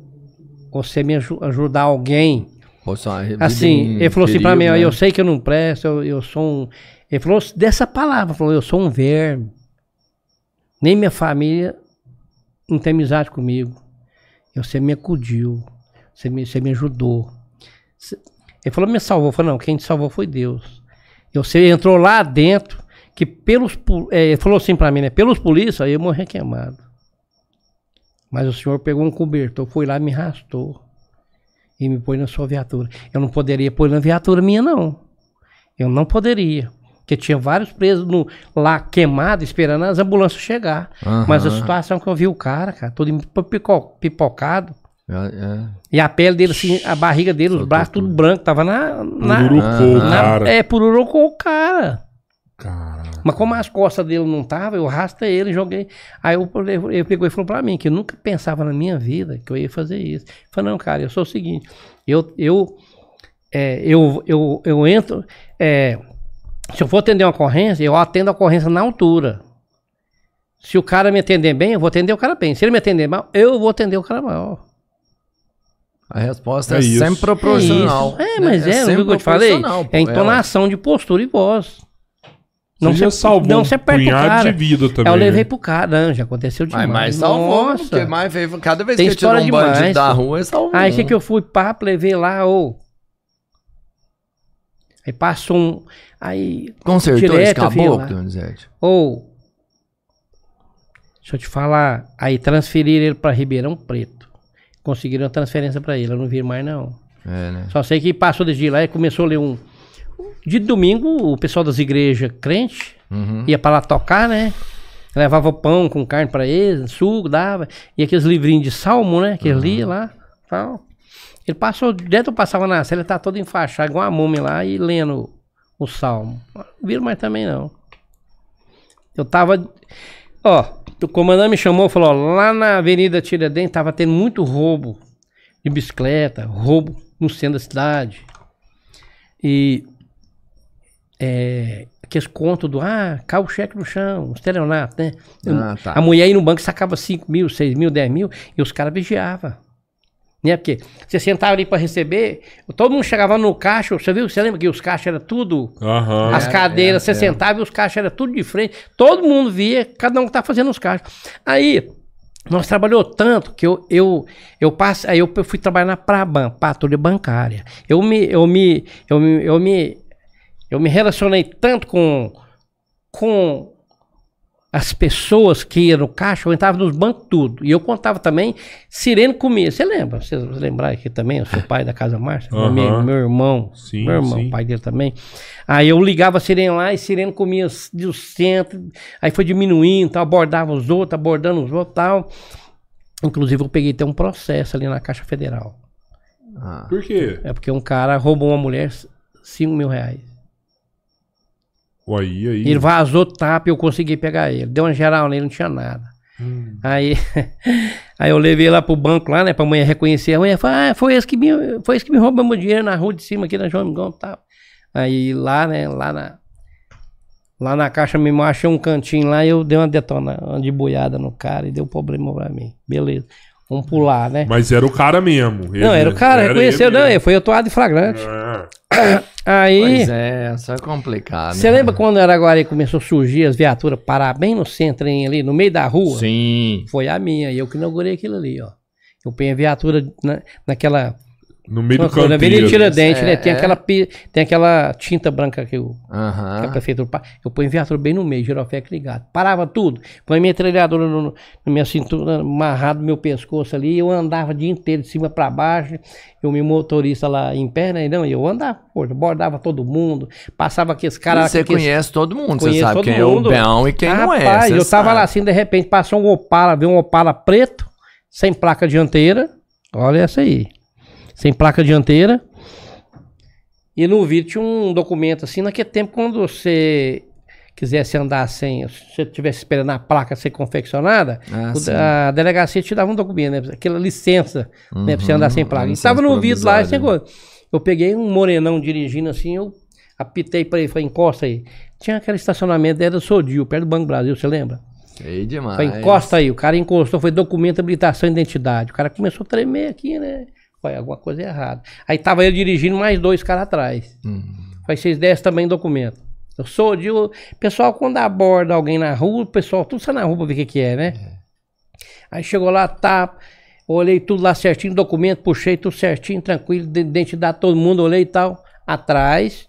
você me aju- ajudar alguém Pô, só a vida Assim, ele falou assim pra mim, né? eu sei que eu não presto, eu, eu sou um. Ele falou dessa palavra, falou, eu sou um verme. Nem minha família não tem amizade comigo. Você me acudiu, você me, você me ajudou. Ele falou, me salvou. Eu falei, não, quem te salvou foi Deus. Você entrou lá dentro, que pelos. é, ele falou assim pra mim, né? Pelos polícia, eu morri queimado. Mas o senhor pegou um cobertor, foi lá me arrastou e me põe na sua viatura. Eu não poderia pôr na viatura minha, não. Eu não poderia. Porque tinha vários presos no, lá queimados, esperando as ambulâncias chegar. Aham. Mas a situação que eu vi o cara, cara, todo pipo- pipocado. É, é. E a pele dele, assim, a barriga dele, os braços tudo tudo. branco. Tava na. na, Pururucou, na- cara. é, pururocou o cara. Caralho. Mas como as costas dele não tava, eu rastei ele, joguei. Aí eu, eu, eu pegou e falou pra mim que eu nunca pensava na minha vida que eu ia fazer isso. Eu falei, não, cara, eu sou o seguinte, eu, eu, é, eu, eu, eu entro, é, se eu for atender uma ocorrência, eu atendo a ocorrência na altura. Se o cara me atender bem, eu vou atender o cara bem. Se ele me atender mal, eu vou atender o cara mal. A resposta É é, isso. sempre proporcional. É, é mas é, é o que eu te falei. proporcional, pô, É entonação de postura e voz. Não você já se- salvou não um se de vida também. Aí eu levei né? pro cara, não, já aconteceu Mas, demais. mas salvou, Nossa. porque mais veio, cada vez Tem que eu tirou um história bandido demais, da rua, ele salvou. Aí que que eu fui, papo, levei lá, ô. Aí passou um. Aí. Consertou esse direto, vi caboclo. Donizete? Ou. Deixa eu te falar. Aí transferiram ele pra Ribeirão Preto. Conseguiram a transferência pra ele. Eu não vi mais, não. É, né? Só sei que passou desse dia lá e começou a ler um. De domingo, o pessoal das igrejas crente Uhum. ia pra lá tocar, né? Levava pão com carne pra eles, suco, dava. E aqueles livrinhos de salmo, né? Que ele lia lá. Tal. Ele passou, dentro eu passava na cela, ele tá todo enfaixado, igual uma múmia lá, e lendo o salmo. Não viram mais também, não. Eu tava. Ó, o comandante me chamou e falou: ó, lá na Avenida Tiradentes tava tendo muito roubo de bicicleta, roubo no centro da cidade. E. É, aqueles contos do. Ah, cai o cheque no chão, estelionato, né? Ah, tá. A mulher ia no banco sacava 5 mil, 6 mil, 10 mil e os caras vigiavam. Né? Porque você sentava ali pra receber, todo mundo chegava no caixa, você viu? Você lembra que os caixas eram tudo Aham. as cadeiras, você sentava e os caixas eram tudo de frente. Todo mundo via, cada um que tá fazendo os caixas. Aí, nós trabalhou tanto que eu, eu, eu passei, aí eu fui trabalhar na Praban, patrulha bancária. Eu me, eu me, eu me, eu me, eu me relacionei tanto com, com as pessoas que iam no caixa, eu entrava nos bancos tudo. E eu contava também, Sirene comia. Você lembra? Vocês lembraram aqui também, o seu pai da Casa Márcia? Aham. Meu, meu irmão. Sim, meu irmão, sim. pai dele também. Aí eu ligava a Sirene lá e Sirene comia do centro. Aí foi diminuindo, tal, abordava os outros, abordando os outros tal. Inclusive eu peguei até um processo ali na Caixa Federal. Ah. Por quê? É porque um cara roubou uma mulher 5 mil reais. Aí, aí. Ele vazou tapa e eu consegui pegar ele. Deu uma geral nele, não tinha nada. Hum. Aí, <laughs> aí eu levei lá pro banco lá, né, pra mulher reconhecer. A mulher falou, ah, foi esse que me, foi esse que me roubou meu dinheiro na rua de cima aqui na João Migão e tal. Aí lá, né, lá na, lá na caixa mesmo, eu achei um cantinho lá e eu dei uma detona, uma de boiada no cara e deu problema pra mim. Beleza. Vamos pular, né? Mas era o cara mesmo. não, era o cara, reconheceu, não, ele foi atuado em flagrante. Ah, Aí... Pois é, isso é complicado. Você né? lembra quando era agora começou a surgir as viaturas parar bem no centro hein, ali, no meio da rua? Sim. Foi a minha, e eu que inaugurei aquilo ali, ó. Eu ponho a viatura na, naquela. No meio do na Avenida canteiro. Tiradentes, É, né? Tem, é. aquela, tem aquela tinta branca que, o, que a prefeitura. Eu ponho a viatura bem no meio, giroflex ligado. Parava tudo. Põe minha trilhadora no, no- na minha cintura, amarrado no meu pescoço ali. Eu andava o dia inteiro de cima pra baixo. Eu, meu motorista lá em pé, né? Não, eu andava, pô, eu bordava todo mundo. Passava aqueles caras. Você aqueles- conhece todo mundo, você sabe quem mundo. é o bom e quem não é. Rapaz, eu tava sabe. lá assim, de repente passou um Opala, veio um Opala preto, sem placa dianteira. Olha essa aí. Sem placa dianteira. E no vídeo tinha um documento assim, naquele tempo quando você quisesse andar sem, se você estivesse esperando a placa ser confeccionada, Ah, o- a delegacia te dava um documento, né? Aquela licença, né? Pra você andar sem placa. E licença tava no vídeo lá, provisória. chegou. Eu peguei um morenão dirigindo assim, eu apitei pra ele, falei, encosta aí. Tinha aquele estacionamento era do Sodil, perto do Banco Brasil, você lembra? Sei demais. Falei, encosta aí. O cara encostou, foi documento, habilitação e identidade. O cara começou a tremer aqui, né? Foi alguma coisa errada. Aí tava eu dirigindo mais dois caras atrás. Hum. Falei, vocês descem também documento. Eu sou de. Pessoal, quando aborda alguém na rua, o pessoal, tudo sai na rua pra ver o que, que é, né? Aí chegou lá, tá. Olhei tudo lá certinho, documento, puxei tudo certinho, tranquilo, de- identidade de todo mundo, olhei e tal. Atrás,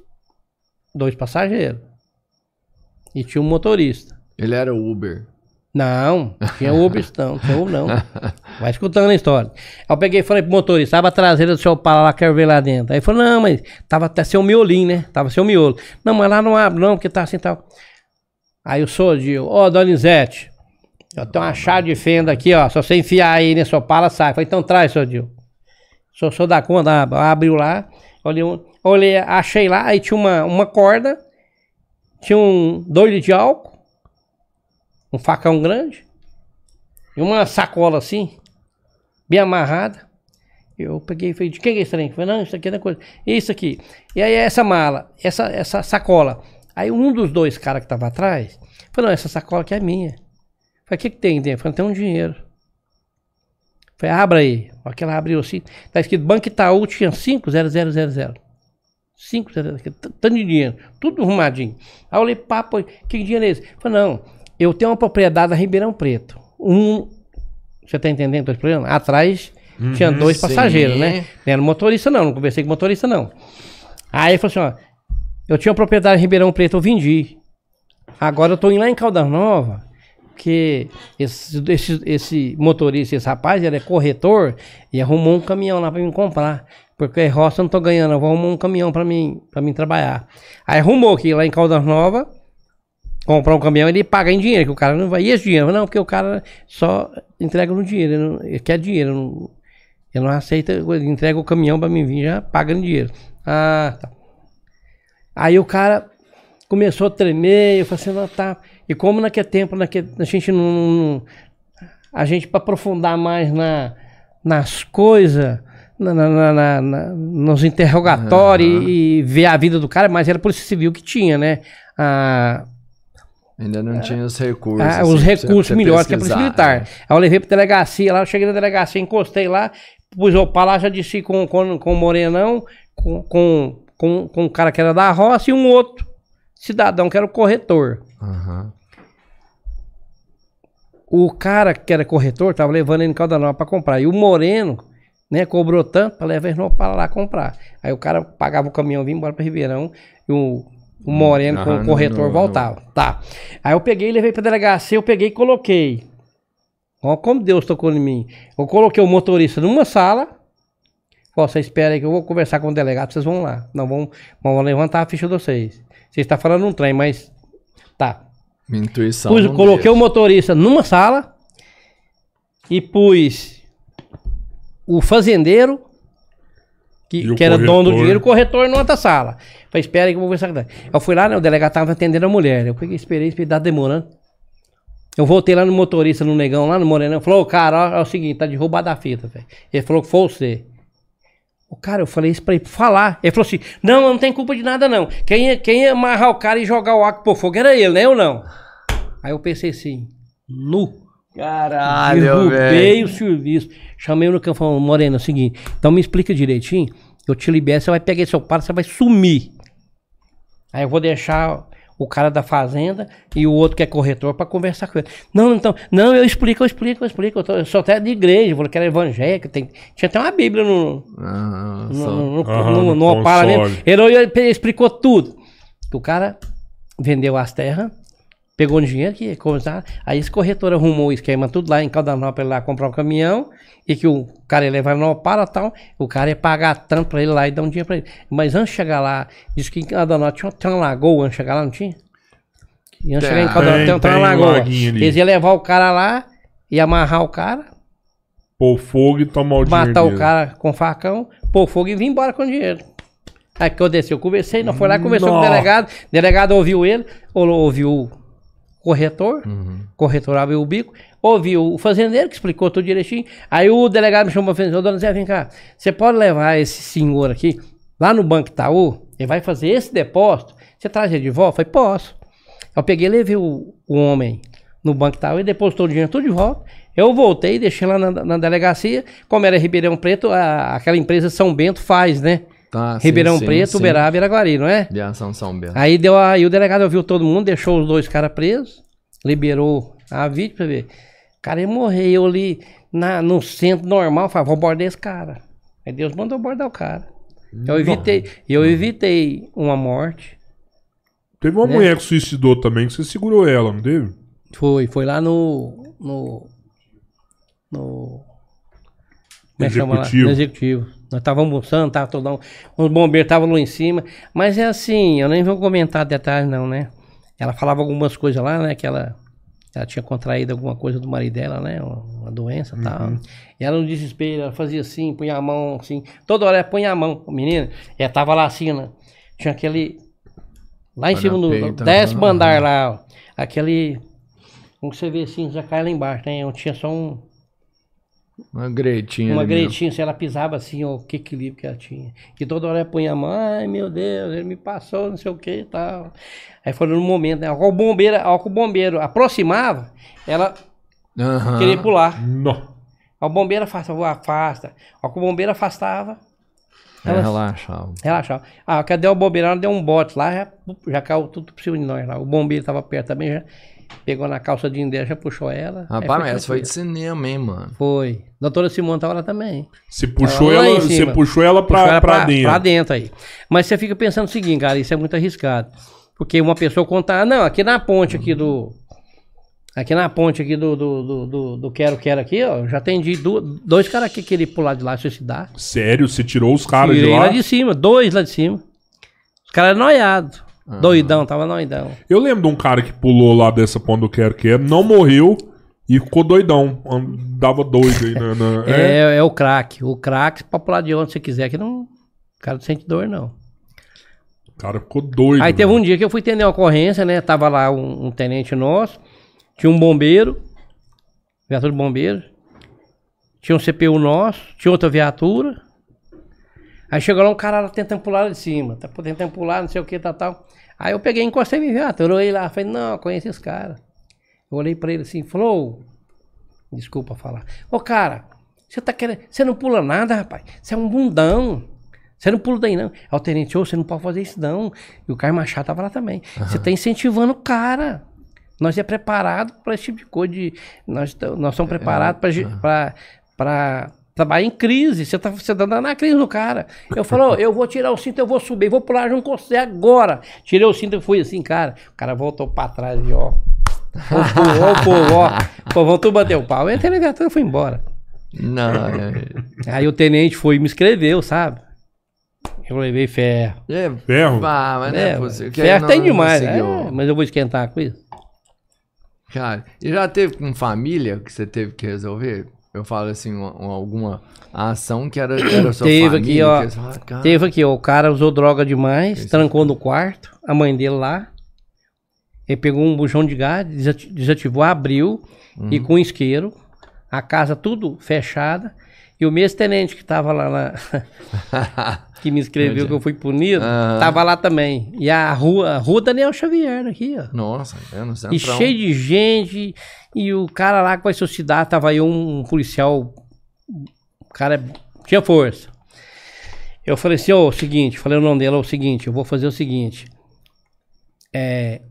dois passageiros. E tinha um motorista. Ele era o Uber. Não, tinha Uber não, tinha Uber não. Vai escutando a história. Aí eu peguei e falei pro motorista, tava a traseira do seu Opala lá, quero ver lá dentro. Aí ele falou, não, mas tava até seu miolinho, né? Tava seu miolo. Não, mas lá não abre não, porque tá assim tal. Aí o Sodil, ó, Donizete, eu tenho uma chave de fenda aqui, ó, se você enfiar aí nesse Opala, sai. Eu Falei, então traz, Sodil. Se eu sou da conta, ab- abriu lá, olhei, olhei, achei lá, aí tinha uma, uma corda, tinha um litros de álcool, um facão grande e uma sacola assim, bem amarrada. Eu peguei e falei, de quem é esse trem? Eu Falei, não, isso aqui é da coisa. Isso aqui. E aí essa mala, essa, essa sacola. Aí um dos dois caras que tava atrás, falou, não, essa sacola aqui é minha. Falei, o que, que tem dentro? Falei, tem um dinheiro. Falei, abra aí. Aquela abriu assim. Tá escrito Banco Itaú, tinha 50000. 5, tanto de dinheiro, tudo arrumadinho. Aí eu olhei, papo, que dinheiro é esse? Falei, não, eu tenho uma propriedade na Ribeirão Preto. Um, você tá entendendo? Tô explicando? Atrás uhum, tinha dois sim. passageiros, né? Não era motorista, não, não conversei com motorista, não. Aí ele falou assim: ó, eu tinha uma propriedade em Ribeirão Preto, eu vendi. Agora eu tô indo lá em Caldas Nova, que esse, esse, esse motorista, esse rapaz, ele é corretor e arrumou um caminhão lá para me comprar. Porque roça eu não tô ganhando, eu vou arrumar um caminhão para mim, para mim trabalhar. Aí arrumou que lá em Caldas Nova, comprar um caminhão, ele paga em dinheiro, que o cara não vai. E esse dinheiro? Não, porque o cara só entrega no dinheiro, ele, não, ele quer dinheiro. Não, ele não aceita, entrega o caminhão para mim vir, já paga em dinheiro. Ah, tá. Aí o cara começou a tremer, eu falei assim, não, tá. E como naquele tempo, naquele, a gente não. A gente, para aprofundar mais na, nas coisas, na, na, na, nos interrogatórios uhum. e, e, ver a vida do cara, mas era Polícia Civil que tinha, né? Ah, Ainda não tinha os recursos. Ah, assim, os recursos melhores que a Polícia Militar. É. Aí eu levei pra delegacia lá, eu cheguei na delegacia, encostei lá, pus o lá, já disse com, com, com o Morenão, com, com, com, com um cara que era da roça e um outro cidadão que era o corretor. Uhum. O cara que era corretor tava levando ele em Calda Nova pra comprar. E o Moreno, né, cobrou tanto pra levar ele para lá comprar. Aí o cara pagava o caminhão, vinha embora pra Ribeirão, e o, o Moreno com o corretor não, voltava. Não. Tá. Aí eu peguei, levei pra delegacia, eu peguei e coloquei. Ó, como Deus tocou em mim. Eu coloquei o motorista numa sala. Ó, você espera aí que eu vou conversar com o delegado, vocês vão lá. Não vão, vão levantar a ficha de vocês. Você está falando um trem, mas. Tá. Minha intuição. Pus, coloquei deixa. o motorista numa sala e pus o fazendeiro, que, que era dono do dinheiro, o corretor numa outra sala. Falei, espera aí que eu vou conversar com. Eu fui lá, né, o delegado estava atendendo a mulher. Eu peguei, esperei, esperei, tá demorando. Eu voltei lá no motorista, no negão, lá no Morenão. Falou, cara, ó, é o seguinte, tá de roubada a fita, velho. Ele falou que foi você. O cara, eu falei isso pra ele falar. Ele falou assim: não, não tem culpa de nada, não. Quem quem amarrar o cara e jogar o arco pro fogo era ele, né? Eu não. Aí eu pensei assim, nu. Caralho, Derrubei o serviço. Chamei no campo e falei, Moreno, é o seguinte, então me explica direitinho. Eu te libero, você vai pegar seu par, você vai sumir. Aí eu vou deixar o cara da fazenda e o outro que é corretor para conversar com ele. Não, então, não, eu explico, eu explico, eu explico. Eu, tô, eu sou até de igreja, vou que era evangélico, tem, tinha até uma Bíblia no. Ah, no, no, no, no, no Ele, ele explicou tudo. O cara vendeu as terras, pegou o dinheiro que começar. Aí esse corretor arrumou o esquema tudo lá em Caldanópolis lá comprar um caminhão e que o cara ia levar no para tal, o cara ia pagar tanto para ele lá e dar um dinheiro para ele. Mas antes de chegar lá, disse que em Caldanópolis tinha, tinha uma lagoa antes de chegar lá, não tinha? E antes de chegar em Caldanópolis tem, uma lagoa. Eles iam levar o cara lá e amarrar o cara. Pôr fogo e tomar o dinheiro. Matar o cara com facão, pôr fogo e vir embora com o dinheiro. Aí que eu desci, eu conversei, não foi lá, conversou Nossa. com o delegado, o delegado ouviu ele, ouviu corretor, uhum. corretor abriu o bico, ouviu o fazendeiro que explicou tudo direitinho. Aí o delegado me chamou e falou: Dona Zé, vem cá, você pode levar esse senhor aqui lá no Banco Itaú? Ele vai fazer esse depósito. Você traz ele de volta? Eu falei: Posso. Eu peguei e levei o, o homem no Banco Itaú e depositou o dinheiro tudo de volta. Eu voltei, deixei lá na, na delegacia. Como era Ribeirão Preto, a, aquela empresa São Bento faz, né? Tá, Ribeirão sim, Preto, sim, Uberaba e Araguari, não é? De ação São Bento. Aí, deu aí o delegado ouviu todo mundo, deixou os dois caras presos, liberou a vítima pra ver. O cara ia morrer. Eu ali na, no centro normal, falei, vou abordar esse cara. Aí Deus mandou abordar o cara. Eu evitei, eu evitei uma morte. Teve uma né? mulher que suicidou também, que você segurou ela, não teve? Foi, foi lá no. no. no. Como é executivo. No executivo. Nós estávamos almoçando, tava todo os bombeiros estavam lá em cima. Mas é assim, eu nem vou comentar detalhes não, né? Ela falava algumas coisas lá, né? Que ela, ela tinha contraído alguma coisa do marido dela, né? Uma, doença e uhum. tal. E ela no desespero, ela fazia assim, punha a mão assim. Toda hora ela punha a mão, menina. Ela tava lá assim, né? Tinha aquele... Lá em Olha cima do peito, décimo andar lá, ó. Aquele... Como você vê assim, já cai lá embaixo, né? Tinha só um uma gretinha. Uma gretinha, se ela pisava assim, o que equilíbrio que ela tinha. E toda hora ela punha a mão, ai meu Deus, ele me passou, não sei o que e tal. Aí foi no momento, né? O bombeiro, ao que o bombeiro aproximava, ela queria pular. Não. Aí o bombeiro afasta, vou, afasta. Ó, que o bombeiro afastava, É, Ela- relaxava. relaxava. Ah, cadê o bombeiro? Ela deu um bote lá, já, já caiu tudo por cima de nós lá. O bombeiro tava perto também, já pegou na calça de dela, já puxou ela. Rapaz, mas essa foi de cinema, hein, mano. Foi. Doutora Simone tava lá também. Você puxou Ela lá ela, você puxou ela pra, Puxou ela pra dentro. Pra dentro aí. Mas você fica pensando o seguinte, cara, isso é muito arriscado. Porque uma pessoa contar, ah, não, aqui na ponte aqui do. Aqui na ponte aqui do do, do, do, do Quero Quero aqui, ó, já atendi du- dois caras que queriam pular de lá, suicidar. Sério, você tirou os caras de lá? lá de cima, dois lá de cima. Os caras eram noiados. Doidão, tava noidão. Eu lembro de um cara que pulou lá dessa ponta do Quero Quero, não morreu e ficou doidão. Andava doido aí. Na, na- <laughs> é? É, é o crack. O crack, pra pular de onde você quiser, que não. O cara não sente dor, não. O cara ficou doido. Aí teve né? um dia que eu fui atender uma ocorrência, né? Tava lá um, um tenente nosso, tinha um bombeiro, viatura de bombeiro, tinha um CPU nosso, tinha outra viatura. Aí chegou lá um cara lá tentando pular lá de cima, tá tentando pular, não sei o que, tal, tal. Aí eu peguei, encostei minha viatura, olhei lá, falei, não, eu conheço esse cara. Eu olhei pra ele assim, falou, "Ô, desculpa falar, ô cara, você tá querendo, você não pula nada, rapaz, você é um bundão. Você não pula daí, não. Aí o tenente, ô, você não pode fazer isso, não. E o Caio Machado tava lá também. Você tá incentivando o cara. Nós é preparado para esse tipo de coisa. De, nós, nós somos preparados para trabalhar em crise. Você tá, você tá dando na crise no cara. Eu falo, ô, eu vou tirar o cinto, eu vou subir, vou pular junto com você agora. Tirei o cinto e fui assim, cara. O cara voltou para trás e ó. Ô, povo, ó, o povo, ó. O povão tudo bateu o pau. Eu entrei na viatura e fui embora. Não, é. Aí o tenente foi e me escreveu, sabe? Eu levei ferro. é Ferro? ah, mas não é, É, possível. ferro não- tem não demais, seguiu. é, mas eu vou esquentar com isso. Cara, e já teve com família que você teve que resolver? Eu falo assim, uma- uma- alguma ação que era, era sua Teve família. aqui, ó. fala, cara, Teve aqui, ó, o cara usou droga demais, trancou no quarto, a mãe dele lá. Ele pegou um bujão de gás, desati- desativou, abriu Uhum. e com isqueiro, a casa tudo fechada. E o mesmo tenente que tava lá na. <laughs> que me escreveu que eu fui punido, Aham. tava lá também. E a rua, rua Daniel Xavier aqui, ó. Nossa, é no centrão. E cheio de gente. E o cara lá que vai suicidar, tava aí um, policial. O cara tinha força. Eu falei assim, ó, o seguinte, falei o nome dele, o seguinte, eu vou fazer o seguinte. É.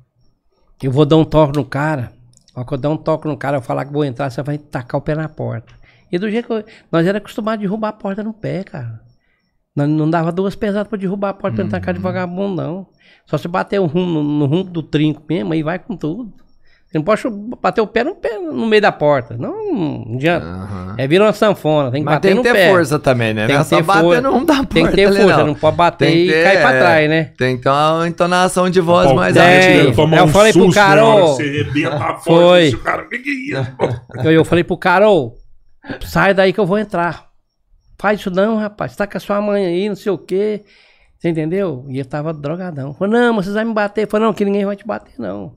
Eu vou dar um toque no cara. Ó, que eu dar um toque no cara, eu falar que vou entrar, você vai tacar o pé na porta. E do jeito que eu, Nós era acostumados a derrubar a porta no pé, cara. Nós não dava duas pesadas pra derrubar a porta pra não tacar de vagabundo, não. Só se bater o rumo, no, no rumo do trinco mesmo, aí vai com tudo. Você não pode bater o pé no, pé, no meio da porta. Não, não adianta. Aham. É vira uma sanfona, tem que Mas bater tem no que ter pé. força também, né? Tem não é que ter bater força. no rumo da porta. Tem que ter ali, força, não pode bater Tem e ter, cair pra é, trás, né? Tem que ter uma entonação de voz mais cara Tem. tira, ativa. toma Eu um falei pro cara, a porta. Foi. cara, que que é? Eu, eu falei pro cara, ô, sai daí que eu vou entrar. Faz isso não, rapaz. Tá com a sua mãe aí, não sei o quê. Você entendeu? E eu tava drogadão. Falei, não, mas vocês vão me bater. Falei, não, que ninguém vai te bater, não.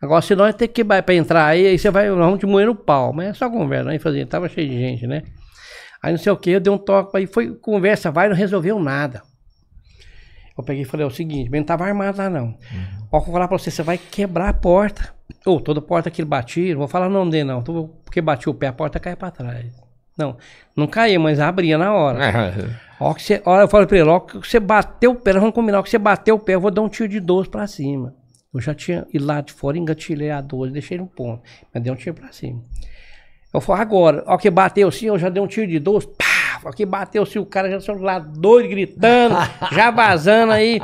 Agora, se nós ter que ir pra entrar aí, aí você vai, nós vamos te moer no pau. Mas é só conversa, aí fazia, tava cheio de gente, né? Aí não sei o que, eu dei um toque, aí foi conversa, vai, não resolveu nada. Eu peguei e falei, é o seguinte, mas não tava armado lá não. Ó, eu vou falar pra você, você vai quebrar a porta. Ou toda porta que ele batia, não vou falar o nome dele não, porque batia o pé, a porta caia pra trás. Não, não caía, mas abria na hora. É. Ó, que você, ó, eu falei pra ele, ó, que você bateu o pé, vamos combinar, que você bateu o pé, eu vou dar um tiro de 12 pra cima. Eu já tinha ido lá de fora, engatilhei a 12, deixei no ponto, mas dei um tiro pra cima. Eu falei, agora, ó, que bateu assim, eu já dei um tiro de 12, pá, ó, que bateu assim, o cara já saiu lá doido, gritando, <laughs> já vazando aí.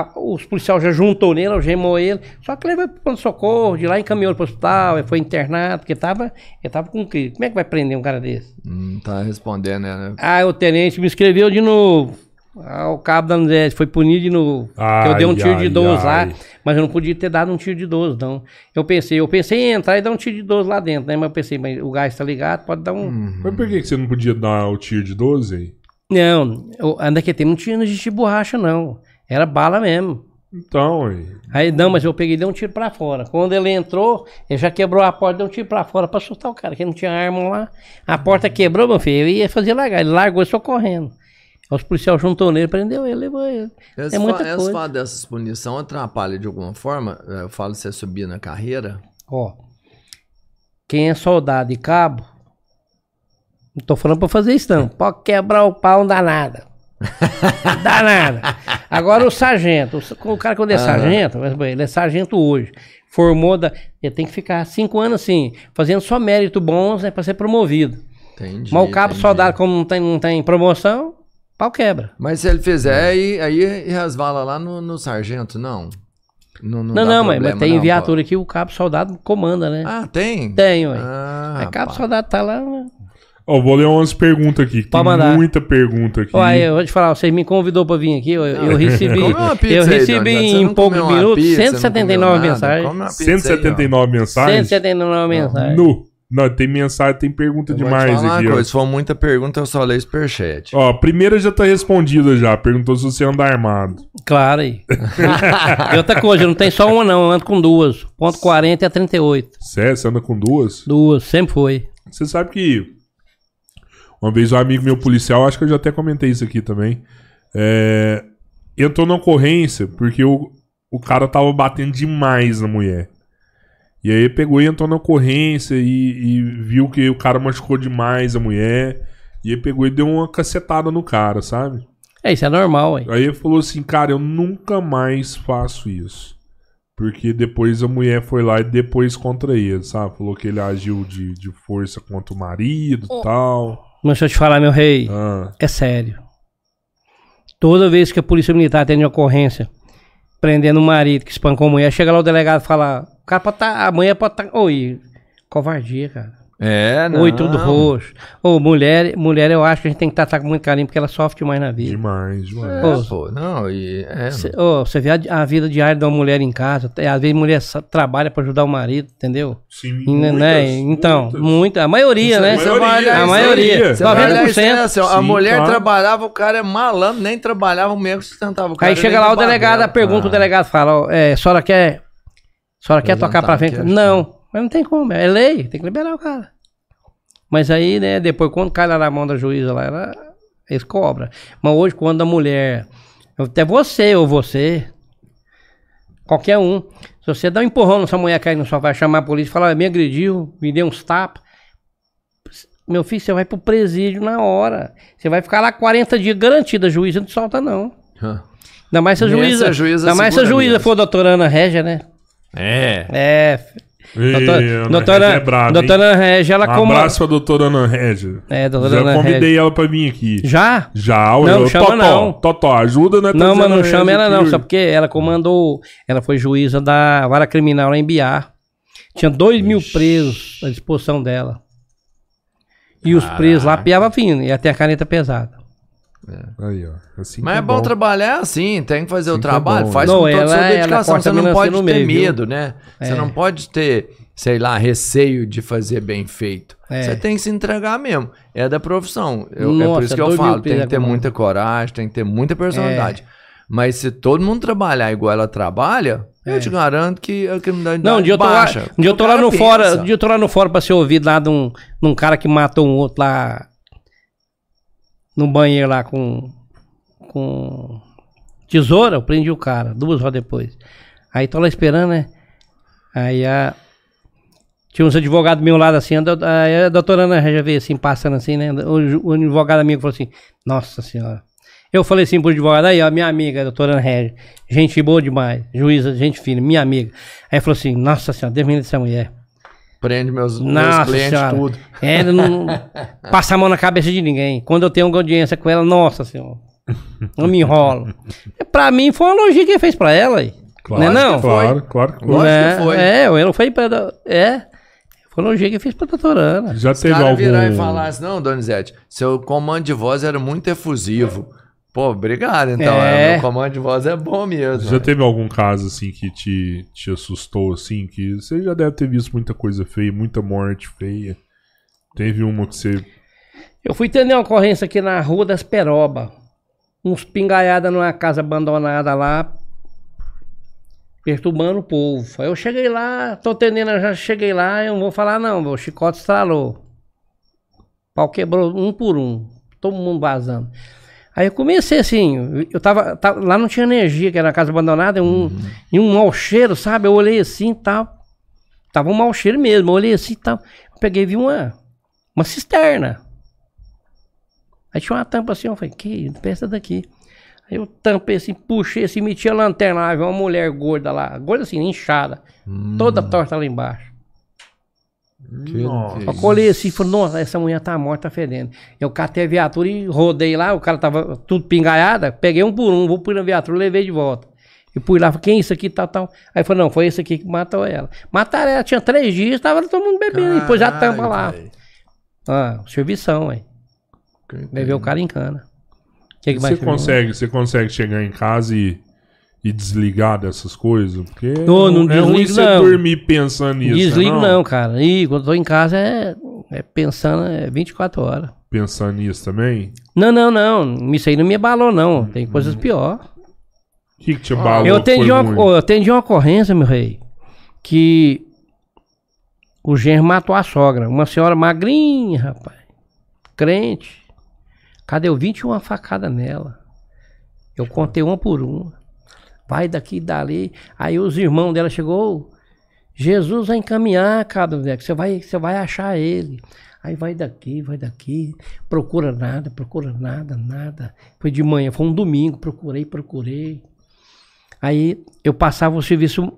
A- os policiais já juntou nele, algemou ele. Só que levou pro pronto-socorro, de lá encaminhou ele pro hospital, ele foi internado, porque tava, ele tava com crise. Como é que vai prender um cara desse? Não tá respondendo, né? Ah, o tenente me escreveu de novo. Ah, o cabo da André foi punido de novo. que eu dei um Ai, tiro de ai, 12 ai. lá, mas eu não podia ter dado um tiro de 12, não. Eu pensei, eu pensei em entrar e dar um tiro de 12 lá dentro, né? Mas eu pensei, mas o gás tá ligado, pode dar um. Mas por que que você não podia dar o tiro de 12 aí? Não, eu- ainda que tem, não tinha de borracha, não. Era bala mesmo. Então, aí. Aí, não, mas eu peguei e dei um tiro pra fora. Quando ele entrou, ele já quebrou a porta, deu um tiro pra fora pra assustar o cara, que não tinha arma lá. A porta quebrou, meu filho, eu ia fazer largar. Ele largou e só correndo. Os policiais juntou nele, prendeu ele, levou ele. Esse, é muita fa esse coisa. fato dessas punições atrapalha de alguma forma? É, Eu falo se você subir na carreira. Ó. quem é soldado e cabo, não tô falando pra fazer isso não, pode quebrar o pau, não dá nada. <laughs> dá nada. Agora o sargento, o, o cara quando é sargento, ele é sargento hoje, formou, da, ele tem que ficar cinco anos assim, fazendo só mérito bons né, pra ser promovido. Entendi. Mas o cabo entendi. soldado, como não tem, não tem promoção, pau quebra. Mas se ele fizer, aí, aí resvala lá no, no sargento, não? Não, Não, dá não, mas, mas problema, tem não, viatura que o cabo soldado comanda, né? pô. Ah, tem? tem, ué. Ah, Aí cabo soldado tá lá. Ó, vou ler umas perguntas aqui. Pode Tem mandar. muita pergunta aqui. Olha, eu vou te falar, você me convidou pra vir aqui, eu, eu recebi, eu aí, recebi. Você em poucos minutos pizza, não 179 comeu nada? mensagens. Come uma pizza aí, ó. 179 mensagens? 179 mensagens. No. Não, tem mensagem, tem pergunta Eu vou te demais falar uma aqui. coisa, se for muita pergunta, eu só leio superchat. Ó, a primeira já tá respondida já. Perguntou se você anda armado. Claro aí. <laughs> e outra coisa, não tem só uma não, eu ando com duas. Ponto 40 é 38. Sério, você anda com duas? Duas, sempre foi. Você sabe que uma vez um amigo meu policial, acho que eu já até comentei isso aqui também, é, entrou na ocorrência porque o, o cara tava batendo demais na mulher. E aí pegou e entrou na ocorrência e, e viu que o cara machucou demais a mulher. E aí pegou e deu uma cacetada no cara, sabe? É, isso é normal, aí. Aí ele falou assim, cara, eu nunca mais faço isso. Porque depois a mulher foi lá e depois contra ele, sabe? Falou que ele agiu de, de força contra o marido e tal. Mas deixa eu te falar, meu rei, Ah, é sério. Toda vez que a polícia militar tem ocorrência prendendo o marido que espancou a mulher, chega lá o delegado e fala, o cara pode tá, a mulher pode estar... Tá, Oi, covardia, cara. É, não. Oi, tudo roxo. Ô, mulher, mulher, eu acho que a gente tem que tratar com muito carinho, porque ela sofre demais na vida. demais, demais. É, Ô, pô, não, e... É, Cê- ô, Você vê a, a vida diária de uma mulher em casa, é, às vezes a mulher trabalha pra ajudar o marido, entendeu? Sim, E, né, né? Então, muitas. muita, a maioria, né? Você vai olhar a maioria. aí. Você vai olhar isso aí, 90%. assim, ó, a Sim, mulher claro. trabalhava, o cara é malandro, nem trabalhava, o mesmo que sustentava o cara. Aí chega lá o de delegado, pergunta o delegado, fala, ó, é, a senhora quer, a senhora quer tocar pra frente? acho Não, mas não tem como, é lei, tem que liberar o cara. Mas aí, né, depois quando cai lá na mão da juíza lá, ela, eles cobram. Mas hoje quando a mulher, até você ou você, qualquer um, se você dá um empurrão nessa mulher cair no sofá, chamar a polícia, falar, me agrediu, me deu uns tapas, meu filho, você vai pro presídio na hora. Você vai ficar lá 40 dias garantido, a juíza não te solta não. Hã. Ainda mais se a juíza. juíza ainda mais se a juíza mesmo. for a doutora Ana Régia, né? É. É. Ei, Doutor- Ana doutora, é hein? doutora Ana Régia, ela Um como. abraço pra doutora Ana Régia. É, doutora Já Ana convidei Régia. ela pra vir aqui. Já? Já, Não, eu, chama Totó, não. Totó, ajuda, né? Não, mas não chama ela não, só porque ela comandou. Ela foi juíza da vara criminal lá em Biar. Tinha dois mil presos à disposição dela. E os presos lá piavam fino, e até a caneta pesada. Aí, ó. Assim Mas que é bom trabalhar assim, tem que fazer o Assim que é trabalho, bom, faz né? com Não, toda a sua ela dedicação. Você não pode no ter meio, viu? medo, né? Você É. não pode ter, sei lá, receio de fazer bem feito. É. Você tem que se entregar mesmo. É da profissão. Eu- é Nossa, por isso que eu falo, tem que ter com- muita coragem, tem que ter muita personalidade. É. Mas se todo mundo trabalhar igual ela trabalha, eu te garanto que a criminalidade Não, dia eu tô lá, baixa. um dia eu tô O lá no pensa. fora, dia eu tô lá no fora pra ser ouvido lá de um, de um cara que matou um outro lá no banheiro lá com com tesoura, eu prendi o cara, duas horas depois. Aí tô lá esperando, né? Aí a tinha uns advogados meus lado assim, a, do- aí a doutora Ana já veio assim, passando assim, né? O, o advogado amigo falou assim, nossa senhora. Eu falei assim pro advogado, aí ó, minha amiga, a doutora Ana Régia, gente boa demais, juíza, gente fina, minha amiga. Aí falou assim, nossa senhora, livre dessa mulher. Prende meus, meus Nossa clientes senhora. tudo. É, Ela não <laughs> passa a mão na cabeça de ninguém. Quando eu tenho uma audiência com ela, nossa senhora, não me enrolo. Pra mim foi uma elogio que ele fez pra ela. aí. Claro, Não é não? Claro, claro que foi. Lógico Né? que foi. É, eu não foi pra. É. Foi um elogio que ele fez pra doutora Ana. Já Os teve algum... virar e falar assim, não, Donizete, seu comando de voz era muito efusivo. Pô, obrigado, então. É. É. Meu comando de voz é bom mesmo. Já teve algum caso, assim, que te, te assustou, assim, que você já deve ter visto muita coisa feia, muita morte feia. Teve uma que você... Eu fui atender uma ocorrência aqui na Rua das Peroba. Uns pingaiada numa casa abandonada lá, perturbando o povo. Aí eu cheguei lá, tô atendendo, eu já cheguei lá, eu não vou falar não, o chicote estralou. O pau quebrou um por um, todo mundo vazando. Aí eu comecei assim, eu tava, tava- lá não tinha energia, que era uma casa abandonada, um, e um mau cheiro, sabe? Eu olhei assim e tal. tava um mau cheiro mesmo. Eu olhei assim e tal. Eu peguei e vi uma, uma cisterna. Aí tinha uma tampa assim, eu falei, que peça daqui. Aí eu tampei assim, puxei assim, meti a lanterna lá, vi uma mulher gorda lá, gorda assim, inchada, toda torta lá embaixo. Nossa. Eu colhei assim e falei, nossa, essa mulher tá morta, tá fedendo. Eu catei a viatura e rodei lá, o cara tava tudo pingaiada, peguei um por um, vou pôr na viatura, levei de volta. E fui lá, falei, quem é isso aqui, tal, tal. Aí falou, não, foi esse aqui que matou ela. Mataram ela, tinha três dias, tava todo mundo bebendo, e pôs a tampa lá. velho. Ah, servição, aí. Levei o cara em cana. Que que Você consegue, você consegue chegar em casa e, e desligar dessas coisas? Porque Não, não é ruim desligo, você não. dormir pensando nisso. Desligo né, não, cara. E quando tô em casa é, é pensando, é 24 horas. Pensando nisso também? Não, não, não. Isso aí não me abalou, não. Tem coisas pior. O que, que te abalou? Eu atendi, uma, ruim? eu atendi uma ocorrência, meu rei, que o genro matou a sogra. Uma senhora magrinha, rapaz. Crente. Cadê eu? 21 facada nela. Eu contei uma por uma. Vai daqui e dali. Aí os irmãos dela chegou. Jesus vai encaminhar, cara, você vai, você vai achar ele. Aí vai daqui, vai daqui, procura nada, procura nada, nada. Foi de manhã, foi um domingo, procurei, procurei. Aí eu passava o serviço,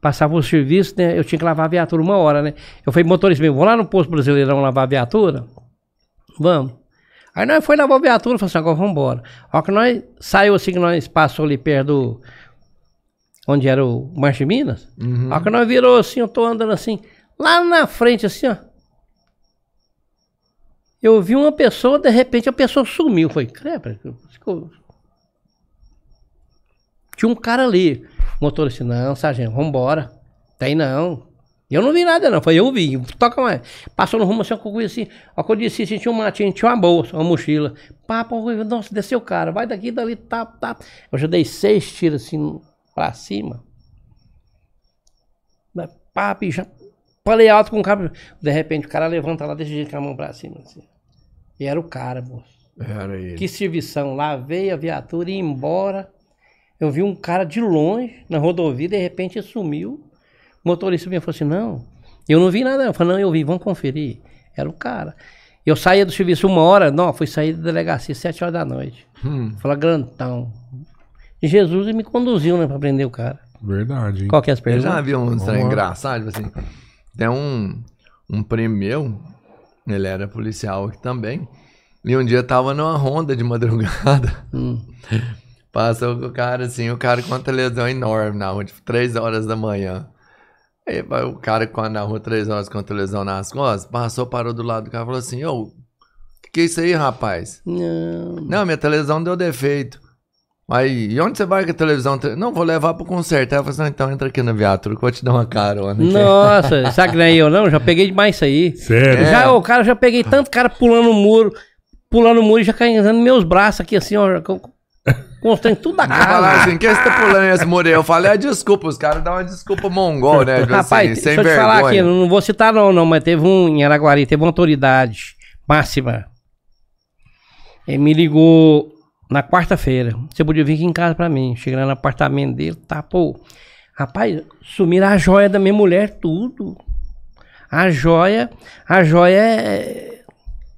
passava o serviço, né? Eu tinha que lavar a viatura uma hora, né? Eu falei, motorista, vou lá no posto brasileirão lavar a viatura? Vamos. Aí nós foi lavar a viatura, falei assim, agora vamos embora. Hora que nós saiu assim, que nós passou ali perto do. Onde era o Marcha Minas. A hora que nós virou assim, eu tô andando assim, lá na frente, assim, ó. Eu vi uma pessoa, de repente a pessoa sumiu. Foi, crepa. Tinha um cara ali. O motorista, não, sargento, vambora. Tem não. Eu não vi nada, não. Foi eu vi. Toca mais. Passou no rumo assim, eu conheci. A que eu disse assim, tinha uma, tinha, tinha uma bolsa, uma mochila. Eu- nossa, desceu o cara. Vai daqui, dali, tá, tá. Eu já dei seis tiros assim pra cima. Pá, bicho. Falei alto com o cara. De repente o cara levanta lá desse jeito com a mão pra cima. Assim. E era o cara, moço. Era ele. Que servição lá, veio a viatura e ia embora. Eu vi um cara de longe na rodovia, de repente sumiu. O motorista me falou assim: não, eu não vi nada. não." Eu falei, não, eu vi, vamos conferir. Era o cara. Eu saía do serviço uma hora, não, fui sair da delegacia sete horas da noite. Hum. Falei, grantão. E Jesus me conduziu, né, pra prender o cara. Verdade, hein? Qual que é as Eu perguntas? já vi um trem lá. engraçado, tipo assim. Tem um, um primo meu, ele era policial aqui também. E um dia tava numa ronda de madrugada. Hum. Passou com o cara assim, o cara com uma televisão enorme na rua, tipo, 3 horas da manhã. Aí vai o cara com a- na rua 3 horas com a televisão nas costas, passou, parou do lado do cara e falou assim, ô, que que é isso aí, rapaz? Não. Não, minha televisão deu defeito. Aí, e onde você vai com a televisão? Não, vou levar pro conserto. Aí eu falei assim, "Não, então entra aqui na viatura que eu vou te dar uma carona. Nossa, <laughs> sabe que não é eu não? Já peguei demais isso aí. Sério? Já, o cara, já peguei tanto cara pulando o muro, pulando o muro e já caindo nos meus braços aqui assim, ó. Com, trem tudo da Aí falaram casa. assim, que você tá pulando esse muro aí? Eu falei, é desculpa, os caras dão uma desculpa mongol, né? <laughs> Tipo Rapaz, assim, sem deixa eu te falar aqui, vergonha. não vou citar não, não, mas teve um em Araguari, teve uma autoridade máxima. Ele me ligou na quarta-feira. Você podia vir aqui em casa pra mim. Cheguei lá no apartamento dele, tá, pô. Rapaz, sumiram a joia da minha mulher, tudo. A joia, a joia é,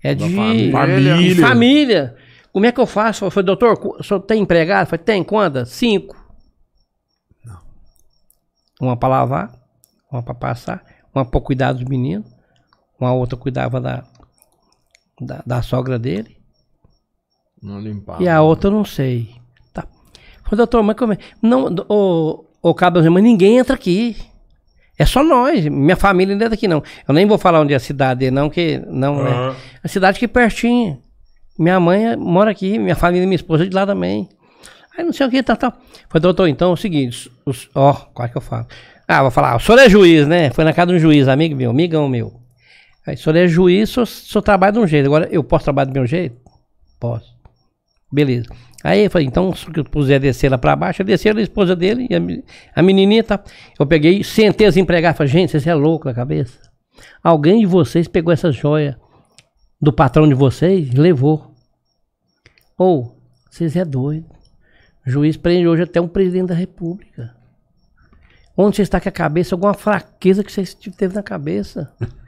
é de família. de família. Como é que eu faço? Eu falei, doutor, o senhor tem empregado? Eu falei, tem, quantas? Cinco. Uma pra lavar, uma pra passar, uma pra cuidar dos meninos, uma outra cuidava da, da, da sogra dele. Não limpava. E a outra eu não sei. Tá. Falei, doutor, mas como é? Não, ô, ô Cabo, mas ninguém entra aqui. É só nós. Minha família não entra aqui, não. Eu nem vou falar onde é a cidade não, que não Aham. é. A cidade aqui pertinho. Minha mãe é- mora aqui, minha família minha esposa é de lá também. Aí não sei o que, tal, tal. Falei, doutor, então é o seguinte, os- ó, qual é que eu falo? Ah, vou falar, o senhor é juiz, né? Foi na casa de um juiz, amigo meu, amigão meu. Aí, o senhor é juiz, o senhor, trabalha de um jeito. Agora, eu posso trabalhar do meu jeito? Posso. Beleza. Aí eu falei, então, se eu puser descer lá pra baixo, desci a esposa dele e a, a menininha, tá? Eu peguei, sentei as empregadas, falei, gente, vocês é louco na cabeça? Alguém de vocês pegou essa joia do patrão de vocês levou. Ou, vocês é doido. O juiz prende hoje até um presidente da república. Onde você está com a cabeça? Alguma fraqueza que você teve na cabeça. <laughs>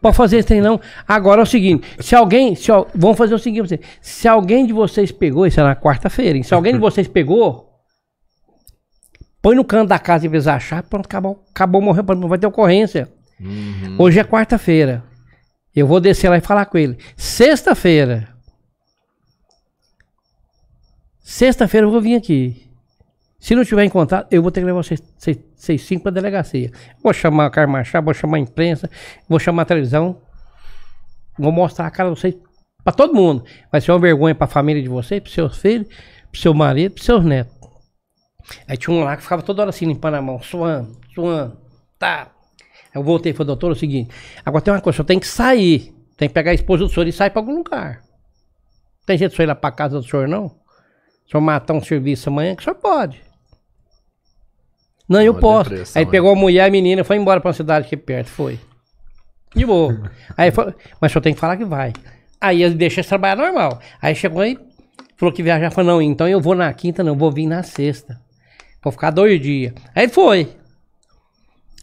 Pode fazer isso aí não. Agora é o seguinte: se alguém. Se, vamos fazer o seguinte: se alguém de vocês pegou, isso é na quarta-feira, se alguém de <laughs> vocês pegou, põe no canto da casa e vez achar, pronto, acabou, acabou morreu, não vai ter ocorrência. Uhum. Hoje é quarta-feira. Eu vou descer lá e falar com ele. Sexta-feira. Sexta-feira eu vou vir aqui. Se não tiver encontrado, eu vou ter que levar vocês, vocês, vocês cinco pra delegacia. Vou chamar a Carmen Machado, vou chamar a imprensa, vou chamar a televisão. Vou mostrar a cara de vocês pra todo mundo. Vai ser uma vergonha pra família de vocês, pros seus filhos, pro seu marido, pros seus netos. Aí tinha um lá que ficava toda hora assim, limpando a mão, suando, suando. Tá. Eu voltei e falei, doutor, é o seguinte. Agora tem uma coisa, eu tenho que sair. Tem que pegar a esposa do senhor e sair pra algum lugar. Tem jeito de o senhor ir lá pra casa do senhor, não? Se eu matar um serviço amanhã, que o senhor pode. Não, eu posso. Aí pegou a mulher, a menina, foi embora pra uma cidade aqui perto, foi. De boa. <laughs> aí foi, mas só tem que falar que vai. Aí ele deixa ele trabalhar normal. Aí chegou aí, falou que viajar, falou, não, então eu vou na quinta, não, vou vir na sexta. Vou ficar dois dias. Aí foi.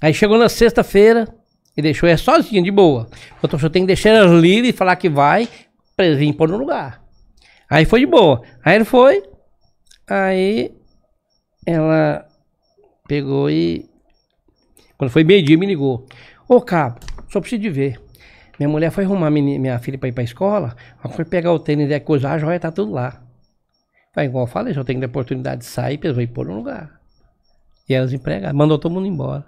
Aí chegou na sexta-feira e deixou ela sozinha, de boa. Então só tem que deixar ela livre e falar que vai, pra vir pôr no lugar. Aí foi de boa. Aí ele foi. Aí ela Pegou e. Quando foi meio-dia, me ligou. Ô, cabo, só preciso de ver. Minha mulher foi arrumar minha, minha filha pra ir pra escola. Ela foi pegar o tênis e coisar, a joia tá tudo lá. Aí, igual eu falei, só tenho a oportunidade de sair, eles vão pôr no lugar. E elas empregaram, mandou todo mundo embora.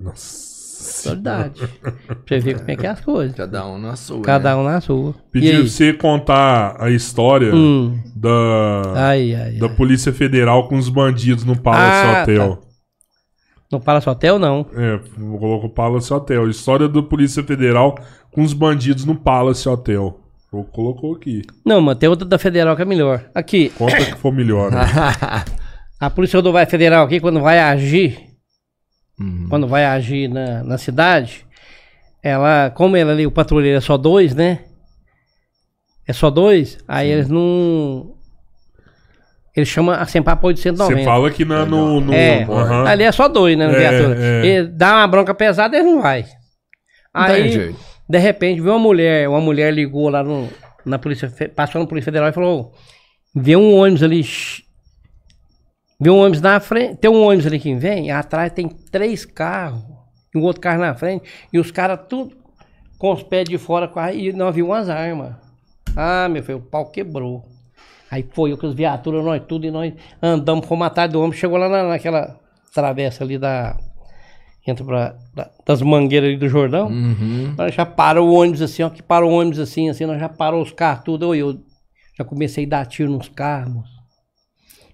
Nossa. Verdade. pra você ver como é que é as coisas. Cada um na sua. Cada né? um na sua. Pediu você contar a história hum. da, ai, ai, da ai. Polícia Federal com os bandidos no Palace ah, Hotel. Tá. No Palace Hotel, não. É, colocou Palace Hotel. História da Polícia Federal com os bandidos no Palace Hotel. Colocou aqui. Não, mas tem outra da Federal que é melhor. Aqui. Conta que for melhor. Né? <laughs> a Polícia Rodoviária Federal aqui, quando vai agir, uhum. quando vai agir na, na cidade, ela, como ela ali, o patrulheiro é só dois, né? É só dois, aí Sim. eles não ele chama assim para apoio de 190. Você fala que na, no, no. É, uhum. ali é só dois, né? No é, viatura. É. Ele dá uma bronca pesada, ele não vai. Aí, de repente, viu uma mulher, uma mulher ligou lá no, na polícia, passou na Polícia Federal e falou: vê um ônibus ali. Vê um ônibus na frente. Tem um ônibus ali que vem, atrás tem três carros, e um outro carro na frente, e os caras tudo com os pés de fora, e nós vimos umas armas. Ah, meu filho, o pau quebrou. Aí foi eu com as viaturas, nós tudo, e nós andamos, fomos atrás do homem, chegou lá na, naquela travessa ali da. Entra pra, da, das mangueiras ali do Jordão. Uhum. Nós já parou o ônibus assim, ó, que parou o ônibus assim, assim, nós já parou os carros tudo. Eu, eu já comecei a dar tiro nos carros.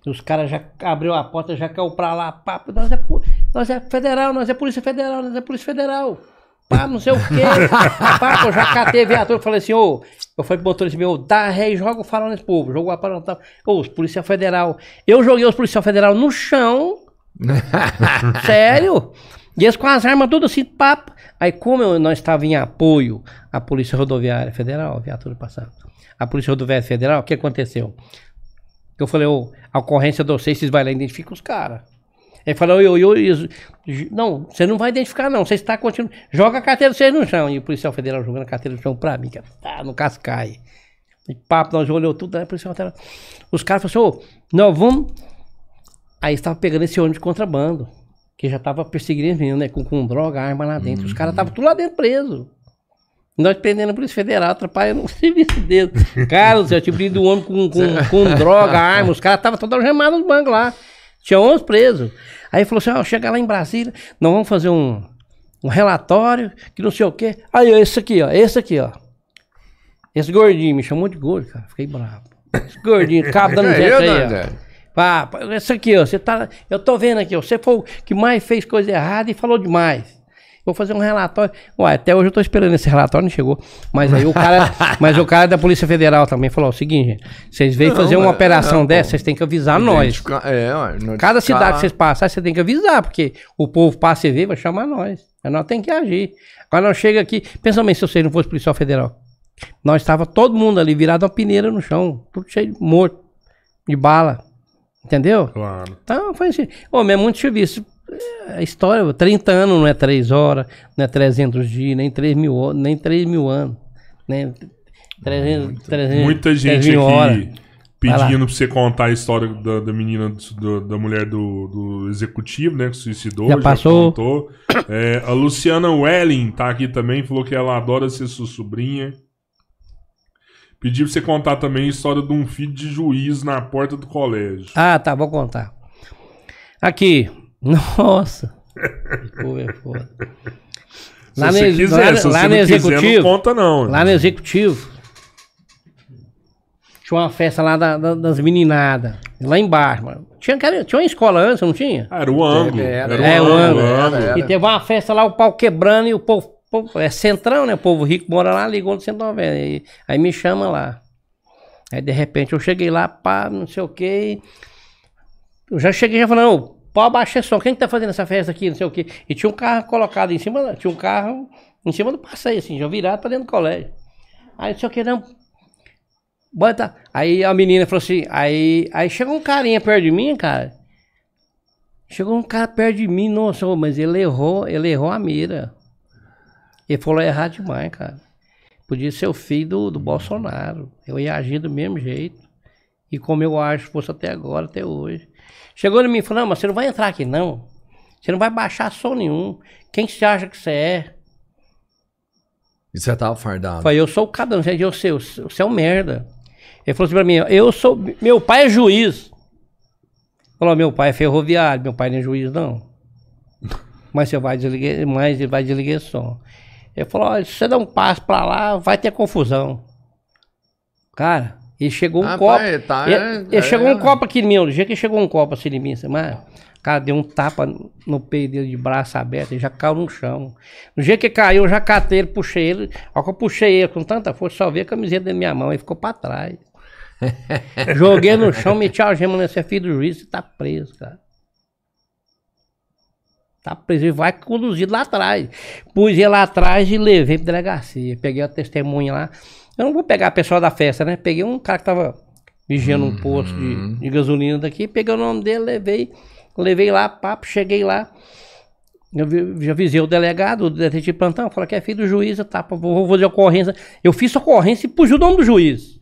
Os caras já abriu a porta, já caiu pra lá, papo. Nós é, nós é federal, nós é Polícia Federal, nós é Polícia Federal pá, não sei o quê. <laughs> pá, eu já catei a viatura, falei assim, ô, eu falei pro motorista meu, dá ré e joga o farol nesse povo. Jogou a tá. Ô, os policial federal. Eu joguei os policial federal no chão. <laughs> sério. E eles com as armas tudo assim, papo. Aí como eu, nós estávamos em apoio à Polícia Rodoviária Federal, a viatura passada. A Polícia Rodoviária Federal, o que aconteceu? Eu falei, ô, a ocorrência de vocês, vocês vão lá e identificam os caras. Ele falou, eu, eu, eu, não, você não vai identificar não, você está continuando, joga a carteira de vocês no chão. E o policial federal jogando a carteira no chão pra mim, que tá no cascai. E papo, nós olhou tudo, o policial federal. Os caras falaram assim, ô, não, vamos... Aí estava pegando esse ônibus de contrabando, que já estava perseguindo eles mesmo, né, com, com droga, arma lá dentro. Uhum. Os caras estavam tudo lá dentro preso. Nós prendendo a Polícia Federal, atrapalhando o <laughs> serviço dele. Cara, eu tinha pedido um homem com, com, com droga, arma, os caras estavam todos algemados no banco lá. Tinha 11 presos. Aí falou assim: ó, chega lá em Brasília, nós vamos fazer um, um relatório, que não sei o quê. Aí, esse aqui, ó, esse aqui, ó. Esse gordinho, me chamou de gordo, cara. Fiquei bravo. Esse gordinho, <laughs> cabo dando jeito aí, ó. Pá, esse aqui, ó, você tá. Eu tô vendo aqui, ó. Você foi o que mais fez coisa errada e falou demais. Vou fazer um relatório. Ué, até hoje eu tô esperando esse relatório, não chegou. Mas aí o cara, <laughs> mas o cara da Polícia Federal também falou o seguinte, vocês veem fazer uma operação não, dessa, vocês têm que avisar nós. É, ué, Cada cidade que vocês passarem, você tem que avisar, porque o povo passa e vê, vai chamar nós. Nós tem que agir. Agora não chega aqui, pensa bem se você não fosse policial federal. Nós estava todo mundo ali virado uma peneira no chão, tudo cheio de morto, de bala. Entendeu? Claro. Então foi assim. Ô, é muito serviço a história, 30 anos não é 3 horas, não é 300 dias, nem 3 mil, nem 3 mil anos. Né? 300, 300, Muita 3 gente aqui pedindo pra você contar a história da, da menina, do- da mulher do, do executivo, né? Que suicidou. Já passou. contou. É, a Luciana Welling tá aqui também, falou que ela adora ser sua sobrinha. Pediu pra você contar também a história de um filho de juiz na porta do colégio. Ah, tá, vou contar. Aqui. Nossa. <laughs> Pô, é foda. Se Lá você no- quiser, lá- se lá no não quiser, executivo- não conta não. Lá no executivo. Tinha uma festa lá da- da- das meninadas. Lá embaixo, mano. Tinha, tinha uma escola antes, não tinha? Ah, era o ângulo. Era, Era, É, o o ângulo. ângulo. era, era. E teve uma festa lá, o pau quebrando e o povo. povo- é centrão, né? O povo rico mora lá, ligou no 190. Aí, aí me chama lá. Aí de repente eu cheguei lá, pá, não sei o quê. Eu já cheguei já falando, pau abaixar som. Quem que tá fazendo essa festa aqui? Não sei o quê. E tinha um carro colocado em cima, tinha um carro em cima do passeio, assim, já virado pra dentro do colégio. Aí não sei o que, não. Bota. Aí a menina falou assim, aí, aí chegou um carinha perto de mim, cara. Chegou um cara perto de mim, nossa, mas ele errou, ele errou a mira. Ele falou errar demais, cara. Podia ser o filho do, do Bolsonaro. Eu ia agir do mesmo jeito. E como eu acho fosse até agora, até hoje. Chegou em mim e falou, não, mas você não vai entrar aqui não. Você não vai baixar som nenhum. Quem você acha que você é? E você tava fardado. Falei, eu sou o cadão, você é eu sei, você é um merda. Ele falou assim pra mim, eu sou. Meu pai é juiz. Falou, meu pai é ferroviário, meu pai não é juiz, não. <laughs> Mas você vai desligar, mas ele vai desligar som. Ele falou, olha, se você der um passo pra lá, vai ter confusão. Cara, ele chegou um Rapaz, copo. tá, ele, é- ele chegou é. um copo aqui em mim, do dia que chegou um copo assim em mim, assim, mas, cara, deu um tapa no peito dele de braço aberto, ele já caiu no chão. No dia que caiu, eu já catei ele, puxei ele. Ao que eu puxei ele com tanta força, só vi a camiseta da minha mão, ele ficou pra trás. <laughs> Joguei no chão, meti a algema nesse filho do juiz e tá preso, cara. Tá preso e vai conduzido lá atrás. Pus ele lá atrás e levei pra delegacia. Peguei a testemunha lá. Eu não vou pegar a pessoa da festa, né? Peguei um cara que tava vigiando um posto de, de gasolina daqui. Peguei o nome dele, levei. Levei lá, papo, cheguei lá. Eu vi- já avisei o delegado, o detetive de plantão, falou que é filho do juiz, tá, vou, fazer ocorrência. Eu fiz ocorrência e pus o nome do juiz.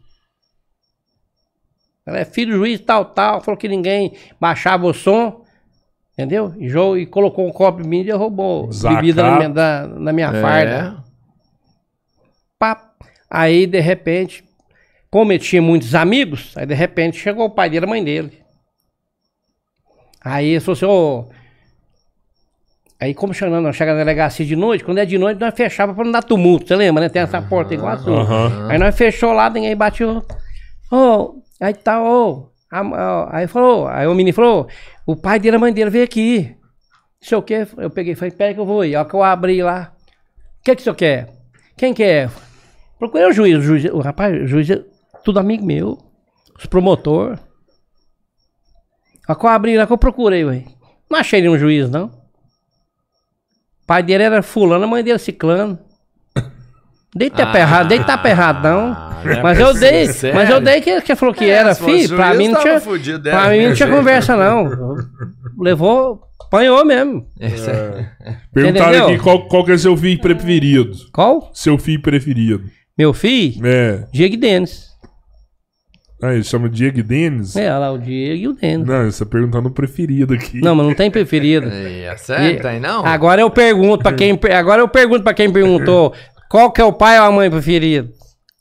Ela é filho do juiz, tal, tal. Falou que ninguém baixava o som. Entendeu? E, jo- e colocou um copo em mim e derrubou Zacato. bebida na minha, da- na minha É. farda. Aí, de repente, como ele tinha muitos amigos, aí de repente chegou o pai dele, a mãe dele. Aí ele falou assim, ô. Aí como chegando, nós chega na delegacia de noite, quando é de noite, nós fechava pra não dar tumulto, você lembra, né? Tem essa porta igual a sua. Aham. Aí nós fechou lá, ninguém bateu. Ô, aí tá, ô. a- Aí falou, aí o menino falou, o pai dele, a mãe dele veio aqui. Não sei o que, eu peguei, falei, pera que eu vou ir. Ó, que eu abri lá. O que que o senhor quer? Quem que é? Procurei o juiz, o juiz, o rapaz, o juiz é tudo amigo meu. Os promotor. Que eu abri lá, que eu procurei, ué. Não achei nenhum juiz, não. O pai dele era fulano, a mãe dele ciclano. Dei <coughs> tapa errado, dei tapa errado, não. não é Mas eu dei, sério? mas eu dei que, que falou que É, era, filho. Pra mim não tinha, fudido, pra é, mim não tinha conversa, não. <laughs> Levou, apanhou mesmo. É- Perguntaram aqui qual, qual que é seu filho preferido. Qual? Seu filho preferido. Meu filho? É. Diego e Denis. Ah, ele chama Diego Denis? É, olha lá, o Diego e o Denis. Não, você tá perguntando o preferido aqui. Não, mas não tem preferido. <laughs> É sério? E- Tem não? Agora eu pergunto pra quem, agora eu pergunto para quem perguntou, qual que é o pai ou a mãe preferido?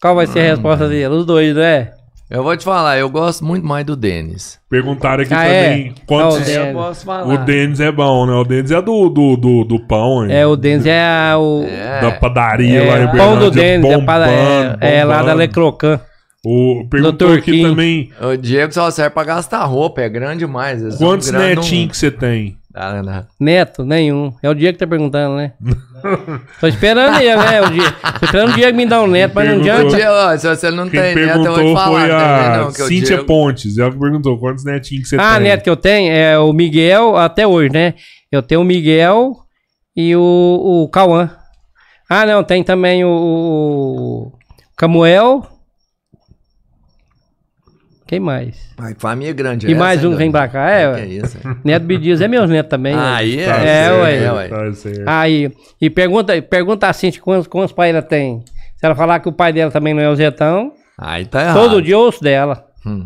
Qual vai ser a resposta dele? Os dois, né? Eu vou te falar, eu gosto muito mais do Denis. Perguntaram aqui Ah, também é? quantos. O Denis. Eu posso falar. O Denis é bom, né? O Denis é do, do, do, do pão, hein? É, o Denis é o É. Da padaria lá é, em o pão do Denis, é, para- é, é lá da. Lecrocan. O, perguntou aqui também O Diego só serve pra gastar roupa, é grande demais. são quantos netinhos que você tem? Ah, não. Neto, nenhum. É o Diego que tá perguntando, né? <laughs> Tô esperando ele, né? O Diego. Tô esperando o Diego me dar um neto, mas não adianta. Ó, se você não Quem tem neto, eu vou perguntou falar. foi não a não, que o Cíntia Diego- Pontes. Ela que perguntou quantos netinhos que você Ah, tem. neto que eu tenho é o Miguel, até hoje, né? Eu tenho o Miguel e o, o Cauã. Ah, não, tem também o, o Camuel. Quem mais? Ai, que família grande E essa, mais hein, um vem pra cá, é, Que ué. é isso? Neto Bidias é meus netos também. Aí é. Tá É, certo, ué. É, ué. Tá certo. Aí, e pergunta, pergunta assim de quantos, quantos pais ela tem. Se ela falar que o pai dela também não é o Zetão, Aí tá errado. todo dia eu ouço dela. Hum.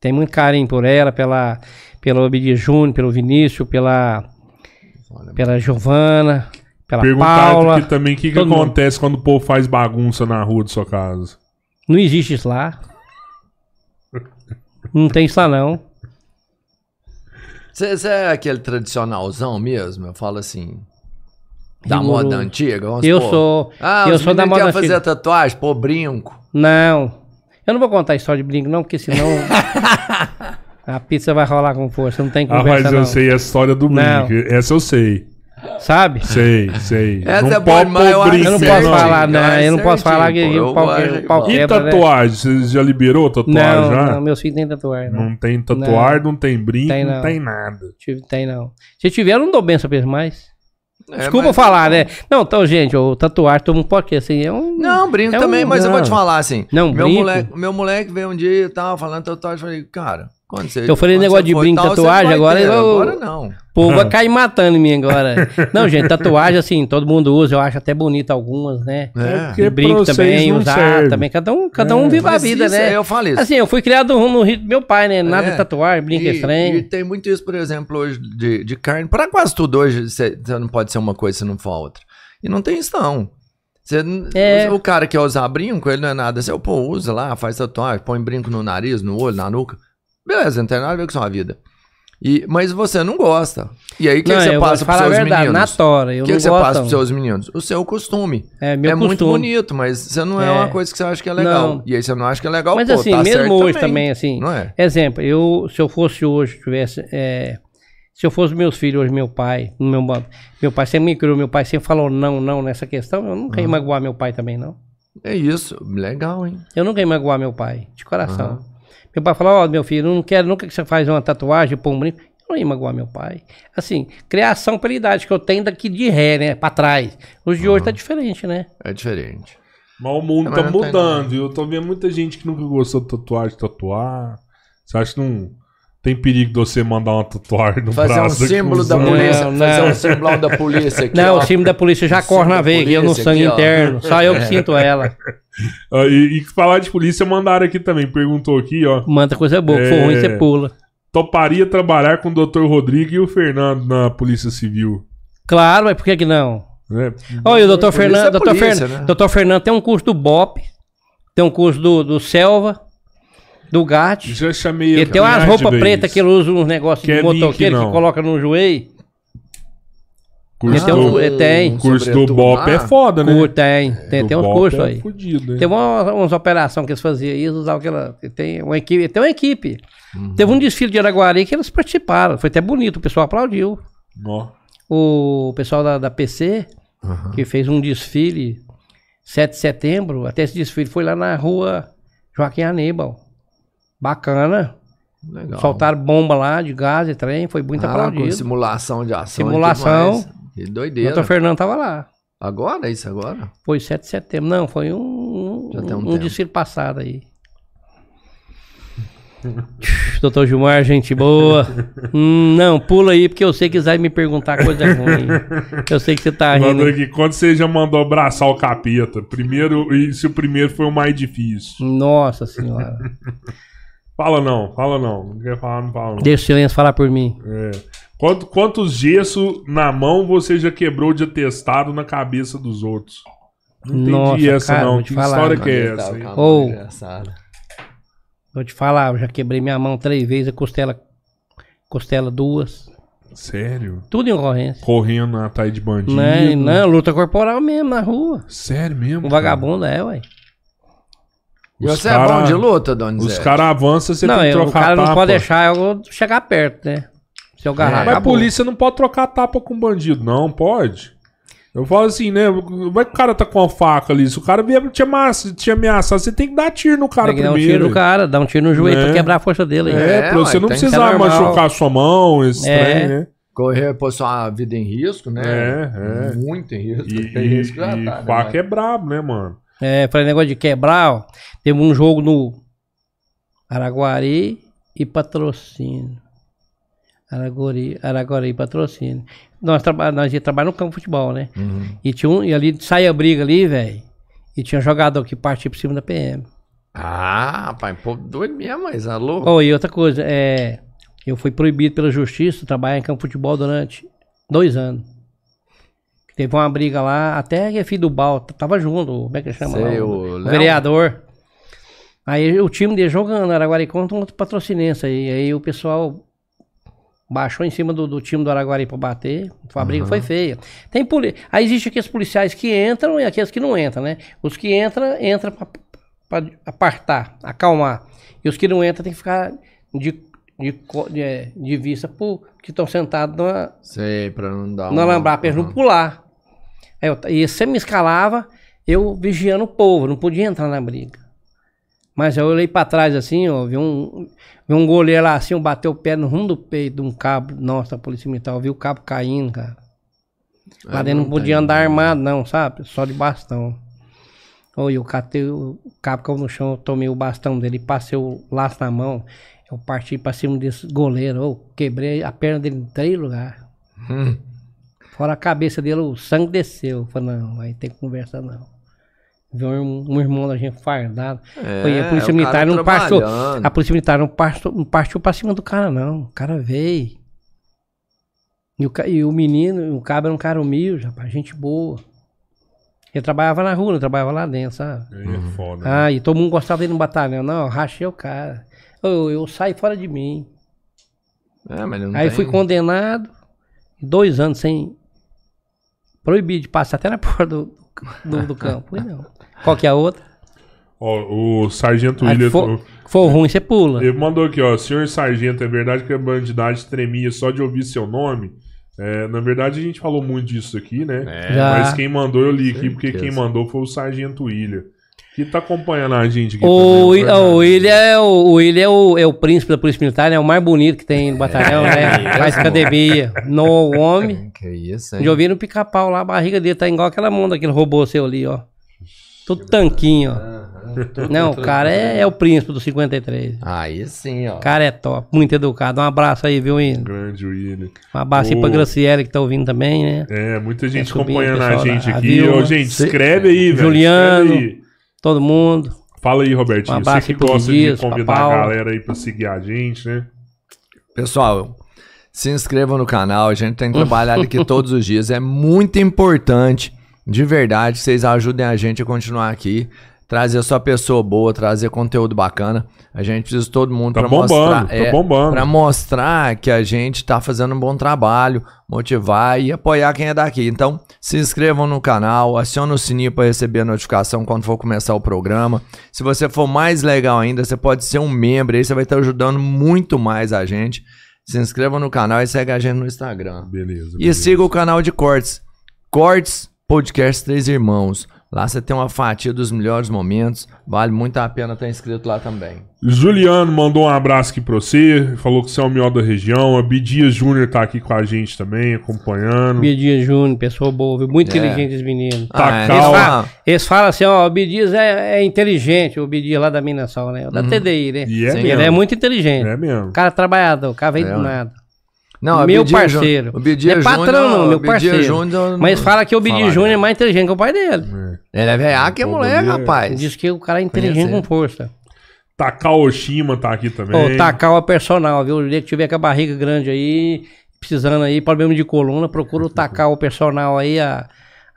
Tem muito carinho por ela, pela, pelo Obidia Júnior, pelo Vinícius, pela, pela Giovana, pela Perguntaram Paula. aqui também o que, que todo mundo. acontece quando o povo faz bagunça na rua de sua casa. Não existe isso lá. Não tem isso lá, não. Você é aquele tradicionalzão mesmo? Eu falo assim. Da Rigoroso. moda antiga? Vamos Eu supor. sou. Ah, eu sou da moda antiga. fazer tatuagem, pô, brinco. Não. Eu não vou contar a história de brinco, não, porque senão. <laughs> a pizza vai rolar com força. Não tem Ah, conversa, mas eu não. sei a história do Não. brinco. Essa eu sei. Sabe? Sei, sei. Essa não é boa pode demais, pôr eu Eu não posso não. falar, não. é Eu não posso falar que eu pau, o pau. E né? tatuagem? Você já liberou tatuagem Não, já? não, meus filhos têm tatuagem. Não. Não tem tatuagem, não, tem brinco, Tem, não. não. tem nada. Tem não. Se tiver, eu não dou benção pra eles mais. É, Desculpa mas- falar, né? Não, então, gente, o tatuagem todo mundo pode que assim, é um. Não, brinco É um- também, mas eu vou te não. falar assim. Não, meu brinco. moleque, meu moleque veio um dia e tava falando tatuagem, eu falei, cara, quando você. Eu falei quando negócio você de brinco, tatuagem, agora eu- Agora não. O povo vai cair matando em mim agora. <laughs> Não, gente, tatuagem, assim, todo mundo usa, eu acho até bonito algumas, né? É. porque E brinco também, usar serve. também. Cada um, cada um vive a Mas vida, isso, né? Eu falo isso. Assim, eu fui criado no ritmo do meu pai, né? Nada É. de tatuagem, brinco E- estranho. E tem muito isso, por exemplo, hoje de, de carne. Para quase tudo hoje, você você não pode ser uma coisa se não for outra. E não tem isso, não. Você É. O cara que quer usar brinco, ele não é nada. Você, pô, usa lá, faz tatuagem, põe brinco no nariz, no olho, na nuca. Beleza, não tem nada a ver com sua vida. E, mas você não gosta. E aí, o que, não, que você passa pros a seus verdade, na meninos? tora, eu O que, não que você passa pros seus meninos? O seu costume. É, meu é muito costume. bonito, mas você não é, É. uma coisa que você acha que é legal. Não. E aí você não acha que é legal, Mas pô, assim, tá mesmo hoje também, assim, Não é? Exemplo, eu, se eu fosse hoje, tivesse. é, se eu fosse meus filhos hoje, meu pai, meu, meu pai sempre me criou, meu pai sempre falou não, não nessa questão, eu nunca ia magoar meu pai também, não. É isso. Legal, hein? Eu nunca ia magoar meu pai, de coração. Meu pai falou, ó, meu filho, eu não quero nunca que você faz uma tatuagem, pôr um brinco. Eu não ia magoar meu pai. Assim, criação pela idade que eu tenho daqui de ré, né? Pra trás. Os de hoje tá diferente, né? É diferente. Mas o mundo Não, tá mas tem mudando, viu? Eu tô vendo muita gente que nunca gostou de tatuagem, tatuar. Você acha que não tem perigo de você mandar uma tatuagem no Fazer um braço daqui símbolo da polícia. Não, fazer não. um símbolo da polícia aqui. não, ó. o time da polícia já corre símbolo na veia, no sangue aqui, ó. interno. Só eu que <laughs> sinto ela. Ah, e, e falar de polícia, mandaram aqui também. Perguntou aqui, ó. Manda coisa boa, se for É. ruim, você pula. Toparia trabalhar com o Dr. Rodrigo e o Fernando na Polícia Civil. Claro, mas por que que não? Né? Olha, o doutor Polícia é Fernando, doutor, Fer- né? doutor Fernando tem um curso do BOP, tem um curso do, do Selva, do GAT. Já chamei Ele tem umas roupas pretas que ele usa uns negócios de é motoqueiro que coloca no joelho. Curso tem um- do, tem. curso do BOP é foda, né? Tem, tem, Do tem uns cursos é aí. Fudido, né? Tem uma- umas operações que eles faziam aí, eles usavam aquela. Tem uma equipe. Tem uma equipe. Teve um desfile de Araguari que eles participaram. Foi até bonito, o pessoal aplaudiu. Ó. O pessoal da, da PC, que fez um desfile 7 de setembro, até esse desfile foi lá na rua Joaquim Aníbal. Bacana. Legal. Soltaram bomba lá de gás e trem, foi muito Ah, com aplaudido. simulação de ação. Simulação. Que O doideira. doutor Fernando tava lá. Agora? É isso agora? Foi 7 de setembro. Não, foi um, Já tem um um, desfile passado aí. <laughs> Doutor Gilmar, gente boa. <laughs> Hum, não, pula aí, porque eu sei que vai me perguntar coisa ruim. Eu sei que você tá rindo. aqui, quando você já mandou abraçar o capeta? Primeiro, e se o primeiro foi o mais difícil? Nossa senhora. <laughs> Fala não, fala não. Não quer falar, não fala não. Deixa o silêncio falar por mim. É. Quanto- quantos gesso na mão você já quebrou de atestado na cabeça dos outros? Não entendi Nossa, essa cara, não. Que falar, história mano. que é essa? hein? Ou- Engraçado. Vou te falar, eu já quebrei minha mão três vezes, a costela, costela duas. Sério? Tudo em ocorrência. Correndo atrás de bandido? Não, não, luta corporal mesmo, na rua. Sério mesmo? Um cara? vagabundo é, ué. E Os você cara- é bom de luta, Donizete? Os caras avançam, você não, tem que eu- o trocar cara não tapa. pode deixar eu chegar perto, né? Se eu agarrar, É, Mas a polícia não pode trocar tapa com bandido, não, pode. Eu falo assim, né? Vai que o cara tá com a faca ali. Se o cara vier te ameaçar, te ameaçar, você tem que dar tiro no cara Tem que dar um primeiro. tiro no cara, dar um tiro no joelho É. pra quebrar a força dele. aí. É, É, pra você ué, não precisar machucar sua mão, esse É. trem, né? Correr, pôr sua vida em risco, né? É, é. Muito em risco. E, e, risco já e tá, né, faca é brabo, né, mano? É, falei negócio de quebrar, ó. Teve um jogo no. Araguari e Patrocínio. Araguari, Araguari e Patrocínio. Nós, traba, nós ia trabalhar no campo de futebol, né? E, tinha um, e ali saía briga ali, velho. E tinha jogador que partia por cima da PM. Ah, rapaz, pô, doido mesmo, mas alô? Oh, e outra coisa, é, eu fui proibido pela justiça de trabalhar em campo de futebol durante dois anos. Teve uma briga lá, até que filho do Bal, tava junto, como é que chama Sei, lá? o O, vereador. Aí o time dele jogando, Araguari contra um outro patrocinense aí. Aí o pessoal baixou em cima do, do time do Araguari pra bater. A briga foi feia. Tem poli... Aí existe aqueles policiais que entram e aqueles que não entram, né? Os que entram, entram pra, pra apartar, acalmar. E os que não entram tem que ficar de, de, de, é, de vista pro que estão sentados numa, Sei, pra não dar não alambar pra eles não pular. Aí eu, e você me escalava, eu vigiando o povo, não podia entrar na briga. Mas eu olhei pra trás assim, ó, vi um, vi um goleiro lá assim, bateu o pé no rumo do peito de um cabo nosso da Polícia Militar, eu vi o cabo caindo, cara. Lá É, dentro não podia andar né? armado, não, sabe? Só de bastão. Oi, eu catei o cabo caiu no chão, eu tomei o bastão dele, passei o laço na mão, eu parti pra cima desse goleiro, eu quebrei a perna dele em três lugares. Hum. Fora a cabeça dele, o sangue desceu. Eu falei, não, aí tem conversa não. Viu um, irmão- um irmão da gente fardado. É, Foi, a polícia o militar cara não partiu. trabalhando. A polícia militar não partiu, não partiu pra cima do cara, não. O cara veio. E o, e o menino, o cabo era um cara humilde, rapaz, gente boa. Ele trabalhava na rua, não trabalhava lá dentro, sabe? É foda. né? Ah, e todo mundo gostava dele no batalhão. Não, rachei o cara. Eu, eu saí fora de mim. É, mas não Aí tem... fui condenado, dois anos sem. Proibido de passar até na <laughs> porta do, do, do campo. Fui não. Qual que é a outra? Ó, o Sargento Aí, William for, ruim, você pula. ele mandou aqui, ó. Senhor Sargento, é verdade que a bandidagem tremia só de ouvir seu nome? É, na verdade, a gente falou muito disso aqui, né? É, Já. Mas quem mandou, eu li aqui, porque quem mandou foi o Sargento William. Que tá acompanhando a gente aqui O, também. Wi- o William, é o, o William é o, é o príncipe da Polícia Militar, né? É o mais bonito que tem no batalhão, né? mesmo? Faz academia. No homem. Que isso, hein? Já ouviram o pica-pau lá, a barriga dele tá igual aquela mão daquele robô seu ali, ó. Tudo tanquinho, ó. Não, o cara é, é o príncipe do 53. Aí sim, ó. O cara é top, muito educado. Um abraço aí, viu, William? Grande William. Um abraço aí pra Graciele que tá ouvindo também, né? É, muita gente subindo, acompanhando a gente da aqui. Ô, gente, escreve aí, velho. Juliano. escreve aí. Todo mundo. Fala aí, Robertinho. Um Você que gosta Dias, de convidar a galera aí pra seguir a gente, né? Pessoal, se inscrevam no canal. A gente tem trabalhado aqui todos os dias. É muito importante, de verdade, que vocês ajudem a gente a continuar aqui. Trazer só pessoa boa, trazer conteúdo bacana. A gente precisa de todo mundo Tá bombando, mostrar. tá bombando. Pra mostrar que a gente tá fazendo um bom trabalho, motivar e apoiar quem é daqui. Então, se inscrevam no canal, acione o sininho para receber a notificação quando for começar o programa. Se você for mais legal ainda, você pode ser um membro aí, você vai estar ajudando muito mais a gente. Se inscreva no canal e segue a gente no Instagram. Beleza. E beleza. siga o canal de cortes. Cortes Podcast Três Irmãos. Lá você tem uma fatia dos melhores momentos. Vale muito a pena estar inscrito lá também. Juliano mandou um abraço aqui pra você. Falou que você é o melhor da região. A Bidias Júnior tá aqui com a gente também, acompanhando. Bidias Júnior, pessoa boa, viu? muito É. inteligente esse menino. Tá é, calma. Eles, falam, eles falam assim, ó, o Bidias é, é inteligente, o Bidias lá da Minassol, né? Da TDI, né? E é Sim. Ele é muito inteligente. É mesmo. O cara trabalhador, o cara veio É, do nada. Não, meu o Bidia parceiro. O Bidia é patrão, não, meu o Bidia parceiro. Júnior- Mas fala que o Falar, Júnior é né? mais inteligente que o pai dele. Ele é velhaco que é moleque, Bidia- rapaz. Diz que o cara é inteligente Conhece com força. Takao Oshima tá aqui também. Ô, Takal é personal, viu? O dia que tiver com a barriga grande aí, precisando aí, problema de coluna, procura o Takal personal aí, a,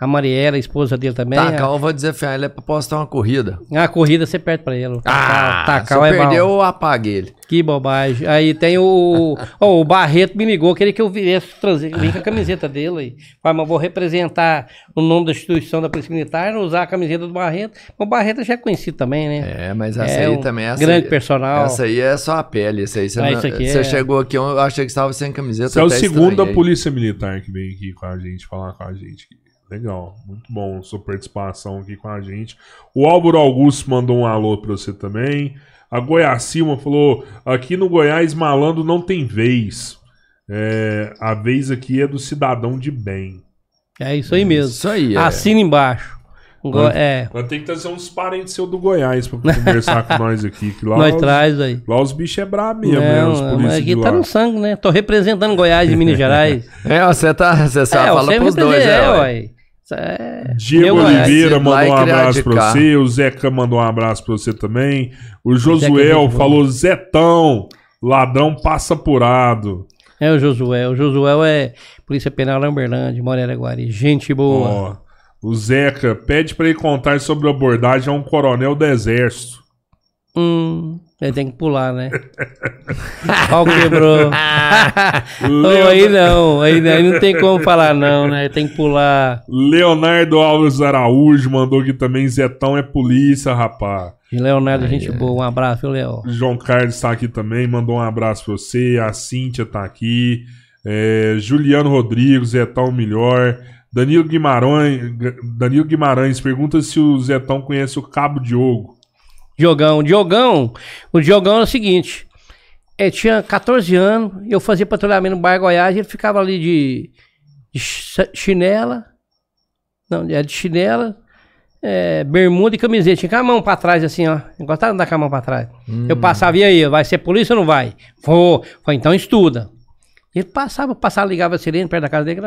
a Mariela, a esposa dele também. Tá, a- calma, eu vou dizer, ele é pra postar uma corrida. A corrida você perde pra ele. Takal, Takal se é eu perder, mal. eu apague ele. Que bobagem. Aí tem o. <laughs> Ó, o Barreto me ligou, queria que eu viesse trazer, vim com a camiseta dele aí. Falei, mas vou representar o nome da instituição da Polícia Militar, não usar a camiseta do Barreto. O Barreto já é conhecido também, né? É, mas essa É aí um também essa grande aí- personal. Essa aí é só a pele. Essa aí você, Ah, não- isso aqui você é- chegou aqui, eu achei que estava sem camiseta. Você é o segundo da. Polícia Militar que vem aqui com a gente, falar com a gente. Legal, muito bom sua participação aqui com a gente. O Álvaro Augusto mandou um alô pra você também. A Goiacilma falou: aqui no Goiás, malandro não tem vez. É, a vez aqui é do cidadão de bem. É isso aí mesmo. Isso aí, é. Assina embaixo. Go- é, Nós tem que trazer uns parentes seus do Goiás pra conversar <laughs> com nós aqui. Que lá, nós os, traz aí. lá os bichos é brabo mesmo, né? Os aqui de tá lá. no sangue, né? Tô representando Goiás e Minas <laughs> Gerais. É, você tá. Você só é, fala pros dois, representa- é, é, ué. É- Diego Meu. Oliveira Lá mandou um abraço pra você. O Zeca mandou um abraço pra você também. O é Josuel falou: Zetão, ladrão passa apurado. É o Josué. O Josué é Polícia Penal Lamberlândia, Morena Guari. Gente boa. Ó, o Zeca pede pra ele contar sobre a abordagem a um coronel do exército. Hum, ele tem que pular, né? Pau quebrou. <laughs> Ô, aí não, aí, não, aí não tem como falar não, né? Tem que pular. Leonardo Alves Araújo mandou aqui também: Zetão é polícia, rapaz. E Leonardo, gente boa. Um abraço, viu, Léo? João Carlos tá aqui também, mandou um abraço pra você. A Cíntia tá aqui. É, Juliano Rodrigues, Zetão melhor. Danilo Guimarães, Danilo Guimarães pergunta se o Zetão conhece o Cabo Diogo. Diogão, Diogão, o Diogão é o seguinte, ele tinha 14 anos, eu fazia patrulhamento no bairro Goiás, ele ficava ali de, de ch- chinela, não, é de chinela, é, bermuda e camiseta, tinha com a mão pra trás assim, ó, Eu gostava de andar com a mão pra trás. Eu passava, e aí, vai ser polícia ou não vai? Vou, Falei, então estuda. Ele passava, passava, ligava a sirene perto da casa dele,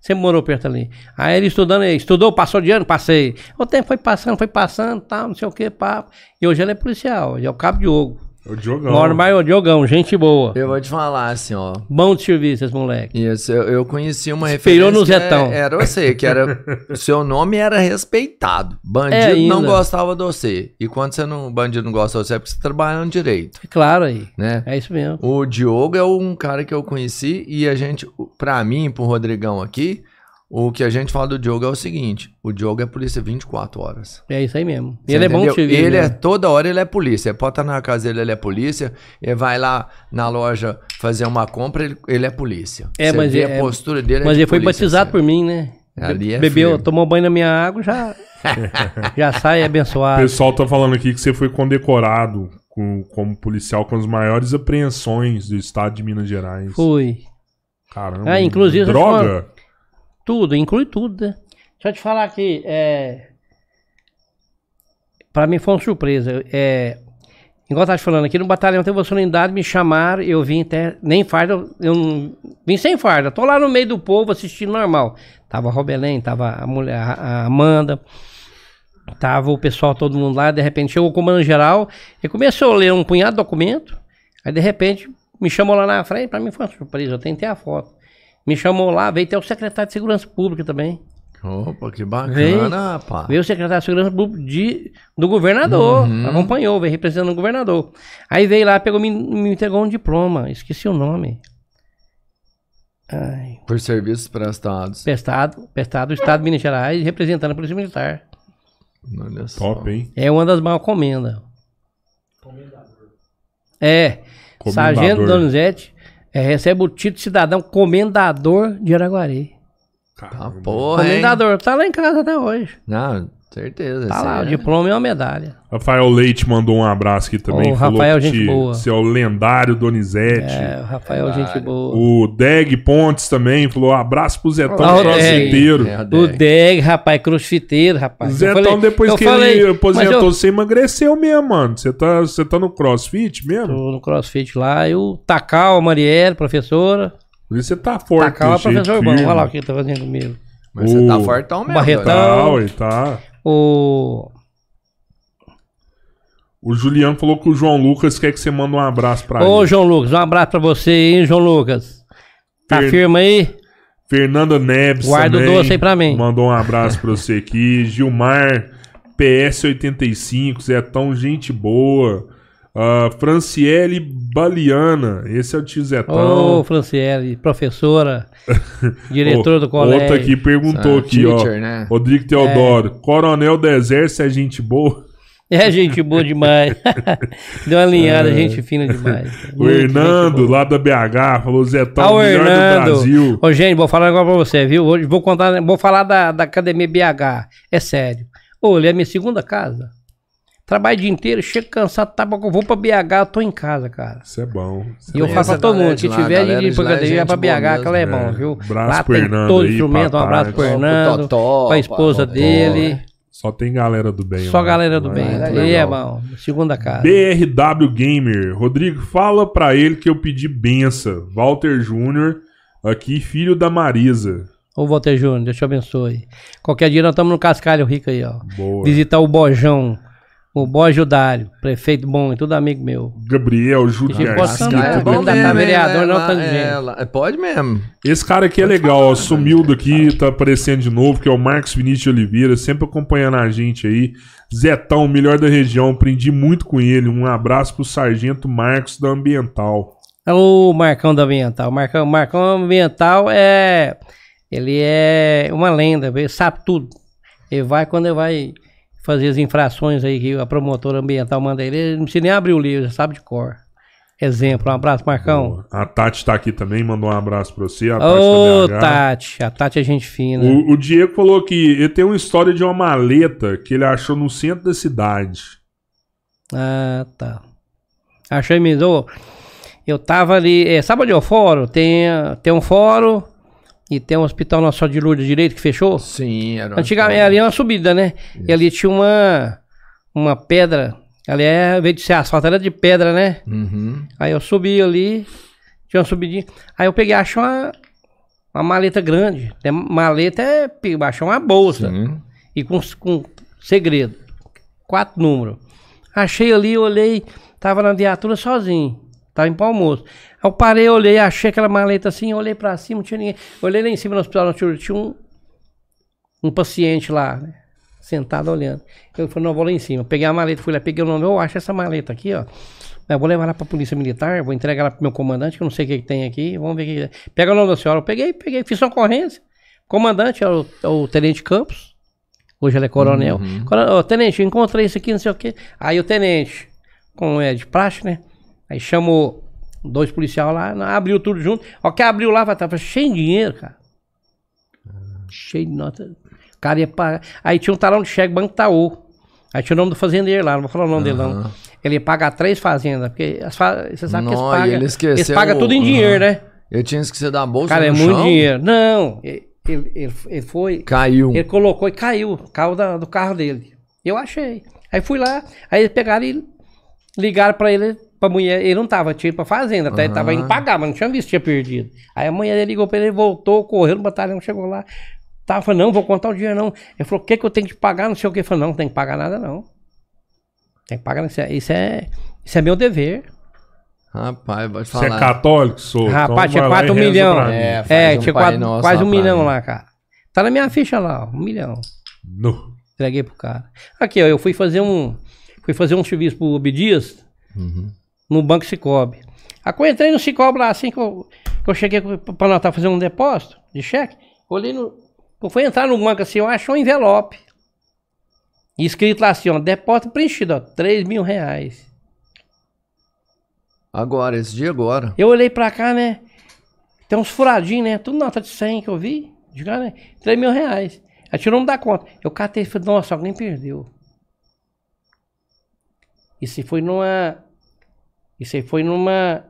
sempre morou perto ali. Aí ele estudando, ele estudou, passou de ano, passei. O tempo foi passando, foi passando, tal, não sei o que, papo. E hoje ele é policial, ele é o Cabo Diogo. É o Diogão. Mora no bairro Diogão, gente boa. Eu vou te falar assim, ó. Bom de serviço esse moleque. Isso, eu, eu conheci uma Espelhou no que Zetão. é- Era você, que era. <laughs> seu nome era respeitado. Bandido É não gostava de você. E quando você não, bandido não gosta de você, é porque você trabalha no direito, É claro aí. né? É isso mesmo. O Diogo é um cara que eu conheci e a gente, pra mim, pro Rodrigão aqui, o que a gente fala do Diogo é o seguinte: o Diogo é polícia 24 horas. É isso aí mesmo. Você ele é bom de entendeu? serviço. Ele é mesmo. toda hora ele é polícia. Pode estar na casa dele, ele é polícia. Ele vai lá na loja fazer uma compra, ele, ele é polícia. É, Você mas vê é- a postura dele. é Mas de ele foi polícia, batizado assim. por mim, né? Ali é Bebeu, firme. tomou banho na minha água, já, <laughs> já sai O abençoado. pessoal tá falando aqui que você foi condecorado com- como policial com as maiores apreensões do estado de Minas Gerais. Fui. Caramba. Ah, inclusive, Droga? Tudo, inclui tudo, né? Deixa eu te falar aqui, é... Pra mim foi uma surpresa. É... Igual eu tava te falando, aqui no batalhão teve uma solenidade, me chamaram, eu vim até. Nem farda, eu não. Vim sem farda. Tô lá no meio do povo assistindo normal. Tava a Robelém, tava a mulher, a Amanda. Tava o pessoal, todo mundo lá, de repente chegou o comando geral, e começou a ler um punhado de documento, aí de repente me chamou lá na frente, pra mim foi uma surpresa, eu tentei a foto. Me chamou lá, veio até o secretário de Segurança Pública também. Opa, que bacana, Veio- rapaz. Veio o secretário de Segurança Pública de, do governador, acompanhou, veio representando o governador. Aí veio lá, pegou, me, me entregou um diploma, esqueci o nome. Ai, Por serviços prestados. prestado, prestado do Estado de Minas Gerais, representando a Polícia Militar. Olha só. Top, hein? É uma das maiores comendas. É. Comendador. Sargento Donizete é, recebe o título de cidadão comendador de Araguari. Tá Caramba. porra, hein? comendador, tá lá em casa até hoje. Não, certeza. Tá isso lá, aí o é- diploma e uma medalha. Rafael Leite mandou um abraço aqui também. Falou Rafael, que gente te- boa. Você é o lendário Donizete. É, o Rafael, gente boa. O Deg Pontes também falou: abraço pro Zetão o crossfiteiro. É, O Deg. Deg, rapaz, crossfiteiro, O rapaz. Eu Zetão, falei- depois eu que falei, ele aposentou, eu você emagreceu mesmo, mano. Você tá, você tá no crossfit mesmo? tô no crossfit lá, e o Tacal, a Marielle, professora. Por isso você tá forte. Tacal é cheio de professor bom, firme. olha lá o que ele tá fazendo comigo. Mas você tá O fortão mesmo. Barretão. Tá, ué, tá. O... O Juliano falou que o João Lucas quer que você manda um abraço pra Ô, ele. João Lucas, um abraço pra você, hein, João Lucas. Tá Per- firme aí? Fernanda Neves Guarda também doce aí pra mim. Mandou um abraço pra você aqui. <laughs> Gilmar, PS85, Zé tão gente boa. Ah, Franciele Baliana, esse é o tio Ô, Zetão. Franciele, professora, <laughs> diretor Ô, do colégio. Outro aqui perguntou Ah, aqui, ó. teacher, né? Rodrigo Teodoro, Coronel do Exército é gente boa. <laughs> É gente boa demais. <laughs> Deu uma alinhada, gente fina demais. É. O Muito Hernando, lá da BH, falou Zetão, Ah, o melhor do Hernando. Brasil. Ô, gente, vou falar agora pra você, viu? Hoje vou contar, vou falar da, da academia BH. É sério. Ô, ele é minha segunda casa. Trabalho o dia inteiro, chego cansado, tá bom, eu vou pra BH, eu tô em casa, cara. Isso é bom. E eu Conheço falo pra todo mundo, lá, tiver a de galera ir pra é academia, pra BH, que ela é É, bom, viu? abraço Lá pro tem Hernando todo aí, instrumento, um abraço pro Hernando, Totó, pra esposa dele. Só tem galera do bem. Só lá. galera do bem. é Ele é legal. bom. Segunda casa. BRW Gamer. Rodrigo, fala pra ele que eu pedi benção. Walter Júnior, aqui, filho da Marisa. Ô, Walter Júnior, Deus te abençoe. Qualquer dia nós estamos no Cascalho Rico aí, ó. Boa. Visitar o Bojão. O Bojo Dário. Prefeito bom e tudo amigo meu. Gabriel Julián. pode é é bom tá hein? vereador, não lá- tá é, é, Pode mesmo. Esse cara aqui é legal, ó, sumiu daqui, tá aparecendo de novo, que é o Marcos Vinícius de Oliveira, sempre acompanhando a gente aí. Zetão, melhor da região, aprendi muito com ele. Um abraço pro Sargento Marcos da Ambiental. É o Marcão da Ambiental. O Marcão, Marcão Ambiental é. Ele é uma lenda, ele sabe tudo. Ele vai quando ele vai fazer as infrações aí que a promotora ambiental manda ele, ele não precisa nem abrir o livro, já sabe de cor. Exemplo, um abraço, Marcão. A Tati tá aqui também, mandou um abraço pra você. A Tati Ô. Tati. A Tati é gente fina. O, o Diego falou que ele tem uma história de uma maleta que ele achou no centro da cidade. Ah, tá. Achei mesmo. Eu tava ali. É, sabe onde é o fórum? Tem, tem um fórum e tem um hospital Nossa de Lourdes Direito que fechou. Sim, era Antigamente ali é uma subida, né? E ali tinha uma, uma pedra. Ali é, ao invés de ser asfalto, era de pedra, né? Uhum. Aí eu subi ali, tinha uma subidinha. Aí eu peguei, achei uma, uma maleta grande. Maleta é, achei uma bolsa. Sim. E com, com segredo. Quatro números. Achei ali, olhei, tava na viatura sozinho. Tava em almoço. Eu parei, olhei, achei aquela maleta assim, olhei pra cima, não tinha ninguém. Olhei lá em cima no hospital, não tinha, tinha um, um paciente lá, né? Sentado olhando. Eu falei, não, eu vou lá em cima. Peguei a maleta, fui lá, peguei o nome, eu acho essa maleta aqui, ó. Eu vou levar ela pra polícia militar, vou entregar ela pro meu comandante, que eu não sei o que, que tem aqui. Vamos ver o que, que é. Pega o nome da senhora. Eu peguei, peguei, fiz ocorrência. Comandante é o, é o Tenente Campos. Hoje ele é coronel. Coronel, ô, tenente, eu encontrei isso aqui, não sei o quê. Aí o tenente, como é de praxe, né? Aí chamou dois policiais lá, abriu tudo junto. Ó, que abriu lá, tava cheio de dinheiro, cara. Cheio de nota. O cara ia pagar. Aí tinha um talão de cheque, Banco Taú. Aí tinha o nome do fazendeiro lá, não vou falar o nome dele não. Ele ia pagar três fazendas, porque as fa... você sabe que eles pagam. ele esqueceu Eles pagam tudo em dinheiro, Aham. né? Eu tinha esquecido da bolsa Cara, é muito chão. dinheiro. Não, ele, ele, ele- ele foi. Caiu. Ele colocou e caiu, caiu da- do carro dele. Eu achei. Aí fui lá, aí eles pegaram e ligaram pra ele, pra mulher. Ele não tava, tinha ido pra fazenda, até ele tava indo pagar, mas não tinha visto tinha perdido. Aí a mulher dele ligou pra ele, ele voltou, correu no batalhão, chegou lá. Tava falando, não, vou contar o dinheiro não. Ele falou, o que que eu tenho que pagar? Não sei o que. Ele falou, não, não tem que pagar nada não. Tem que pagar, isso é, isso é, isso é meu dever. Rapaz, vou te Você é falar. católico, sou. Rapaz, tinha vai lá 4 e reza milhões. mim. É, É, um tinha Pai quatro- Nosso quase um milhão lá, cara. Tá na minha ficha lá, ó, um milhão. No. Entreguei pro cara. Aqui, ó, eu fui fazer um. Fui fazer um serviço pro Obedias no Banco Cicobi. Aí quando eu entrei no Cicobi lá, assim que eu, que eu cheguei pra nós tá fazendo um depósito de cheque, olhei no. Eu fui entrar no banco assim, eu achei um envelope. Escrito lá assim, ó, depósito preenchido, ó, 3 mil reais. Agora, esse dia agora. Eu olhei pra cá, né? Tem uns furadinhos, né? Tudo nota de 100 que eu vi. De cara, né? 3 mil reais. Aí tirou não dá conta. Eu catei e falei, nossa, alguém perdeu. Isso foi numa. Isso aí foi numa.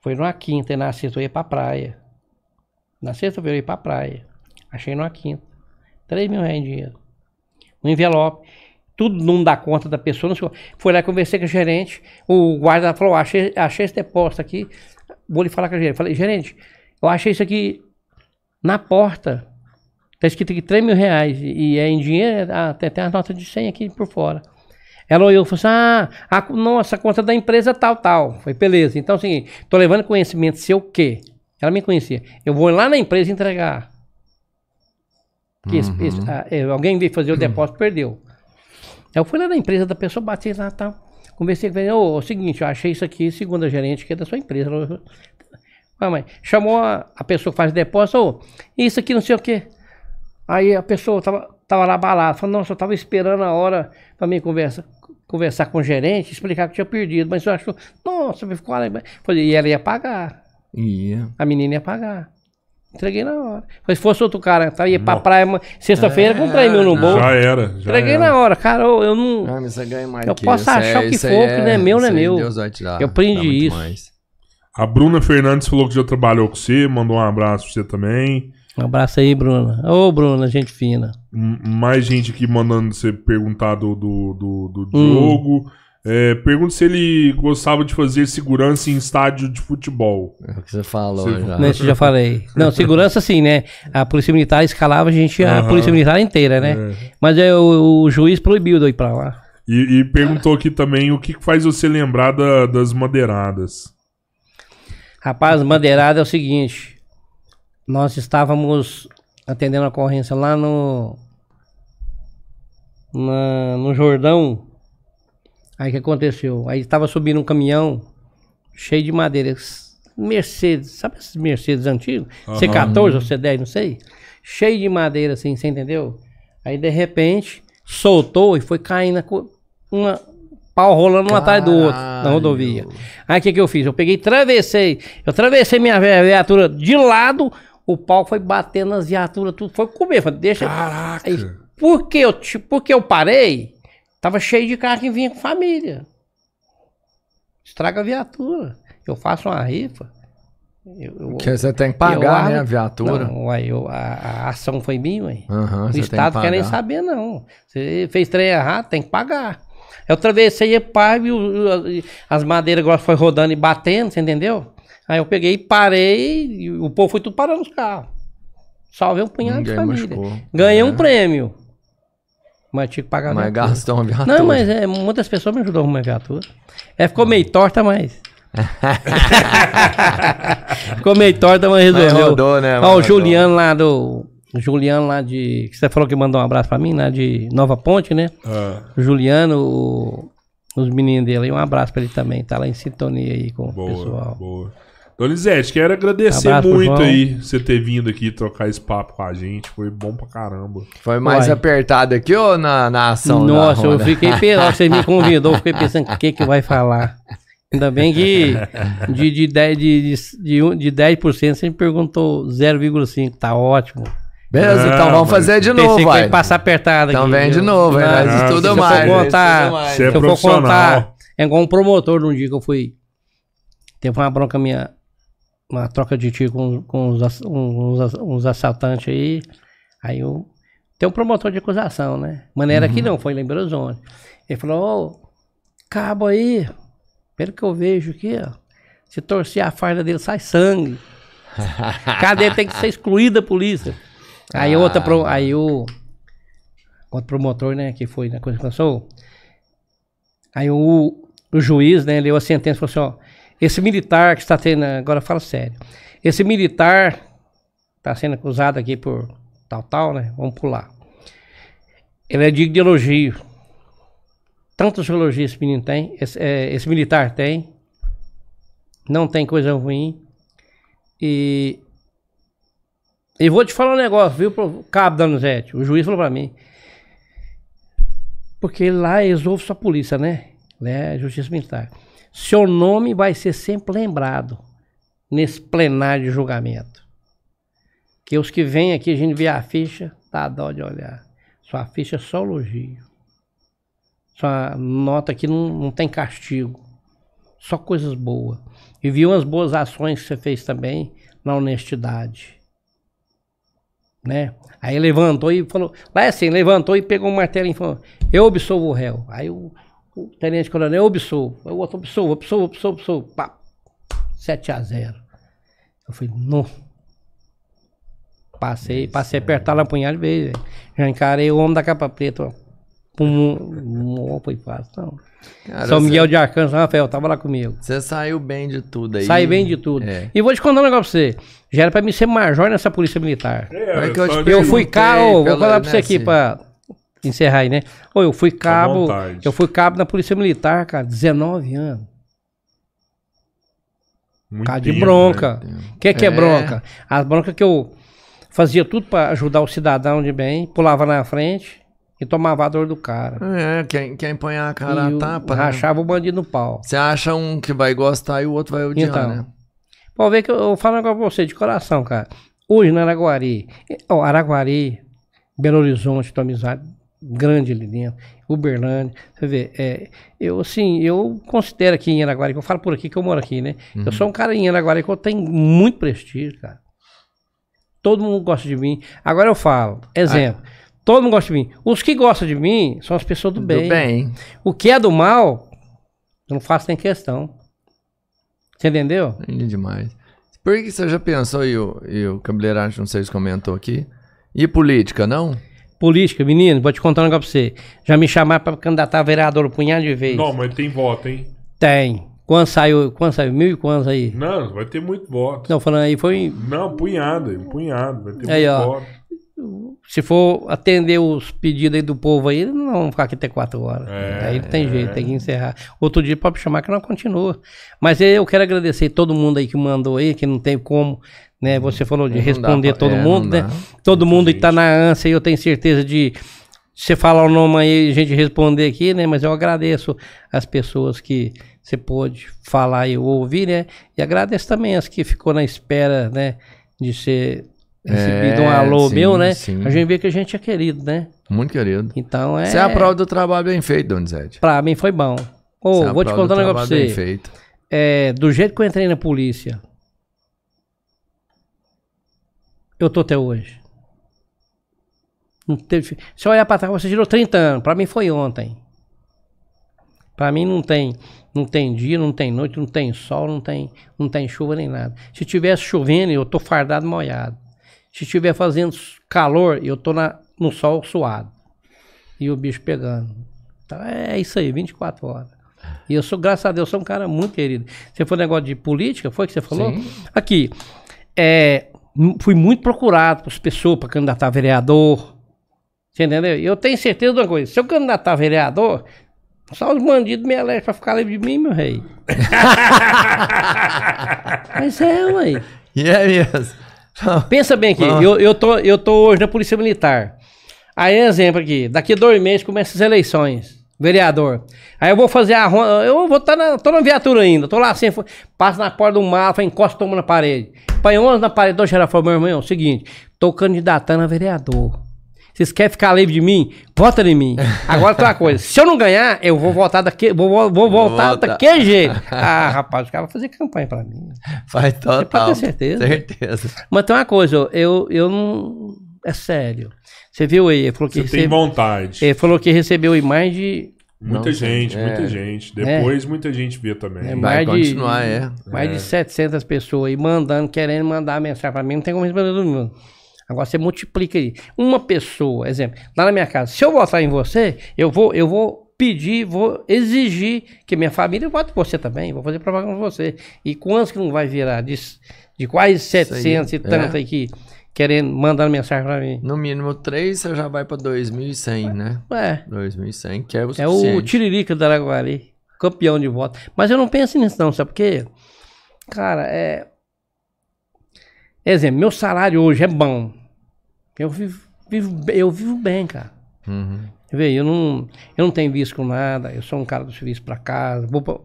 Foi numa quinta, e na sexta eu ia pra praia. Na sexta-feira eu ia pra praia. Achei numa quinta. 3 mil reais em dinheiro. Um envelope. Tudo não dá conta da pessoa. Não o- Foi lá conversei com o gerente. O guarda falou: achei, achei esse depósito aqui. Vou lhe falar com a gerente. Falei, gerente, eu achei isso aqui na porta. Tá escrito aqui 3 mil reais. E é em dinheiro, ah, tem, tem a nota de 100 aqui por fora. Ela olhou e falou assim: Ah, a, nossa, a conta da empresa tal, tal. Foi beleza. Então, assim, tô levando conhecimento seu o quê? Ela me conhecia. Eu vou lá na empresa entregar. Que esse- esse- ah, é, alguém veio fazer o depósito perdeu. Eu fui lá na empresa da pessoa, bati lá e tal. Conversei com ele, ô, é o seguinte, eu achei isso aqui, segundo a gerente, que é da sua empresa. Ela- Ah, mãe, chamou a, a pessoa que faz o depósito, ô, isso aqui não sei o quê. Aí a pessoa tava, tava lá balada, falou, nossa, eu tava esperando a hora pra mim conversa, conversar com o gerente, explicar que tinha perdido. Mas eu acho, nossa, ficou alegre. Falei, e ela ia pagar. Ia. A menina ia pagar. Entreguei na hora. Mas se fosse outro cara, tá, ia pra praia uma- sexta-feira com 3 mil no bolso. Já era. Já Entreguei era. na hora, cara. Eu, eu não. Ah, mas você ganha mais Eu que posso isso. achar o que for, que não é meu, não é meu. Deus vai te dar. Eu aprendi isso. mais. A Bruna Fernandes falou que já trabalhou com você, mandou um abraço pra você também. Um abraço aí, Bruna. Ô, Bruna, gente fina. Mais gente aqui mandando você perguntar do, do, do, do Hum. Diogo. É, pergunta se ele gostava de fazer segurança em estádio de futebol. É o que você falou Você- já. Né, isso já falei. Não, segurança sim, né? A polícia militar escalava a gente, a polícia militar inteira, né? É. Mas é, o, o juiz proibiu de eu ir pra lá. E, e perguntou aqui também o que que faz você lembrar da- das madeiradas. Rapaz, madeirada é o seguinte. Nós estávamos atendendo a ocorrência lá no. na- no Jordão. Aí o que aconteceu? Aí estava subindo um caminhão cheio de madeiras. Mercedes, sabe esses Mercedes antigos? C14 ou C10, não sei. Cheio de madeira, assim, você entendeu? Aí de repente soltou e foi caindo uma pau rolando um atrás do outro na rodovia. Aí o que, que eu fiz? Eu peguei, travessei. Eu travessei minha vi- viatura de lado, o pau foi batendo nas viaturas, tudo foi comer. Falei, deixa. Caraca! Aí, por que eu, ti- por que eu parei? Tava cheio de carro que vinha com família. Estraga a viatura. Eu faço uma rifa. Eu, eu- Porque você tem que eu pagar, né, arro- a viatura. Não, eu- a, a ação foi minha, uai. Aham, O Estado que quer nem saber, não. Você fez trem errado, tem que pagar. Eu atravessei e pá, e as madeiras agora foi rodando e batendo, você entendeu? Aí eu peguei e parei, e o povo foi tudo parando os carros. Salvei um punhado de Ninguém família. machucou. Ganhei É. um prêmio. Mas tinha que pagar Mas gastou uma viatura. Não, mas é, muitas pessoas me ajudaram a arrumar a viatura. É, ficou meio torta, mas. <laughs> ficou meio torta, mas Mas resolveu. rodou, né? Ó, Mas o. Juliano lá do. o Juliano lá de. Que você falou que mandou um abraço pra mim, lá de Nova Ponte, né? Ah, O Juliano, o- os meninos dele aí, um abraço pra ele também. Tá lá em sintonia aí com o boa, pessoal. boa. Donizete, quero agradecer Abraço muito aí você ter vindo aqui trocar esse papo com a gente. Foi bom pra caramba. Foi mais Uai. apertado aqui ou na, na ação? da Nossa, eu fiquei pensando, você me convidou, eu fiquei <laughs> pensando o que que vai falar. Ainda bem que de, de, 10, de, de, de, um- de 10% você me perguntou 0,5, tá ótimo. Beleza, então vamos fazer de novo, que vai. ia passar apertado Então aqui. vem de novo? Não, Nós se estuda eu for mais. nós contar- estuda mais. É Se eu for profissional. contar, é igual um promotor num dia que eu fui. Teve uma bronca minha, uma troca de tiro com, com uns, uns, uns assaltantes aí. Aí eu. Tem um promotor de acusação, né? Mas não era aqui não, foi lá em Belo Horizonte. Ele falou, ô, cabo aí, pelo que eu vejo aqui, ó. Se torcer a farda dele, sai sangue. <laughs> Cadê? Tem que ser excluído da polícia. Aí outra, pro, aí o outro promotor, né, que foi na coisa que passou. Aí o, o juiz, né, leu a sentença e falou assim, ó, esse militar que está tendo, agora fala sério, esse militar está sendo acusado aqui por tal, tal, né, vamos pular. Ele é digno de elogio. Tantos elogios esse menino tem, esse, é, esse militar tem, não tem coisa ruim. E. E vou te falar um negócio, viu, cabo Danuzete? O juiz falou pra mim. Porque lá eles ouvem sua polícia, né? Lá é justiça militar. Seu nome vai ser sempre lembrado nesse plenário de julgamento. Que os que vêm aqui, a gente vê a ficha, dá dó de olhar. Sua ficha é só elogio. Sua nota aqui não, não tem castigo. Só coisas boas. E vi umas boas ações que você fez também na honestidade. Né? Aí levantou e falou. Lá é assim, levantou e pegou um martelo e falou: Eu absolvo o réu. Aí o, o tenente coronel, eu absolvo. Aí o outro absolvo, absolvo, absolvo, absolvo. Pá. 7 a 0 Eu falei, não. Passei, passei a apertar lá a punhada de vez. Já encarei o homem da capa preta. ó. Pum, não foi fácil, não. Cara, São você- Miguel de Arcanjo, Rafael, tava lá comigo. Você saiu bem de tudo aí. Sai bem de tudo. É. E vou te contar um negócio pra você. Já era pra mim ser major nessa polícia militar. É que eu te só- Eu fui cabo, vou falar pra você aqui pra encerrar aí, né? Ô, eu fui cabo, eu fui cabo na polícia militar, cara, 19 anos. Muito Cara de bronca. né? O que, que é. É. bronca? As broncas que eu fazia tudo pra ajudar o cidadão de bem, pulava na frente e tomava a dor do cara. É, quem, quem põe a cara e a tapa, né? rachava o bandido no pau. Você acha um que vai gostar e o outro vai odiar, Então, né? Pode ver que eu, eu falo um negócio pra você de coração, cara. Hoje na Araguari, ó, Araguari, Belo Horizonte, tua amizade grande ali dentro, Uberlândia, você vê, é, eu assim, eu considero aqui em Araguari, que eu falo por aqui que eu moro aqui, né? Eu sou um cara em Araguari que eu tenho muito prestígio, cara. todo mundo gosta de mim. Agora eu falo, exemplo, todo mundo gosta de mim. Os que gostam de mim são as pessoas do bem. Do bem. O que é do mal, eu não faço nem questão. Você entendeu? Lindo demais. Por que você já pensou, e o, e o Cabeleireiro, não sei se comentou aqui, e política, não? Política, menino, vou te contar um negócio pra você. Já me chamaram pra candidatar a vereador um punhado de vezes. Não, mas tem voto, hein? Tem. Quando saiu, quando saiu? Mil e quantos aí? Não, vai ter muito voto. Não, falando aí, foi. Não, punhado, um punhado. Vai ter Aí, muito ó. voto. Se for atender os pedidos aí do povo aí, não vamos ficar aqui até quatro horas. É, aí não tem é. jeito, tem que encerrar. Outro dia pode chamar que não continua. Mas eu quero agradecer todo mundo aí que mandou aí, que não tem como, né? Você falou de Não responder pra- todo é, mundo, né? dá. Todo Muita mundo tá gente. na ânsia, eu tenho certeza de você falar o nome aí, a gente responder aqui, né? Mas eu agradeço as pessoas que você pôde falar e ouvir, né? E agradeço também as que ficou na espera, né? De ser recebido um É, alô sim, meu, né? sim. A gente vê que a gente é querido, né? Muito querido. Então é. Você é a prova do trabalho bem feito, Donizete. Pra mim foi bom. Ô, Você é vou te contar um negócio pra trabalho bem você. feito. É, do jeito que eu entrei na polícia, eu tô até hoje. Não teve... Se eu olhar pra trás, você tirou 30 anos. Pra mim foi ontem. Pra mim não tem, não tem dia, não tem noite, não tem sol, não tem, não tem chuva nem nada. Se tivesse chovendo, eu tô fardado molhado. Se estiver fazendo calor, eu tô na, no sol suado. E o bicho pegando. Então é isso aí, 24 horas. E eu sou, graças a Deus, sou um cara muito querido. Você foi negócio de política, foi que você falou? Sim. Aqui, é, fui muito procurado por pessoas para candidatar a vereador. Você entendeu? E eu tenho certeza de uma coisa: se eu candidatar a vereador, só os bandidos me elegem para ficar livre de mim, meu rei. <laughs> Mas é, ué. E é mesmo. Pensa bem aqui, eu, eu, tô, eu tô hoje na Polícia Militar. Aí, exemplo aqui, daqui a dois meses começam as eleições, vereador. Aí eu vou fazer a ronda, eu vou estar na, tô na viatura ainda, tô lá assim, passo na porta do mato, encosto toma na parede. Põe 11 na parede, dois geral, falou, meu irmão, é o seguinte, tô candidatando a vereador. Vocês querem ficar livre de mim? Vota em mim. Agora tem uma coisa, se eu não ganhar, eu vou voltar daqui, vou, vou, vou voltar Volta. daquele jeito. Ah, rapaz, os caras vão fazer campanha pra mim. Faz total. pode ter certeza. Certeza. Mas tem uma coisa, eu, eu não. É sério. Você viu aí? Ele falou que, Você tem recebe- vontade. ele falou que recebeu aí mais de. Muita Não, gente, é. muita gente. Depois muita gente vê também. É, Vai mais continuar, de, é. Mais de 700 pessoas aí mandando, querendo mandar mensagem pra mim. Não tem como responder todo mundo. Agora você multiplica aí. Uma pessoa, exemplo, lá na minha casa, se eu votar em você, eu vou, eu vou pedir, vou exigir que minha família vote em você também. Vou fazer propaganda com você. E quantos que não vai virar? De, de quase 700 e é. tanto aí que querendo, mandando mensagem pra mim. No mínimo três, você já vai pra 2100, né? É. 2100, que é o É o suficiente. Tiririca do Araguari, campeão de voto. Mas eu não penso nisso não, sabe por quê? Cara, é... Exemplo, meu salário hoje é bom. Eu vivo, vivo, eu vivo bem, cara. Uhum. Vê, eu não, eu não tenho vício com nada, eu sou um cara do serviço pra casa, vou, pra-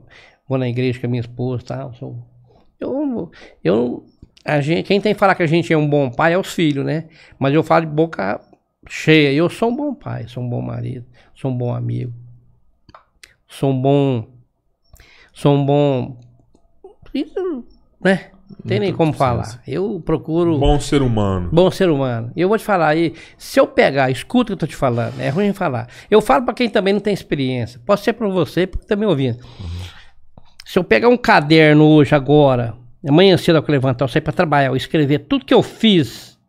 vou na igreja com a minha esposa e tal. Sou, eu, eu, a gente, quem tem que falar que a gente é um bom pai é os filhos, né? Mas eu falo de boca cheia. Eu sou um bom pai, sou um bom marido, sou um bom amigo, sou um bom. Sou um bom. Né? Não tem nem Muito como sucesso. falar. Eu procuro Bom ser humano. bom ser humano. E eu vou te falar aí, se eu pegar, escuta o que eu tô te falando, é ruim falar. Eu falo pra quem também não tem experiência. Pode ser pra você, porque tá me ouvindo. Se eu pegar um caderno hoje, agora, amanhã cedo eu levantar, eu sair pra trabalhar, eu escrever tudo que eu fiz,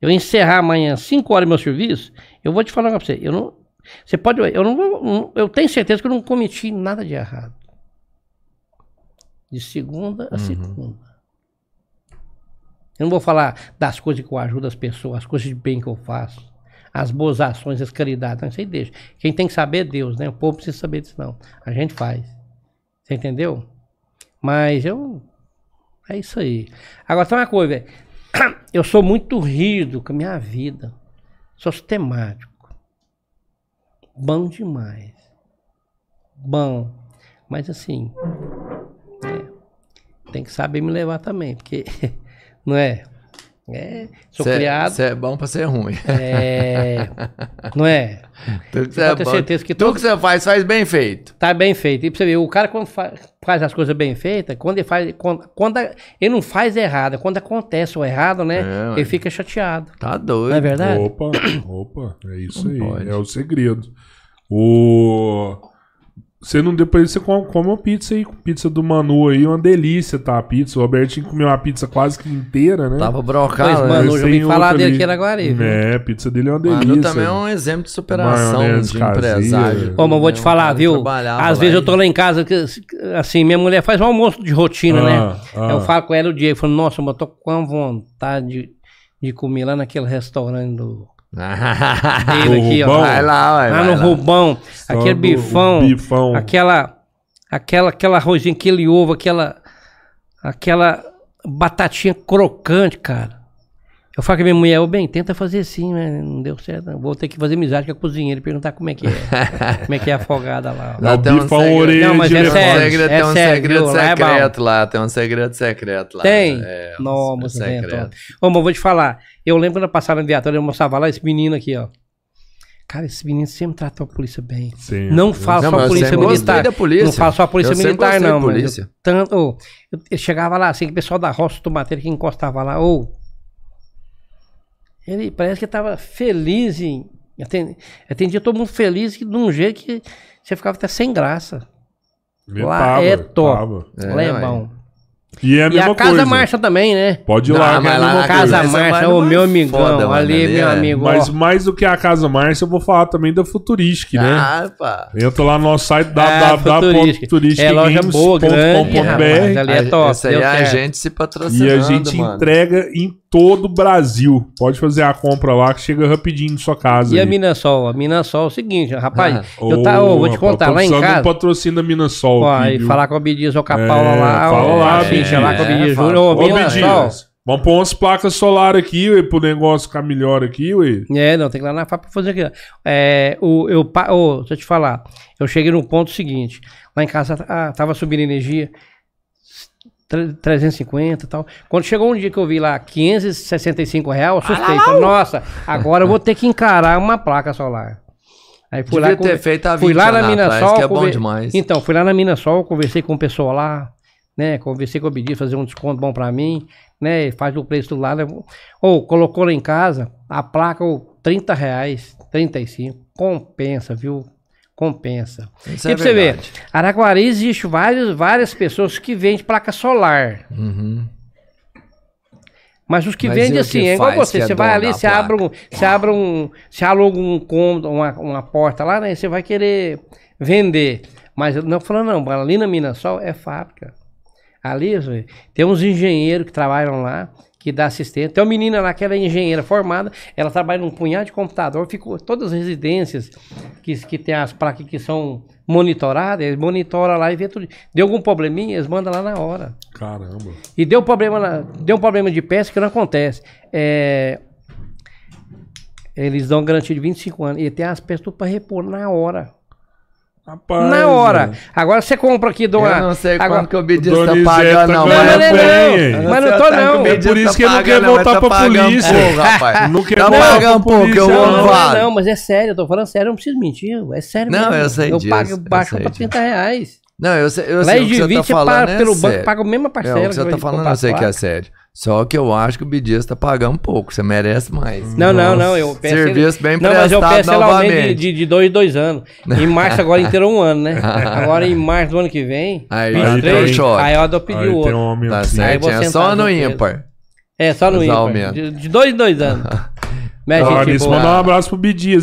eu encerrar amanhã 5 horas meu serviço, eu vou te falar pra você, eu não. Você pode. Eu não vou. Eu tenho certeza que eu não cometi nada de errado. De segunda a segunda. Eu não vou falar das coisas que eu ajudo as pessoas, as coisas de bem que eu faço, as boas ações, as caridades. Não, isso aí deixa. Quem tem que saber é Deus, né? O povo precisa saber disso, não. A gente faz. Você entendeu? Mas eu. É isso aí. Agora, tem uma coisa, velho. <clears throat> Eu sou muito rígido com a minha vida. Sou sistemático. Bom demais. Bom. Mas assim. é, tem que saber me levar também, porque. <laughs> Não é? É, sou Cê- criado. cê é bom pra ser ruim. É, não é? Tudo que Pode cê ter bom- certeza que tudo todo- que você faz, faz bem feito. Tá bem feito. E pra você ver, o cara quando fa- faz as coisas bem feitas, quando ele faz. Quando, quando a- ele não faz errado, quando acontece o errado, né? É, ele fica chateado. Tá doido. Não é verdade? Opa, opa, é isso Não aí, pode. é o segredo. O você não depois você come, come uma pizza aí, pizza do Manu aí, uma delícia, tá? A pizza, o Robertinho comeu uma pizza quase que inteira, né? Tava brocado, né? mano, Mas eu já tem ouvi falar dele aqui Araguari, viu? É, a pizza dele é uma delícia. Manu também é um exemplo de superação Maionese de caseira. empresário. Ô, mas eu vou te falar, viu? Às vezes eu tô lá em casa, que, assim, minha mulher faz um almoço de rotina, Ah, né? ah. Eu falo com ela o dia, eu falo, nossa, mas eu tô com uma vontade de, de comer lá naquele restaurante do. Aqui, ó. Vai lá, vai. Lá vai no lá. Rubão, Só aquele bifão, bifão. aquela, aquela, aquela arrozinho, aquele ovo, aquela, aquela batatinha crocante, cara. Eu falo com a minha mulher, ô bem, tenta fazer assim, mas não deu certo. não. Vou ter que fazer amizade com a cozinheira e perguntar como é que é. <laughs> como é que é afogada lá. Lá Lá tem um segredo. orelha Não, mas de é um sério. segredo, é tem um sério, segredo viu? Lá é bom. secreto lá, tem um segredo secreto lá. Tem? É, um Não, moço, tem, secreto. então. Ô, mas eu vou te falar. Eu lembro quando eu passava na viatura, eu mostrava lá esse menino aqui, ó. Cara, esse menino sempre tratou a polícia bem. Sim. Não fala só a polícia militar. da polícia. Não fala só a polícia Eu militar, não. polícia. Eu, tanto, eu, eu chegava lá, assim, que o pessoal da roça do Mateiro que encostava lá, ou. Ele parece que tava feliz em. Atendia, atendia todo mundo feliz que, de um jeito que você ficava até sem graça. Ele lá tava, é top. tava. É, lá é ué. bom. E é a E mesma a Casa coisa. Marcha também, né? Pode ir Não, lá, que é lá coisa. Casa Essa Marcha, vai ô numa meu amigão, foda, mano, ali, ali meu é- amigo. Mas ó. mais do que a Casa Marcha, eu vou falar também da Futuristic, né? Ah, pá. Entra lá no nosso site Ah, Futuristic. É loja boa, grande, rapaz, ali é top. Esse aí é a gente se patrocinando, E a gente mano. entrega em todo o Brasil. Pode fazer a compra lá que chega rapidinho na sua casa. E a aí. Minasol? A Minasol é o seguinte, rapaz, Ah. eu tá, ô, vou te contar, lá em casa, do patrocínio da Minasol. ó, aqui, e viu? falar com a Bidias ou com a Paula É, lá, fala ó, lá, a ficha lá com a Bidias. Bidias É, Júnior, ô, Ô, Minasol. Bidias, vamos pôr umas placas solares aqui, ué, pro negócio ficar melhor aqui, ué. É, não, tem que ir lá na FAP pra fazer aqui. É, o, eu, ô, deixa eu te falar, eu cheguei no ponto seguinte, lá em casa ah, tava subindo energia, 350 e tal. Quando chegou um dia que eu vi lá 565 reais, eu assustei. Falei, nossa, agora eu vou ter que encarar uma placa solar. Aí fui Devia lá, ter feito há fui 20 lá na atrás, Minasol, que é bom demais. Então, fui lá na Minasol, conversei com o pessoal lá, né? Conversei com o Bidias, fazer um desconto bom pra mim, né? Faz o preço do lado. Ou colocou lá em casa, a placa, ô, 30 reais, 35. Compensa, viu? Compensa. Isso e é pra você ver. Araguari existe vários, várias pessoas que vendem placa solar. Uhum. Mas os que Mas vendem assim, que é igual você. Você vai ali, você abre, um, você abre um. Você aluga um cômodo, uma, uma porta lá, né? Você vai querer vender. Mas não falando, não, ali na Minasol é fábrica. Ali, tem uns engenheiros que trabalham lá, que dá assistência. Tem uma menina lá que ela é engenheira formada, ela trabalha num punhado de computador, ficou todas as residências que, que tem as placas que são monitoradas, eles monitoram lá e vê tudo. Deu algum probleminha, eles mandam lá na hora. Caramba. E deu problema, deu um problema de peça que não acontece. É, eles dão garantia de 25 anos. E tem as peças tudo para repor na hora. Rapaz. na hora. velho. Agora você compra aqui de uma. Eu não sei agora, quanto que o Bidias tá pagando, não. Não, não, não. hein? Mas não tô, não. É por isso que ele não quer voltar pra polícia. <laughs> Não quer voltar pra pouco, eu polícia, vou Não, não, não, mas é sério, eu tô falando sério, eu não preciso mentir. É sério Não, mesmo. eu sei Eu disso, pago, eu baixo sei pra disso. 30 reais. Não, eu sei, eu Lá sei em o que você 20 tá falando paga é pelo banco, paga a mesma É, parcela. o que você tá falando eu sei que é sério. Só que eu acho que o Bidias tá pagando pouco. Você merece mais. Não, não, não. Eu peço Serviço bem Não, mas eu prestado peço ela aumento de, novamente. de, de dois, dois anos. Em março agora inteiro um ano, né? <laughs> Agora em março do ano que vem, Aí, 23, aí tem um choque. aí eu dou pedir o tem outro. um Tá certo, é só no ímpar. É, só no ímpar. De, de dois em dois anos. <laughs> Mas, Falar gente, boa. mandar um abraço pro Bidias?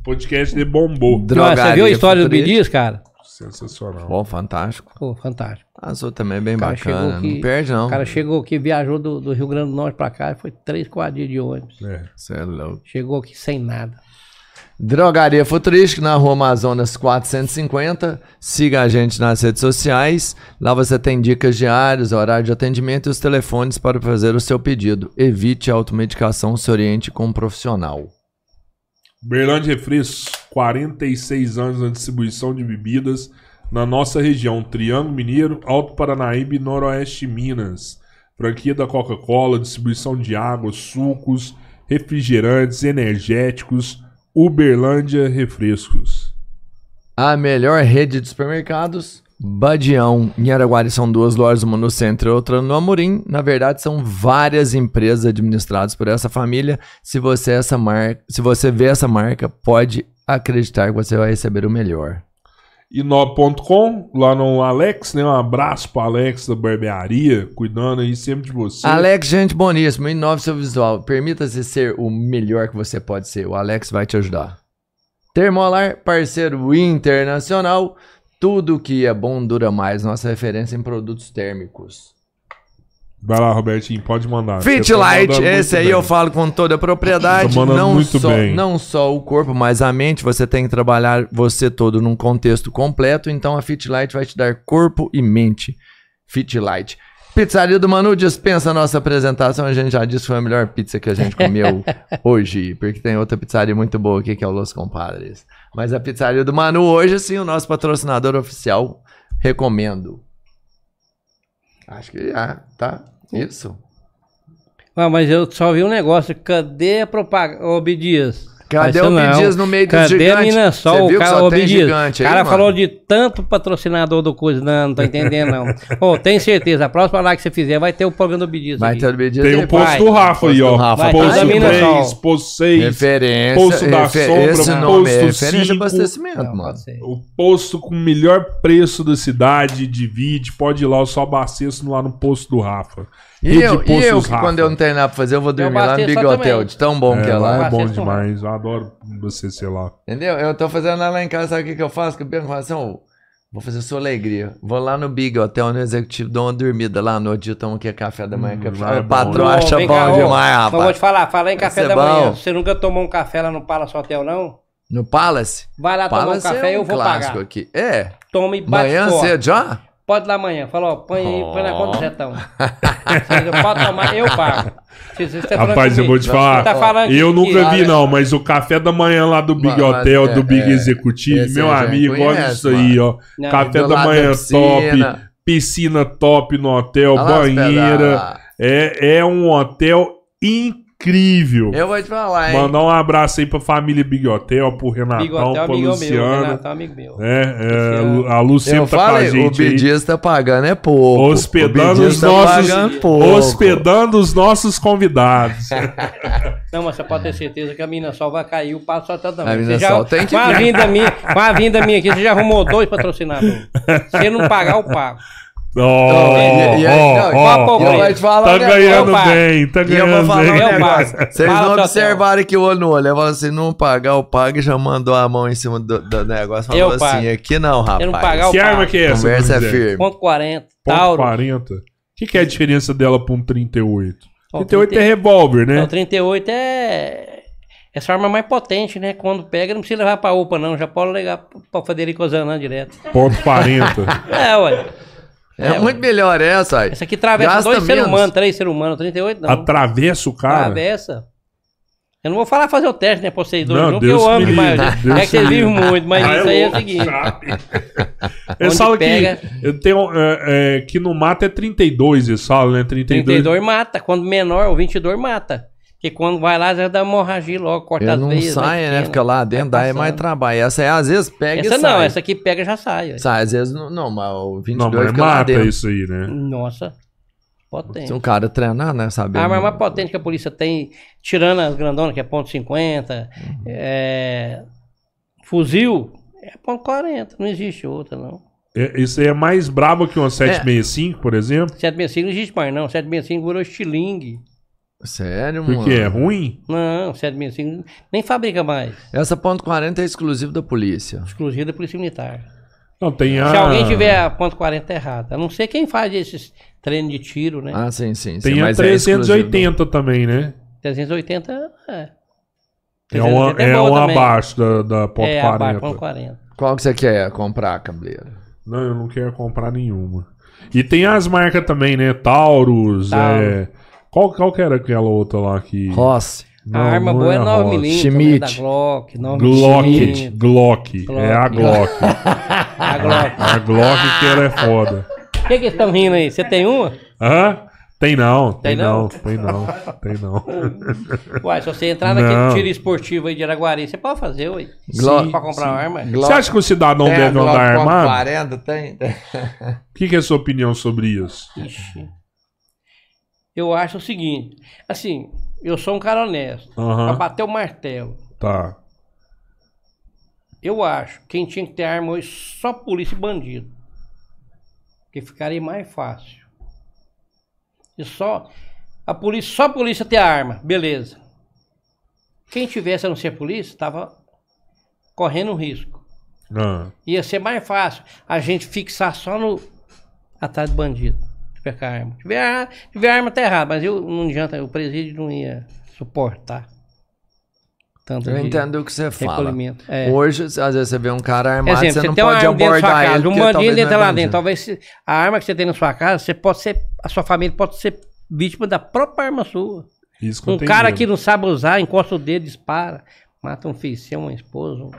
O podcast de bombou. Nossa, você viu a história do Bidias, cara? Sensacional. Bom, fantástico. Pô, fantástico. Azul também é bem bacana. aqui- Não perde, não. O cara chegou aqui, viajou do, do Rio Grande do Norte pra cá, foi três, quatro dias de ônibus. É. Você é louco. Chegou aqui sem nada. Drogaria Futurística na Rua Amazonas 450. Siga a gente nas redes sociais. Lá você tem dicas diárias, horário de atendimento e os telefones para fazer o seu pedido. Evite a automedicação, se oriente com um profissional. Berlândia Refrescos, 46 anos na distribuição de bebidas na nossa região, Triângulo Mineiro, Alto Paranaíba e Noroeste Minas. franquia da Coca-Cola, distribuição de água, sucos, refrigerantes, energéticos, Uberlândia Refrescos. A melhor rede de supermercados, Badião. Em Araguari são duas lojas, uma no centro e outra no Amorim. Na verdade, são várias empresas administradas por essa família. Se você, é essa marca, se você vê essa marca, pode acreditar que você vai receber o melhor. Inob.com, lá no Alex, né? Um abraço pro Alex da barbearia, cuidando aí sempre de você. Alex, gente boníssimo, inove seu visual. Permita-se ser o melhor que você pode ser. O Alex vai te ajudar. Termolar, parceiro internacional. Tudo que é bom dura mais. Nossa referência em produtos térmicos. Vai lá, Robertinho, pode mandar. Fit Light, esse aí bem. eu falo com toda a propriedade. Mandando não, muito só, bem. não só o corpo, mas a mente. Você tem que trabalhar você todo num contexto completo. Então a Fit Light vai te dar corpo e mente. Fit Light. Pizzaria do Manu dispensa a nossa apresentação. A gente já disse que foi a melhor pizza que a gente comeu <laughs> hoje. Porque tem outra pizzaria muito boa aqui que é o Los Compadres. Mas a pizzaria do Manu hoje, sim, o nosso patrocinador oficial. Recomendo. Acho que já, tá? Isso. Ah, mas eu só vi um negócio. Cadê a propaganda? Ô, Bidias. Cadê o. Bidias no meio dos Cadê a gigantes? Minasol? Você O cara, só ô, tem Bidias, gigante O aí, cara mano? falou de tanto patrocinador do coisa. Não, não tô entendendo, não. <laughs> Ô, tem certeza. A próxima live que você fizer vai ter o programa do Bidias. Vai aqui. ter o Bidias Tem aí, o posto vai. do Rafa aí, ó. Rafa. Posto toda a mina 3, sol. posto 6, Referência. Posto da refer- Sombra, esse nome posto é referência de cinco. abastecimento, Não, mano. o posto com o melhor preço da cidade, divide, pode ir lá, eu só abasteço lá no posto do Rafa. E eu, e eu que Rafa. quando eu não tenho nada pra fazer, eu vou dormir lá no Big Hotel, também. de tão bom que é É, lá lá. é bom demais, eu adoro você ser lá. Entendeu? Eu tô fazendo lá em casa, sabe o que, que eu faço? Que eu penso assim, ó, vou fazer sua alegria. Vou lá no Big Hotel, no executivo, dou uma dormida lá no dia, tomo aqui café da manhã. Hum, café. é o bom, patrão né? acha bom cá, demais, Mas vou rapaz. te falar, fala em café da manhã. bom. Você nunca tomou um café lá no Palace Hotel, não? No Palace? Vai lá tomar um Palace café e é eu um vou clássico pagar. aqui. É, Toma e bate manhã cedo já? Pode ir lá amanhã. Fala, ó, põe aí, põe na conta do Oh. Zetão. Você pode tomar, eu pago. Se- se você tá Rapaz, eu vou te falar. tá falando eu que- nunca vi, Olha- não, mas o café da manhã lá do Big Hotel, é- do Big é, Executivo, meu amigo, olha isso aí, ó. Não, café da manhã piscina. top, piscina top no hotel, Olha os banheira. É, é um hotel incrível. Eu vou te falar, hein? Mandar um abraço aí pra família Big Hotel, pro Renatão, Big Hotel, pro amigo meu. Luciano. Renatão, amigo meu. É, é, Luciano. a Lu sempre Eu tá com a falei, o gente aí. Bidias tá pagando é pouco. Hospedando O os tá nossos, hospedando os nossos convidados. <laughs> Não, mas você pode ter certeza que a mina sol vai cair, o passo só tá dando. A Mina já- Sol tem que com a vinda minha, com a vinda minha aqui, você já arrumou dois patrocinadores. <laughs> Se não pagar, eu pago. Ó, e- e aí, ó, não, te falar Tá ganhando pai. bem, tá E ganhando bem. <laughs> Vocês não observaram que o olho no olho. Eu falo assim, não pagar, eu pago e já mandou a mão em cima do, do negócio. Falou Eu assim, pago. aqui não, rapaz. Eu não pagar, Que arma que é essa? Conversa é firme. Ponto 40. Ponto Tauro. 40. O que, que é a diferença dela pra um 38? Ó, 38 é 30 revólver, Então, né? 38 é. Essa arma mais potente, né? Quando pega, não precisa levar pra UPA, não. Já pode levar pra Federico Zanã direto. Ponto 40. <laughs> É, ué. É, muito melhor essa. aí. Essa aqui atravessa Gasta dois seres humanos, três seres humanos. 38 não. Atravessa o cara. Atravessa. Eu não vou falar fazer o teste, né, pra vocês dois, Não, não, porque Deus eu me amo demais. É que vocês vivem muito, mas Ah, isso aí é o seguinte. Eles <laughs> falam pega- que eu tenho, é, é, que no mato é 32, eles falam, né? 32. 32 mata. Quando menor, o 22 mata. Porque quando vai lá, já dá hemorragia logo, corta Ele as não veias. sai, né? pequena. Fica lá dentro, daí é mais trabalho. Essa é, às vezes pega Essa e não, sai. essa aqui pega e já sai. ué. Sai, às vezes não, não mas o 22 Não, mas fica lá mata dentro. isso aí, né? Nossa, Se potente. um cara treinar, né? Sabe? A arma mais potente que a polícia tem, tirando as grandonas, que é ponto .50, Uhum. é, fuzil, é ponto .40, não existe outra, não. É, isso aí é mais brabo que uma 765, por exemplo. 765 não existe mais, não. 765 virou estilingue. Sério, mano? Porque é ruim. Não, 765 nem fabrica mais. Essa ponto .40 é exclusivo da polícia. Exclusivo da Polícia Militar. Não, tem a. Se alguém tiver a ponto .40 errada, a não ser quem faz esses treinos de tiro, né? Ah, sim, sim. sim Tem a mas é exclusivo 380 também, né? 380 é. É uma, 380 é boa uma também. abaixo da, da ponto É, 40. abaixo, ponto 40. do- Qual que você quer comprar, cabeleiro? Não, eu não quero comprar nenhuma. E tem as marcas também, né? Taurus, Taurus. é... Qual, qual que era aquela outra lá que... Rossi. Não, a arma boa é a 9 Ross. mm Schmidt. da Glock, 9 Glock, mm. Glock, é a Glock. <laughs> A Glock. A Glock que ela é foda. O que que estão rindo aí? Você tem uma? Hã? Tem não, tem, Tem não, não? tem não, tem não. <laughs> Uai, se você entrar Não. naquele tiro esportivo aí de Araguari, você pode fazer, ué. Glo- Pra comprar uma arma. Você acha que o cidadão Tem deve Glock andar armado? 40, tem? tem. <laughs> O que, que é a sua opinião sobre isso? Ixi. Eu acho o seguinte, assim, eu sou um cara honesto. Aham. Pra bater o martelo. Tá. Eu acho que quem tinha que ter arma hoje só polícia e bandido. Que ficaria mais fácil. E só a polícia, só a polícia ter a arma, beleza. Quem tivesse a não ser polícia, tava correndo um risco. Ah, Ia ser mais fácil a gente fixar só no atrás do bandido. Tiver com a arma. Tiver, a- tiver a arma tá errado, mas eu não adianta, o presídio não ia suportar. Tanto Eu entendo o que você fala. É. Hoje, às vezes você vê um cara armado, Exemplo, você você, não pode arma abordar ele. casa, um bandido entra é lá dentro. Talvez se- a arma que você tem na sua casa, você pode ser, a sua família pode ser vítima da própria arma sua. isso Um cara medo. que não sabe usar, encosta o dedo, dispara, mata um filho seu, uma esposa, um-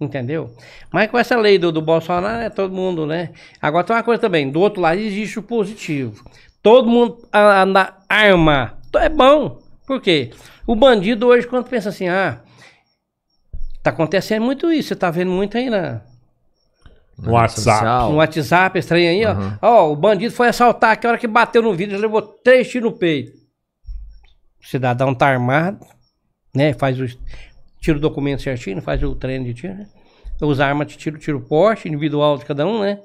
entendeu? Mas com essa lei do, do Bolsonaro, é todo mundo, né? Agora tem uma coisa também, do outro lado existe o positivo. Todo mundo a- anda arma, é bom. Por quê? O bandido hoje, quando pensa assim, ah, tá acontecendo muito isso, você tá vendo muito aí na, No WhatsApp. Social. no WhatsApp, trem aí, ó. Uhum. Ó, o bandido foi assaltar, que hora que bateu no vidro, levou três tiros no peito. O cidadão tá armado, né? Faz o. Tira o documento certinho, faz o treino de tiro, né? Usa arma de tiro, tiro porte, individual de cada um, né?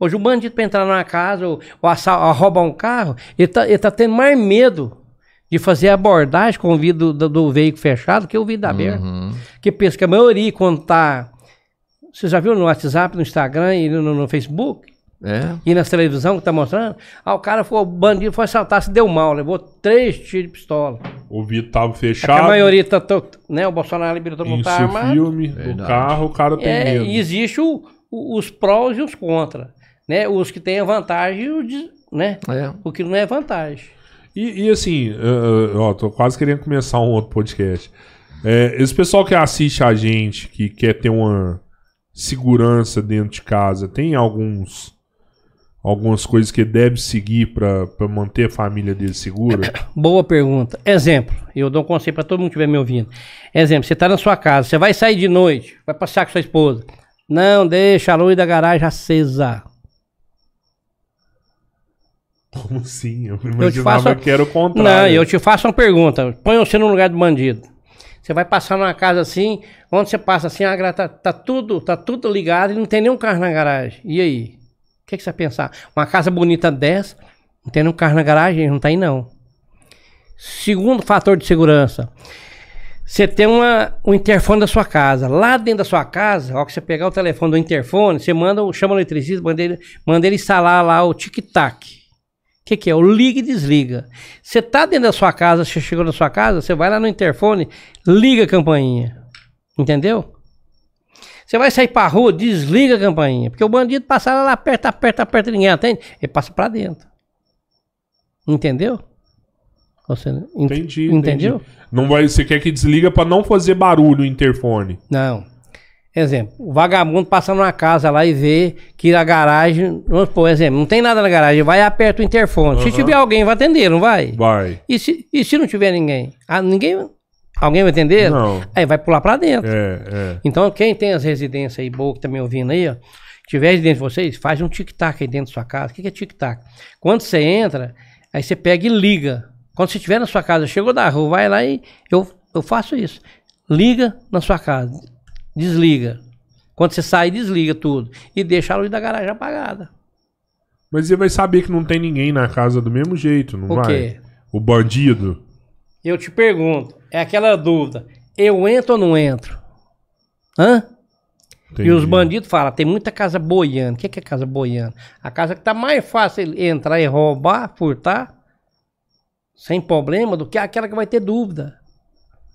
Hoje o bandido pra entrar numa casa ou, ou, assal- ou roubar um carro, ele tá, ele tá tendo mais medo de fazer abordagem com o vidro do, do veículo fechado que o vidro aberto. Uhum. Que pensa que a maioria, quando tá. Você já viu no WhatsApp, no Instagram e no, no Facebook? É? E nas televisão que tá mostrando? Ah, o cara foi, o bandido foi assaltar, se deu mal, levou três tiros de pistola. O vidro tava É fechado. a maioria tá, to- né? O Bolsonaro liberou todo mundo tá armado. filme, o carro, o cara tem É, medo. e existe o- o- os prós e os contras. Né? Os que têm a vantagem e o, des- né? É. o que não é vantagem. E, e assim, uh, ó, tô quase querendo começar um outro podcast. É, esse pessoal que assiste a gente, que quer ter uma segurança dentro de casa, tem alguns algumas coisas que deve seguir pra pra manter a família dele segura? <coughs> Boa pergunta. Exemplo, eu dou um conselho para todo mundo que estiver me ouvindo. Exemplo, você está na sua casa, você vai sair de noite, vai passear com sua esposa. Não deixa a luz da garagem acesa. Como assim? Eu te imaginava faço- que era o contrário. Não, eu te faço uma pergunta. Põe você no lugar do bandido. Você vai passar numa casa assim, onde você passa assim, a tá, tá tudo, tá tudo ligado e não tem nenhum carro na garagem. E aí? O que, que você vai pensar? Uma casa bonita dessa, não tem nenhum carro na garagem? Não tem não. Segundo fator de segurança. Você tem uma, um interfone da sua casa. Lá dentro da sua casa, ó, que você pegar o telefone do interfone, você manda, chama o eletricista, manda ele, manda ele instalar lá o tic-tac. O que, que é? O liga e desliga. Você tá dentro da sua casa, você chegou na sua casa, você vai lá no interfone, liga a campainha. Entendeu? Você vai sair pra rua, desliga a campainha. Porque o bandido passa lá, aperta, aperta, aperta, ninguém atende, ele passa pra dentro. Entendeu? Você ent- Entendi, Entendeu? entendi. Não vai, você quer que desliga pra não fazer barulho o interfone. Não. Exemplo, o vagabundo passa numa casa lá e vê que a garagem, vamos por exemplo, não tem nada na garagem, vai e aperta o interfone. Se Aham. tiver alguém, vai atender, não vai? Vai. E se, e se não tiver ninguém? Ah, ninguém. Alguém vai atender? Não. Aí vai pular pra dentro. É, é. Então, quem tem as residências aí boa que tá me ouvindo aí, ó, tiver residência de vocês, faz um tic-tac aí dentro da sua casa. O que, que é tic-tac? Quando você entra, aí você pega e liga. Quando você estiver na sua casa, chegou da rua, vai lá e eu, eu faço isso. Liga na sua casa, desliga. Quando você sai, desliga tudo. E deixa a luz da garagem apagada. Mas ele vai saber que não tem ninguém na casa do mesmo jeito, não O vai? quê? O bandido. Eu te pergunto, é aquela dúvida: eu entro ou não entro? Hã? E os Entendi. bandidos falam, tem muita casa boiando. O que, que é casa boiando? A casa que tá mais fácil entrar e roubar, furtar, sem problema, do que aquela que vai ter dúvida.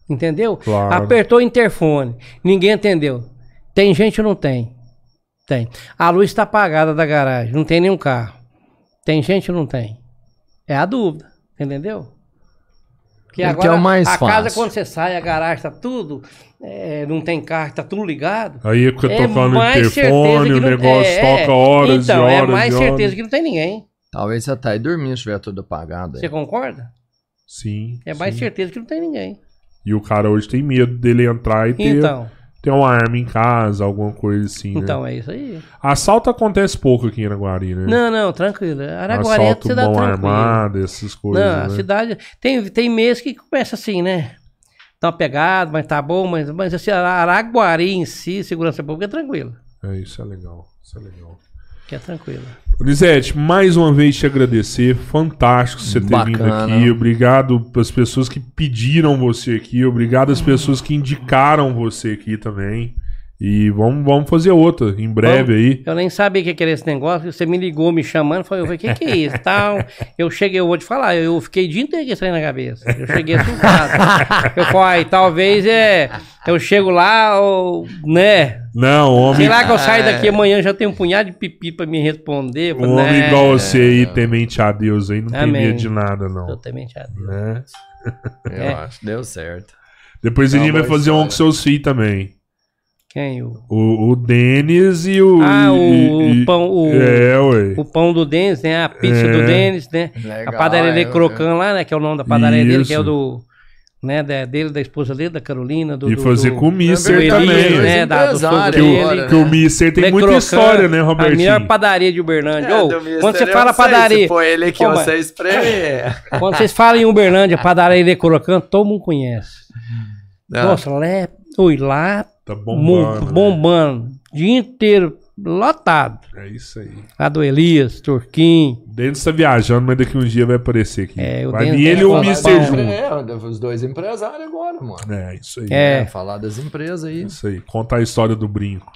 Entendeu? Claro. Apertou o interfone, ninguém entendeu. Tem gente ou não tem? Tem. A luz está apagada da garagem, não tem nenhum carro. Tem gente ou não tem? É a dúvida, entendeu? Porque que é o mais a casa fácil. quando você sai, a garagem tá tudo, é, não tem carro, tá tudo ligado. Aí fica É tocando o mais certeza interfone, que o não- negócio é, toca horas então, e horas é mais certeza horas. que não tem ninguém. Talvez você tá aí dormindo se tiver tudo apagado. Você Aí. concorda? Sim. É mais sim. certeza que não tem ninguém. E o cara hoje tem medo dele entrar e ter, Então, ter uma arma em casa, alguma coisa assim, né? então é isso aí. Assalto acontece pouco aqui em Araguari, né? Não, não, tranquilo. Araguari é Assalto cidade mão tranquila. armada, essas coisas, Não, a né? cidade. Tem, tem mês que começa assim, né? Tá uma pegada, mas tá bom, mas, mas assim, Araguari em si, segurança pública é tranquila. É, isso é legal. Isso é legal. Que é tranquila. Lisete, mais uma vez te agradecer. Fantástico você ter vindo Bacana. aqui. Obrigado pelas pessoas que pediram você aqui. Obrigado às pessoas que indicaram você aqui também. E vamos, vamos fazer outra em breve aí. Eu nem sabia o que que era esse negócio. Você me ligou me chamando. Falei, eu falei, o que, que é isso? Tal. Eu cheguei, eu vou te falar, eu fiquei o dia inteiro com isso aí na cabeça. Eu cheguei assustado. Eu falei, talvez é. Eu chego lá, ou, né? Não, homem, Sei lá que eu saio daqui amanhã já tem um punhado de pipi pra me responder. Eu um falei, homem né, igual você aí, temente a Deus aí, não tem Amém. medo de nada, não. Totalmente errado. Né? Eu É. acho. Deu certo. Depois a Não, gente vai fazer um com seus filhos também. Quem? O, O, o Denis e o. Ah, o- e- o pão- o- É, ué. o pão do Denis, né? A pizza É. do Denis, né? Legal, a padaria é, Le Crocan lá, né? Que é o nome da padaria dele, que é o do. Né, da- dele, da esposa dele, da Carolina. Do, E do- fazer do- com o Mister do também. Elias, né? Da, do Que o, dele. agora, que o né? Mister tem Le muita Crocan, história, né, A melhor padaria de Uberlândia. É, Mister, quando você fala sei, padaria. Se for ele mas- você espreme. Quando vocês falam em Uberlândia, padaria Le Crocan, todo mundo conhece. Nossa, lá é. Ui, lá Tá bombando. bombando. né? bombando. Dia inteiro lotado. É isso aí. Lá do Elias, Turquim. O Denis tá viajando, mas daqui uns dias vai aparecer aqui. É, o vai Denis ele e o junto. É, os dois empresários agora, mano. É, isso aí. É. Falar das empresas aí. Isso aí. Conta a história do brinco.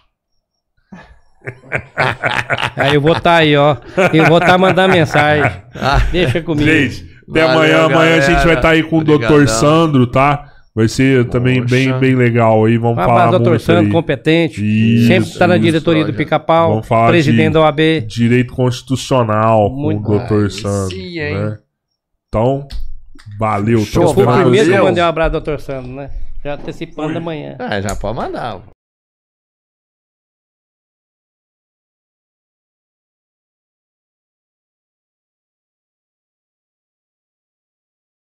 <laughs> Aí eu vou estar aí, ó. Eu vou estar mandando mensagem. Ah, Deixa comigo. Gente, até Valeu, amanhã. Amanhã a gente galera. vai estar aí com o Dr. Obrigadão. Sandro, tá? Vai ser também Poxa. bem, bem legal aí. Vamos Um falar abraço, doutor muito Sandro, aí. competente. Isso, sempre está na isso, diretoria do olha. Pica-Pau. Vamos falar Presidente de- da OAB. Direito constitucional Muito com o. Aí Sandro. sim, hein? né? Então, valeu. Show, Tô Foi o primeiro que eu mandei um abraço, doutor Sandro, né? Já antecipando amanhã. é, já pode mandar.